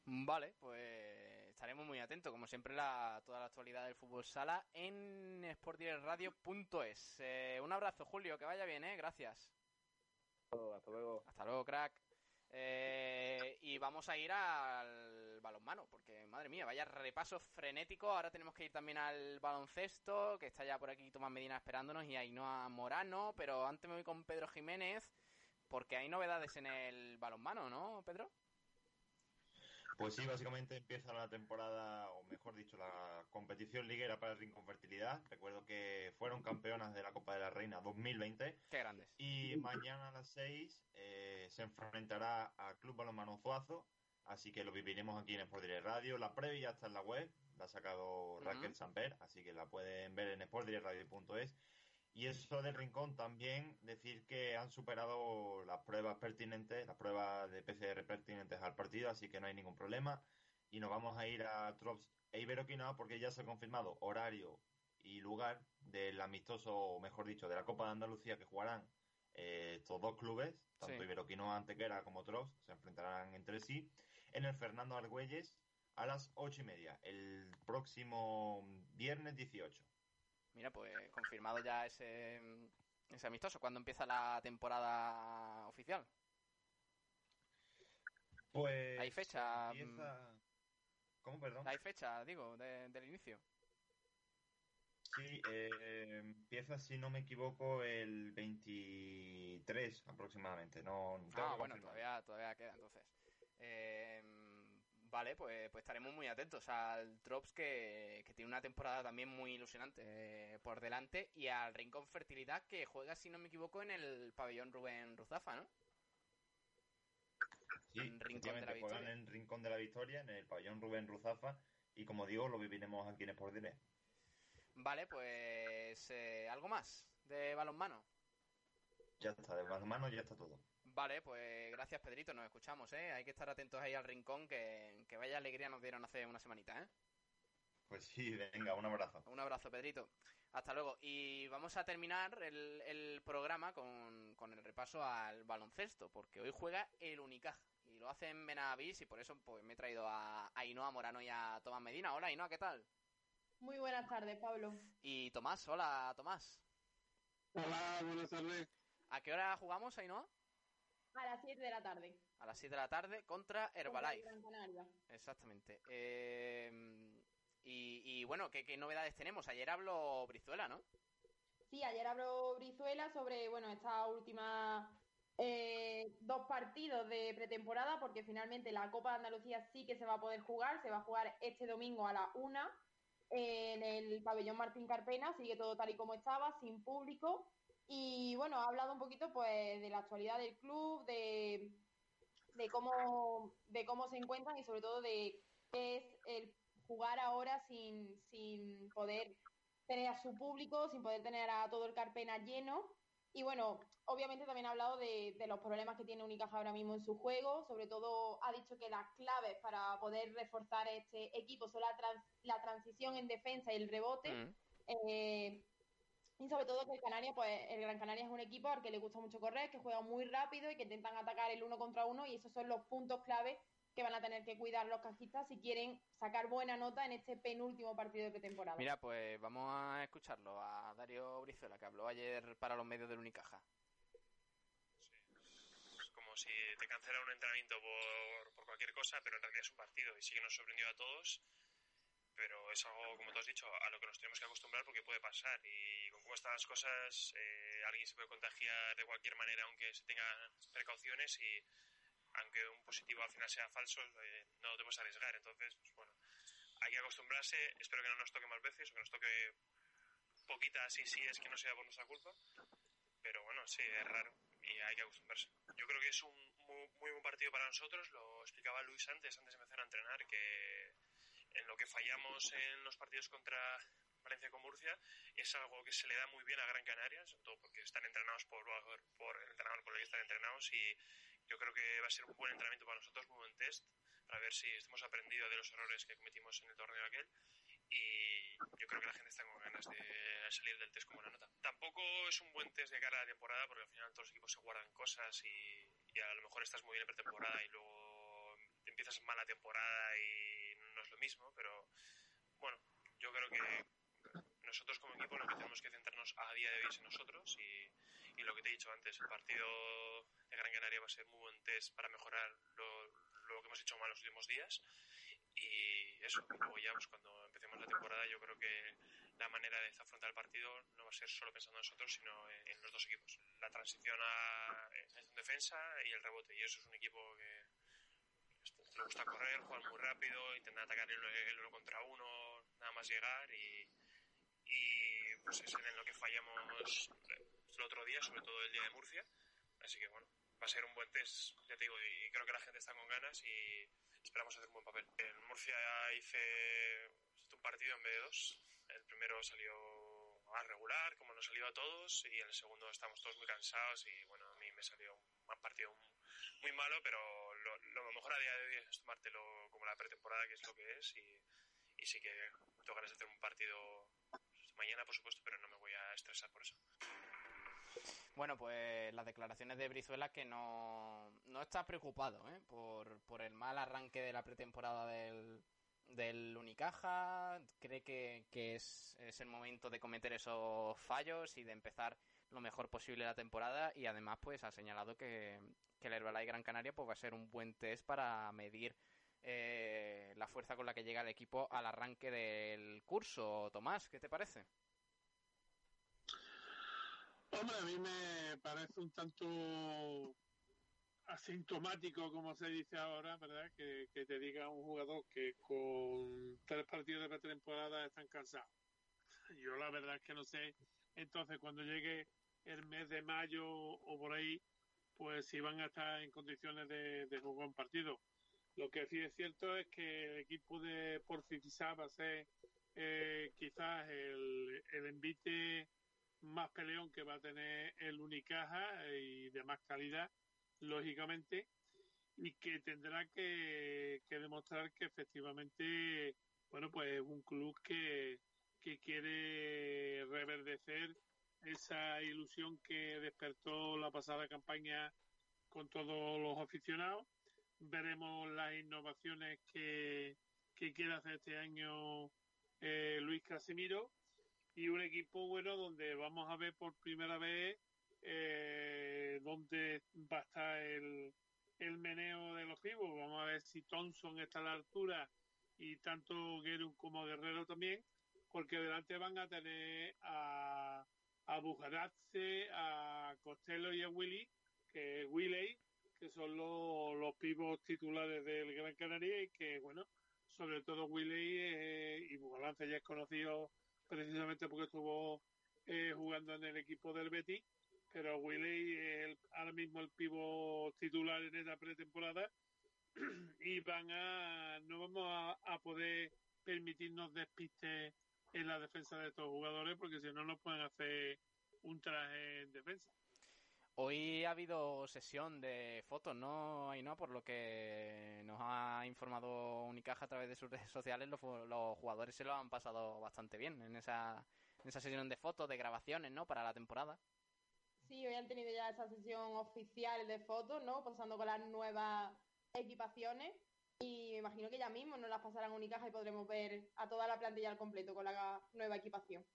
Vale, pues estaremos muy atentos, como siempre, la, toda la actualidad del fútbol sala en sportdirectradio.es. Eh, un abrazo, Julio, que vaya bien, ¿eh? Gracias. Hasta luego. Hasta luego, crack. Eh, y vamos a ir al balonmano, porque madre mía, vaya repaso frenético. Ahora tenemos que ir también al baloncesto, que está ya por aquí Tomás Medina esperándonos, y Ainhoa Morano. Pero antes me voy con Pedro Jiménez, porque hay novedades en el balonmano, ¿no, Pedro? Pues sí, básicamente empieza la temporada, o mejor dicho, la competición liguera para el Rincón Fertilidad. Recuerdo que fueron campeonas de la Copa de la Reina 2020. Qué grandes. Y mañana a las 6 eh, se enfrentará a Club Balonmano Zuazo. Así que lo viviremos aquí en Sport Direct Radio. La previa ya está en la web, la ha sacado Raquel Samper, así que la pueden ver en sportdirectradio.es. Y eso del rincón también decir que han superado las pruebas pertinentes, las pruebas de PCR pertinentes al partido, así que no hay ningún problema. Y nos vamos a ir a Trops e Iberoquinoa porque ya se ha confirmado horario y lugar del amistoso, o mejor dicho, de la Copa de Andalucía que jugarán eh, estos dos clubes, tanto Sí. Iberoquinoa Antequera como Trops, se enfrentarán entre sí en el Fernando Argüelles a las ocho y media, el próximo viernes 18. Mira, pues confirmado ya ese, ese amistoso. ¿Cuándo empieza la temporada oficial? Pues ¿Hay fecha? empieza- ¿Cómo, perdón? ¿Hay fecha, digo, de- del inicio? Sí, eh, empieza, si no me equivoco, el 23 aproximadamente. No, Ah, bueno, todavía, todavía queda entonces. Eh, vale, pues, pues estaremos muy atentos al Drops que, que tiene una temporada también muy ilusionante eh, por delante y al Rincón Fertilidad que juega, si no me equivoco, en el pabellón Rubén Ruzafa, ¿no? Sí, en Rincón de la Victoria. en el Rincón de la Victoria, en el pabellón Rubén Ruzafa, y como digo, lo viviremos aquí en Sport Direct. Vale, pues eh, algo más de balonmano. Ya está, de balonmano ya está todo. Vale, pues gracias Pedrito, nos escuchamos, ¿eh? Hay que estar atentos ahí al rincón, que, que vaya alegría nos dieron hace una semanita, ¿eh? Pues sí, venga, un abrazo. Un abrazo, Pedrito. Hasta luego. Y vamos a terminar el, el programa con, con el repaso al baloncesto, porque hoy juega el Unicaja. Y lo hace en Benavís y por eso pues me he traído a Ainhoa Morano y a Tomás Medina. Hola, Ainhoa, ¿qué tal? Muy buenas tardes, Pablo. Y Tomás, hola, Tomás. Hola, buenas tardes. ¿A qué hora jugamos, Ainhoa? A las 7 de la tarde. A las 7 de la tarde contra Herbalife. Contra. Exactamente. Eh, y, y bueno, ¿qué, ¿qué novedades tenemos? Ayer habló Brizuela, ¿no? Sí, ayer habló Brizuela sobre, bueno, esta última eh, dos partidos de pretemporada, porque finalmente la Copa de Andalucía sí que se va a poder jugar, se va a jugar este domingo a la una en el pabellón Martín Carpena, sigue todo tal y como estaba, sin público. Y bueno, ha hablado un poquito pues de la actualidad del club, de, de cómo de cómo se encuentran y sobre todo de qué es el jugar ahora sin, sin poder tener a su público, sin poder tener a todo el Carpena lleno. Y bueno, obviamente también ha hablado de, de los problemas que tiene Unicaja ahora mismo en su juego. Sobre todo ha dicho que las claves para poder reforzar este equipo son la, trans- la transición en defensa y el rebote. Mm. Eh, y sobre todo que el Canaria, pues el Gran Canaria es un equipo al que le gusta mucho correr, que juega muy rápido y que intentan atacar el uno contra uno y esos son los puntos clave que van a tener que cuidar los cajistas si quieren sacar buena nota en este penúltimo partido de pretemporada. Mira, pues vamos a escucharlo a Darío Brizuela, que habló ayer para los medios del Unicaja. Es como si te cancelara un entrenamiento por, por cualquier cosa, pero en realidad es un partido y sí que nos sorprendió a todos. Pero es algo, como tú has dicho, a lo que nos tenemos que acostumbrar porque puede pasar. Y con cómo están las cosas, eh, alguien se puede contagiar de cualquier manera, aunque se tengan precauciones. Y aunque un positivo al final sea falso, eh, no te puedes arriesgar. Entonces, pues bueno, hay que acostumbrarse. Espero que no nos toque más veces o que nos toque poquita, así sí es que no sea por nuestra culpa. Pero bueno, sí, es raro y hay que acostumbrarse. Yo creo que es un muy, muy buen partido para nosotros, lo explicaba Luis antes, antes de empezar a entrenar, que en lo que fallamos en los partidos contra Valencia con Murcia es algo que se le da muy bien a Gran Canaria, sobre todo porque están entrenados por, por el entrenador por el que están entrenados y yo creo que va a ser un buen entrenamiento para nosotros, muy buen test, para ver si hemos aprendido de los errores que cometimos en el torneo aquel y yo creo que la gente está con ganas de salir del test con buena nota. Tampoco es un buen test de cara a la temporada porque al final todos los equipos se guardan cosas y, y a lo mejor estás muy bien en pretemporada y luego empiezas mal la temporada y lo mismo, pero bueno, yo creo que nosotros como equipo lo que tenemos que centrarnos a día de hoy es en nosotros y, y lo que te he dicho antes, el partido de Gran Canaria va a ser muy buen test para mejorar lo, lo que hemos hecho mal los últimos días y eso, luego ya pues cuando empecemos la temporada yo creo que la manera de afrontar el partido no va a ser solo pensando en nosotros, sino en, en los dos equipos. La transición a en defensa y el rebote, y eso es un equipo que le gusta correr, jugar muy rápido, intentar atacar el, el uno contra uno, nada más llegar y, y pues es en lo que fallamos el otro día, sobre todo el día de Murcia. Así que bueno, va a ser un buen test, ya te digo, y creo que la gente está con ganas y esperamos hacer un buen papel. En Murcia hice un partido en vez de dos. El primero salió más regular, como nos salió a todos, y en el segundo estamos todos muy cansados y bueno, a mí me salió un partido muy malo, pero lo, lo mejor a día de hoy es tomártelo como la pretemporada, que es lo que es, y, y sí que tengo hacer un partido mañana, por supuesto, pero no me voy a estresar por eso. Bueno, pues las declaraciones de Brizuela que no, no está preocupado ¿eh? por, por el mal arranque de la pretemporada del, del Unicaja. Cree que, que es, es, el momento de cometer esos fallos y de empezar lo mejor posible la temporada. Y además, pues ha señalado que, que el Herbalife Gran Canaria pues, va a ser un buen test para medir eh, la fuerza con la que llega el equipo al arranque del curso. Tomás, ¿qué te parece? Hombre, a mí me parece un tanto asintomático, como se dice ahora, ¿verdad? Que, que te diga un jugador que con tres partidos de pretemporada están cansados. Yo la verdad es que no sé. Entonces, cuando llegue el mes de mayo o por ahí, pues si van a estar en condiciones de, de jugar un partido. Lo que sí es cierto es que el equipo de Porfitizá va a ser eh, quizás el, el envite más peleón que va a tener el Unicaja y de más calidad, lógicamente, y que tendrá que, que demostrar que efectivamente, bueno, pues es un club que, que quiere reverdecer esa ilusión que despertó la pasada campaña con todos los aficionados. Veremos las innovaciones que, que quiere hacer este año eh, Luis Casimiro y un equipo bueno donde vamos a ver por primera vez eh, dónde va a estar el, el meneo de los pibos. Vamos a ver si Thompson está a la altura y tanto Guerrero como Guerrero también, porque delante van a tener a, a Bujaratze, a Costello y a Willy, que Willey, que son los, los pibos titulares del Gran Canaria y que, bueno, sobre todo Willey eh, y Bujalance ya es conocido precisamente porque estuvo eh, jugando en el equipo del Betis, pero Willey es el- ahora mismo el pivo titular en esta pretemporada y van a no vamos a, a poder permitirnos despistes en la defensa de estos jugadores porque si no nos pueden hacer un traje en defensa. Hoy ha habido sesión de fotos, ¿no, Ainhoa? Por lo que nos ha informado Unicaja a través de sus redes sociales, los, los jugadores se lo han pasado bastante bien en esa, en esa sesión de fotos, de grabaciones, ¿no? Para la temporada. Sí, hoy han tenido ya esa sesión oficial de fotos, ¿no? Pasando con las nuevas equipaciones. Y me imagino que ya mismo nos las pasarán a Unicaja y podremos ver a toda la plantilla al completo con la nueva equipación.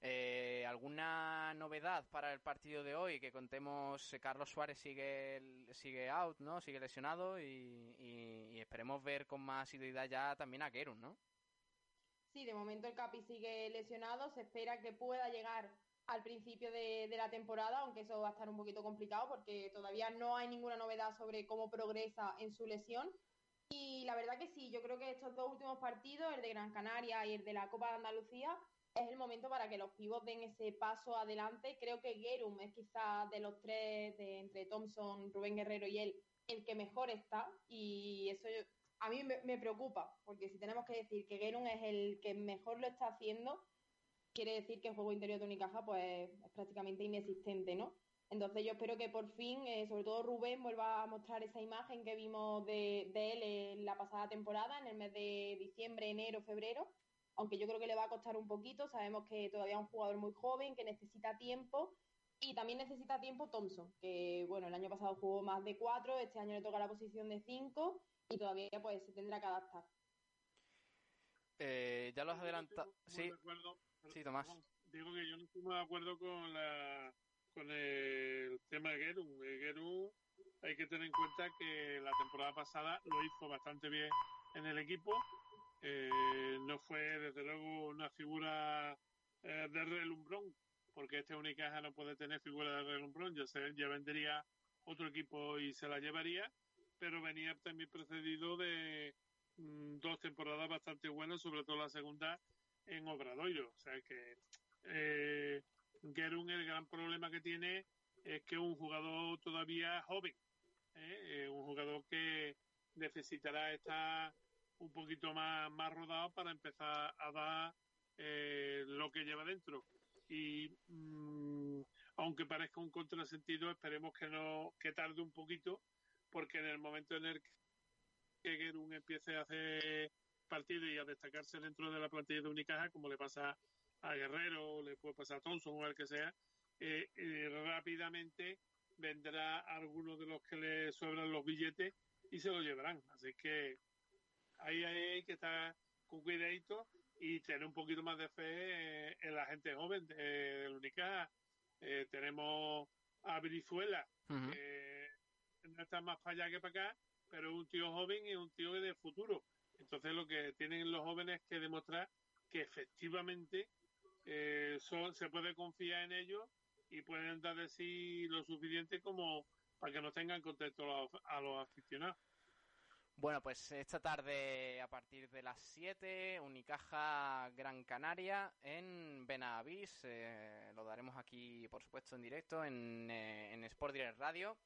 Eh, ¿Alguna novedad para el partido de hoy? Que contemos, eh, Carlos Suárez sigue, sigue out, ¿no? Sigue lesionado y, y- y esperemos ver con más asiduidad ya también a Kerun, ¿no? Sí, de momento el Capi sigue lesionado. Se espera que pueda llegar al principio de, la temporada, aunque eso va a estar un poquito complicado porque todavía no hay ninguna novedad sobre cómo progresa en su lesión. Y la verdad que sí, yo creo que estos dos últimos partidos, el de Gran Canaria y el de la Copa de Andalucía, es el momento para que los pibos den ese paso adelante. Creo que Gerum es quizás de los tres, entre Thompson, Rubén Guerrero y él, el que mejor está. Y eso a mí me, me preocupa, porque si tenemos que decir que Gerum es el que mejor lo está haciendo, quiere decir que el juego interior de Unicaja pues, es prácticamente inexistente, ¿no? Entonces yo espero que por fin, eh, sobre todo Rubén, vuelva a mostrar esa imagen que vimos de, de él en la pasada temporada, en el mes de diciembre, enero, febrero, aunque yo creo que le va a costar un poquito, sabemos que todavía es un jugador muy joven, que necesita tiempo, y también necesita tiempo Thompson, que bueno, el año pasado jugó más de cuatro, este año le toca la posición de cinco, y todavía pues se tendrá que adaptar. Eh, ya lo has adelantado. Sí, de acuerdo, sí, Tomás. digo que yo no estoy de acuerdo con la con el tema de Gerum. Eh, Gerum hay que tener en cuenta que la temporada pasada lo hizo bastante bien en el equipo. Eh, no fue desde luego una figura eh, de relumbrón, porque este Unicaja no puede tener figura de relumbrón, ya, se, ya vendría otro equipo y se la llevaría, pero venía también precedido de mm, dos temporadas bastante buenas, sobre todo la segunda en Obradoiro. O sea que eh, Gerun el gran problema que tiene es que es un jugador todavía joven, ¿eh? Un jugador que necesitará estar un poquito más, más rodado para empezar a dar eh, lo que lleva dentro. Y mm, aunque parezca un contrasentido, esperemos que no que tarde un poquito, porque en el momento en el que Gerun empiece a hacer partido y a destacarse dentro de la plantilla de Unicaja, como le pasa a Guerrero, le puede pasar a Thompson o al que sea, eh, eh, rápidamente vendrá alguno de los que le sobran los billetes y se los llevarán. Así que ahí hay que estar con cuidadito y tener un poquito más de fe eh, en la gente joven de- del Unicaja. Eh, tenemos a Brizuela, que no está más para allá que para acá, pero es un tío joven y un tío de futuro. Entonces lo que tienen los jóvenes es que demostrar que efectivamente eh, son- se puede confiar en ellos y pueden dar de sí lo suficiente como para que nos tengan contentos a los, aficionados. Bueno, pues esta tarde a partir de las 7, Unicaja Gran Canaria en Benavís. Eh, lo daremos aquí, por supuesto, en directo en, eh, en Sport Direct Radio.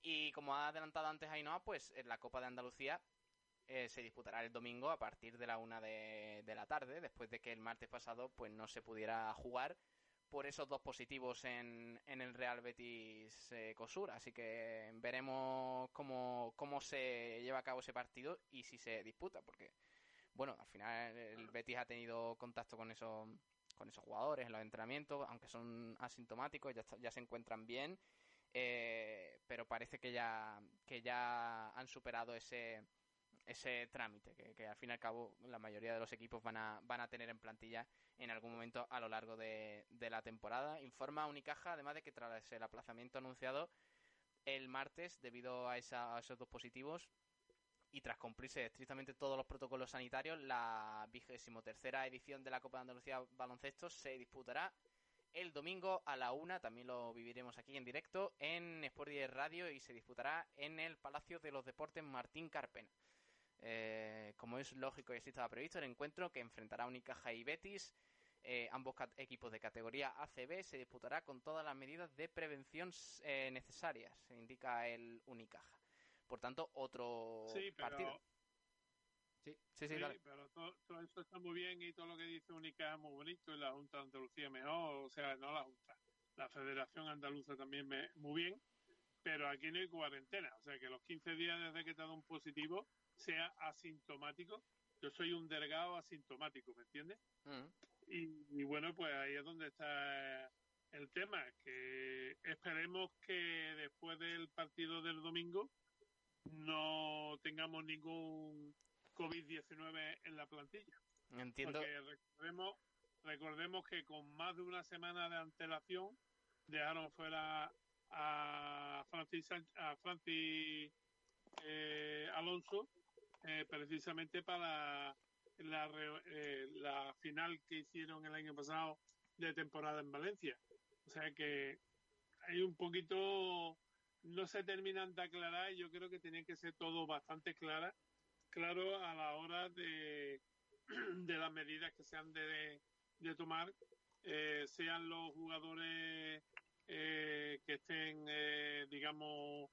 Y como ha adelantado antes Ainhoa, pues en la Copa de Andalucía eh, se disputará el domingo a partir de la una de, de la tarde, después de que el martes pasado pues no se pudiera jugar por esos dos positivos en, en el Real Betis eh. Así que veremos cómo, cómo se lleva a cabo ese partido y si se disputa, porque, bueno, al final el Betis ha tenido contacto con esos, con esos jugadores en los entrenamientos, aunque son asintomáticos, ya, ya se encuentran bien, eh, pero parece que ya, que ya han superado ese, ese trámite que, que al fin y al cabo la mayoría de los equipos van a, van a tener en plantilla en algún momento a lo largo de, de la temporada. Informa Unicaja, además de que tras el aplazamiento anunciado el martes debido a, esa- a esos dos positivos y tras cumplirse estrictamente todos los protocolos sanitarios, la vigésimo tercera edición de la Copa de Andalucía Baloncesto se disputará el domingo a la una, también lo viviremos aquí en directo en Sport 10 Radio y se disputará en el Palacio de los Deportes Martín Carpena. Eh, como es lógico y así estaba previsto, el encuentro que enfrentará a Unicaja y Betis, eh, ambos equipos de categoría ACB, se disputará con todas las medidas de prevención eh, necesarias, se indica el Unicaja. Por tanto, otro Sí, pero, partido. Sí, sí, sí, pero todo, todo eso está muy bien y todo lo que dice Única es muy bonito y la Junta de Andalucía mejor, o sea, no la Junta, la Federación Andaluza también me, muy bien, pero aquí no hay cuarentena, o sea, que los 15 días desde que te ha dado un positivo sea asintomático. Yo soy un delgado asintomático, ¿me entiendes? Mm. Y, y bueno, pues ahí es donde está el tema, que esperemos que después del partido del domingo no tengamos ningún COVID-19 en la plantilla. Entiendo. Porque recordemos, recordemos que con más de una semana de antelación dejaron fuera a Francis, a Francis eh, Alonso eh, precisamente para la, eh, la final que hicieron el año pasado de temporada en Valencia. O sea que hay un poquito, no se terminan de aclarar y yo creo que tiene que ser todo bastante clara, claro a la hora de, de las medidas que se han de, de tomar, sean los jugadores eh, que estén, eh, digamos,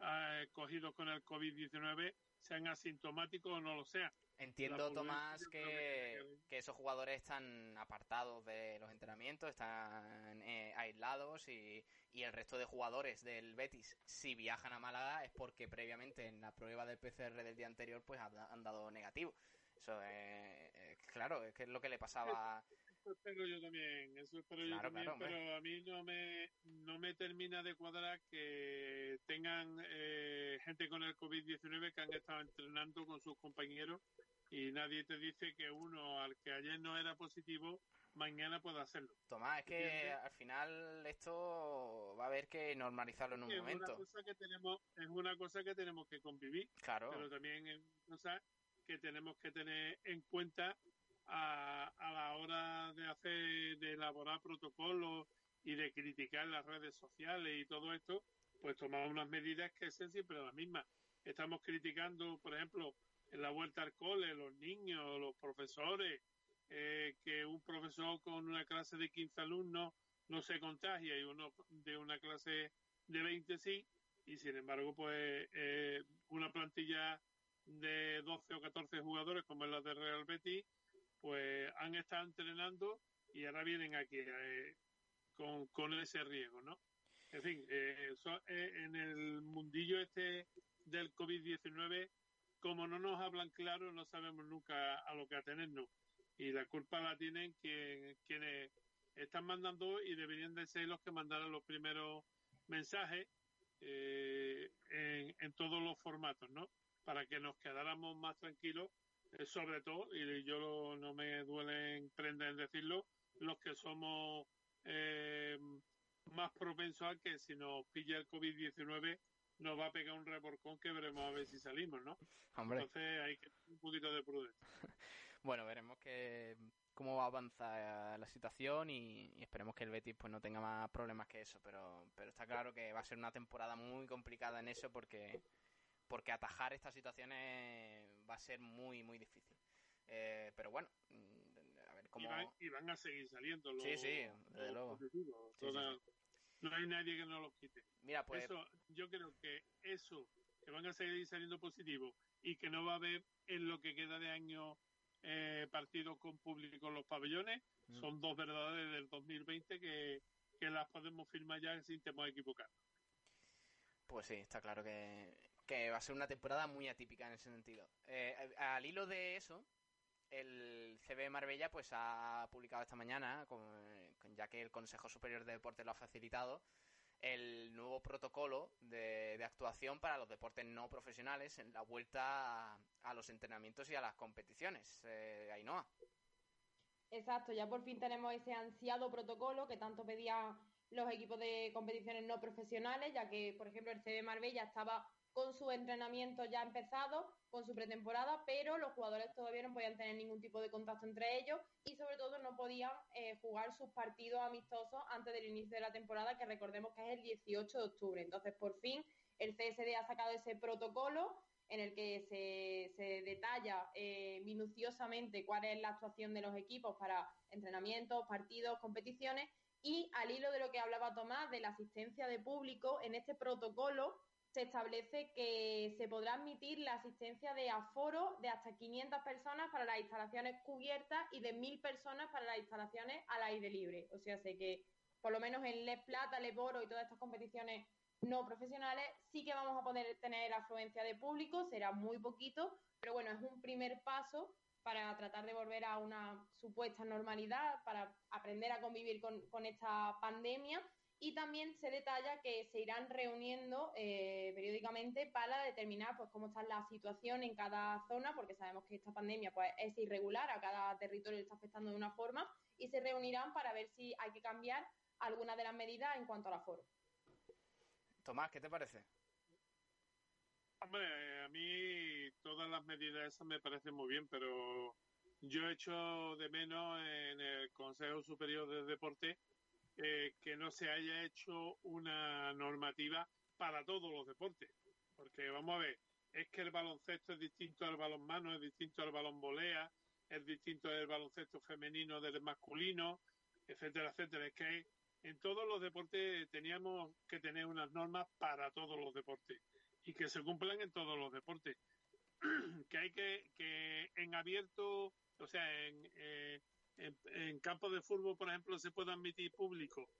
eh, cogidos con el COVID-19, sean asintomáticos o no lo sean. Entiendo, Tomás, que que, que esos jugadores están apartados de los entrenamientos, están eh, aislados y, y el resto de jugadores del Betis, si viajan a Málaga, es porque previamente en la prueba del PCR del día anterior pues han, han dado negativo. Eso es, es claro, es que es lo que le pasaba. Eso espero yo también, eso espero Claro, yo también, claro, pero a mí no me, no me termina de cuadrar que tengan eh, gente con el COVID-19 que han estado entrenando con sus compañeros y nadie te dice que uno al que ayer no era positivo, mañana pueda hacerlo. Tomás, es que ¿Entiendes? al final esto va a haber que normalizarlo en un es una momento. cosa que tenemos es una cosa que tenemos que convivir Claro. pero también es una cosa que tenemos que tener en cuenta a, a la hora de hacer de elaborar protocolos y de criticar las redes sociales y todo esto pues tomar unas medidas que sean siempre las mismas. Estamos criticando por ejemplo en la vuelta al cole los niños los profesores eh, que un profesor con una clase de 15 alumnos no se contagia y uno de una clase de 20 sí, y sin embargo, pues eh, una plantilla de 12 o 14 jugadores, como es la de Real Betis, pues han estado entrenando y ahora vienen aquí eh, con, con ese riesgo, ¿no? En fin, eh, en el mundillo este del COVID-19, como no nos hablan claro, no sabemos nunca a lo que atenernos. Y la culpa la tienen quien- quienes están mandando y deberían de ser los que mandaran los primeros mensajes eh, en, en todos los formatos, ¿no? Para que nos quedáramos más tranquilos, sobre todo, y yo lo- no me duele en prenda en decirlo, los que somos eh, más propensos a que si nos pilla el COVID-19 nos va a pegar un reborcón que veremos a ver si salimos, ¿no? Hombre. Entonces hay que tener un poquito de prudencia. Bueno, veremos que cómo avanza la situación y, y esperemos que el Betis pues no tenga más problemas que eso, pero pero está claro que va a ser una temporada muy complicada en eso porque porque atajar estas situaciones va a ser muy muy difícil. Eh, pero bueno, mm, a ver Y cómo van, y van a seguir saliendo los, Sí, sí, desde luego. Sí, sí, No hay nadie que no los quite. Mira, pues Eso, yo creo que eso, que van a seguir saliendo positivos y que no va a haber en lo que queda de año eh, partidos con público en los pabellones. Mm. Son dos verdades del 2020 que, que las podemos firmar ya sin temor a equivocar. Pues sí, está claro que, que va a ser una temporada muy atípica en ese sentido. Eh, al hilo de eso, el CB Marbella pues ha publicado esta mañana, ya que el Consejo Superior de Deportes lo ha facilitado, el nuevo protocolo de, actuación para los deportes no profesionales en la vuelta a, a los entrenamientos y a las competiciones. Eh, Ainhoa. Exacto, ya por fin tenemos ese ansiado protocolo que tanto pedían los equipos de competiciones no profesionales, ya que, por ejemplo, el CB Marbella estaba con su entrenamiento ya empezado, con su pretemporada, pero los jugadores todavía no podían tener ningún tipo de contacto entre ellos y sobre todo no podían eh, jugar sus partidos amistosos antes del inicio de la temporada, que recordemos que es el 18 de octubre. Entonces, por fin, el CSD ha sacado ese protocolo en el que se, se detalla eh, minuciosamente cuál es la actuación de los equipos para entrenamientos, partidos, competiciones y al hilo de lo que hablaba Tomás de la asistencia de público, en este protocolo se establece que se podrá admitir la asistencia de aforo de hasta 500 personas para las instalaciones cubiertas y de 1.000 personas para las instalaciones al aire libre. O sea, sé que por lo menos en Les Plata, Les Boro y todas estas competiciones no profesionales sí que vamos a poder tener afluencia de público, será muy poquito, pero bueno, es un primer paso para tratar de volver a una supuesta normalidad, para aprender a convivir con, con esta pandemia y también se detalla que se irán reuniendo eh, periódicamente para determinar pues cómo está la situación en cada zona, porque sabemos que esta pandemia pues es irregular, a cada territorio le está afectando de una forma, y se reunirán para ver si hay que cambiar algunas de las medidas en cuanto al aforo. Tomás, ¿qué te parece? Hombre, a mí todas las medidas esas me parecen muy bien, pero yo he hecho de menos en el Consejo Superior de Deporte eh, que no se haya hecho una normativa para todos los deportes. Porque vamos a ver, es que el baloncesto es distinto al balonmano, es distinto al balón volea, es distinto del baloncesto femenino del masculino, etcétera, etcétera. Es que en todos los deportes teníamos que tener unas normas para todos los deportes y que se cumplan en todos los deportes. que hay que, que en abierto, o sea, en, eh, en, en campos de fútbol, por ejemplo, se puede admitir público,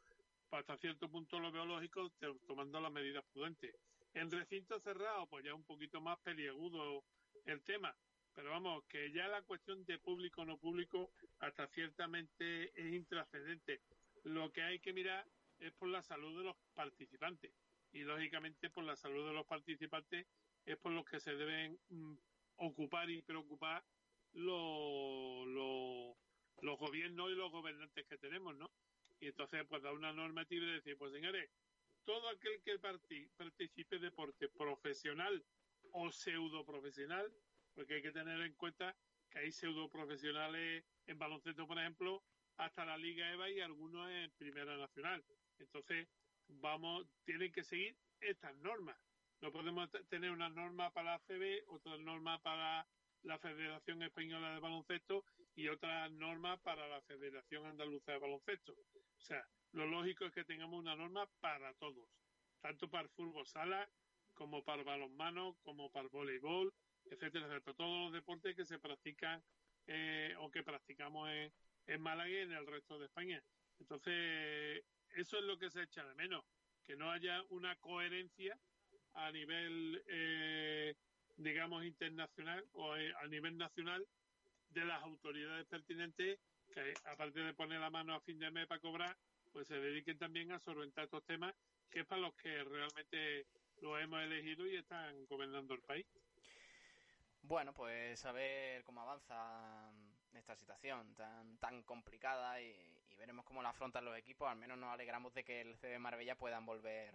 pues hasta cierto punto lo biológico, tomando las medidas prudentes. En recinto cerrado, pues ya un poquito más peliagudo el tema. Pero vamos, que ya la cuestión de público o no público hasta ciertamente es intrascendente. Lo que hay que mirar es por la salud de los participantes. Y lógicamente por la salud de los participantes es por los que se deben mm, ocupar y preocupar lo- lo- los gobiernos y los gobernantes que tenemos, ¿no? Y entonces pues da una normativa y decir, pues señores, todo aquel que parti- participe en deporte profesional o pseudo profesional, porque hay que tener en cuenta que hay pseudo profesionales en baloncesto, por ejemplo, hasta la Liga EVA y algunos en Primera Nacional. Entonces, vamos, tienen que seguir estas normas. No podemos tener una norma para la CB, otra norma para la Federación Española de Baloncesto y otra norma para la Federación Andaluza de Baloncesto. O sea, lo lógico es que tengamos una norma para todos, tanto para el fútbol sala como para el balonmano, como para el voleibol, etcétera, etcétera. Todos los deportes que se practican eh, o que practicamos en, en Málaga y en el resto de España. Entonces, eso es lo que se echa de menos, que no haya una coherencia a nivel, eh, digamos, internacional o eh, a nivel nacional de las autoridades pertinentes que, aparte de poner la mano a fin de mes para cobrar, pues se dediquen también a solventar estos temas, que es para los que realmente lo hemos elegido y están gobernando el país. Bueno, pues a ver cómo avanza esta situación tan, tan complicada y, y veremos cómo la afrontan los equipos. Al menos nos alegramos de que el CB Marbella puedan volver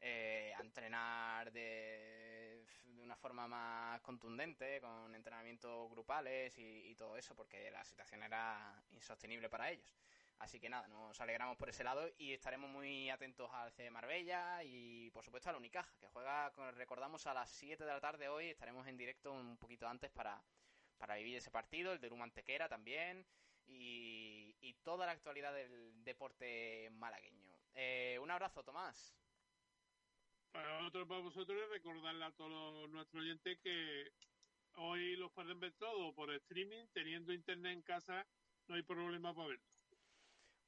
eh, a entrenar de, de una forma más contundente, con entrenamientos grupales y, todo eso, porque la situación era insostenible para ellos. Así que nada, nos alegramos por ese lado y estaremos muy atentos al C Marbella y por supuesto al Unicaja, que juega, recordamos, a las 7 de la tarde hoy. Estaremos en directo un poquito antes para, para vivir ese partido, el de Lumantequera también y, y toda la actualidad del deporte malagueño. Eh, un abrazo, Tomás. Para nosotros, para vosotros, es recordarle a todos nuestros oyentes que hoy los pueden ver todo por streaming, teniendo internet en casa, no hay problema para verlo.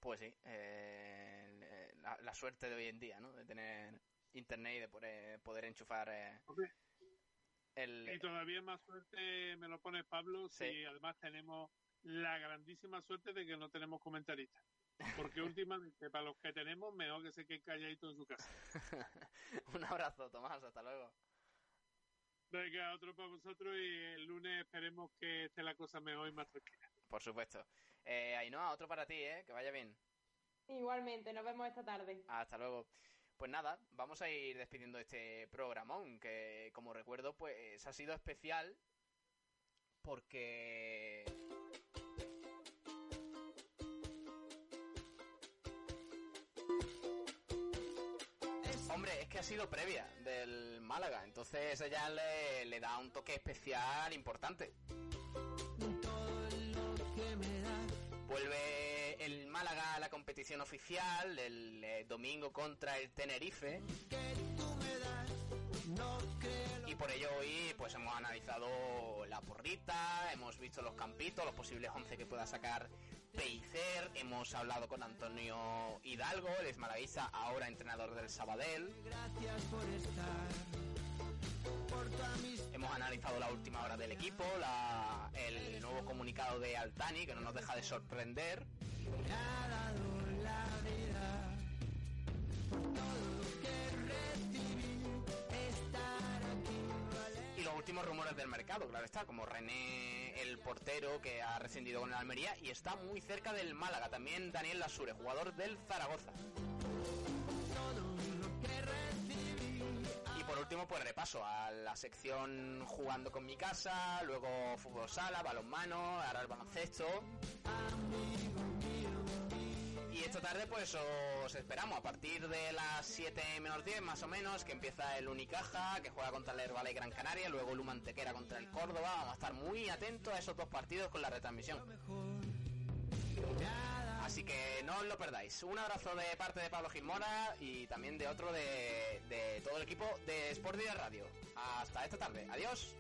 Pues sí, eh, la, la suerte de hoy en día, ¿no? De tener internet y de poder, poder enchufar eh, el... Y todavía más suerte me lo pone Pablo si además tenemos la grandísima suerte de que no tenemos comentaristas. Porque últimamente, para los que tenemos, mejor que se queden calladitos en su casa. Un abrazo, Tomás, hasta luego. Venga, otro para vosotros y el lunes esperemos que esté la cosa mejor y más tranquila. Por supuesto. Eh, Ainhoa, otro para ti, ¿eh? Que vaya bien. Igualmente, nos vemos esta tarde. Hasta luego. Pues nada, vamos a ir despidiendo este programón, que como recuerdo, pues ha sido especial porque... Es que ha sido previa del Málaga, entonces ella le, le da un toque especial importante. Vuelve el Málaga a la competición oficial el eh, domingo contra el Tenerife. Y por ello hoy pues hemos analizado la porrita, hemos visto los campitos, los posibles 11 que pueda sacar Peicer, hemos hablado con Antonio Hidalgo, el es malaguista, ahora entrenador del Sabadell. Gracias por estar. Por tu amistad. Hemos analizado la última hora del equipo, la- el nuevo comunicado de Altani, que no nos deja de sorprender. Me los últimos rumores del mercado, claro está, como René, el portero que ha rescindido con el Almería y está muy cerca del Málaga. También Daniel Lasure, jugador del Zaragoza. Y por último, pues repaso a la sección jugando con mi casa, luego fútbol sala, balonmano, ahora el baloncesto. Y esta tarde pues os esperamos a partir de las 7 menos 10 más o menos, que empieza el Unicaja, que juega contra el Herbalife Gran Canaria, luego el Humantequera contra el Córdoba. Vamos a estar muy atentos a esos dos partidos con la retransmisión. Así que no os lo perdáis. Un abrazo de parte de Pablo Gilmora y también de otro de, todo el equipo de Sport Direct Radio. Hasta esta tarde. Adiós.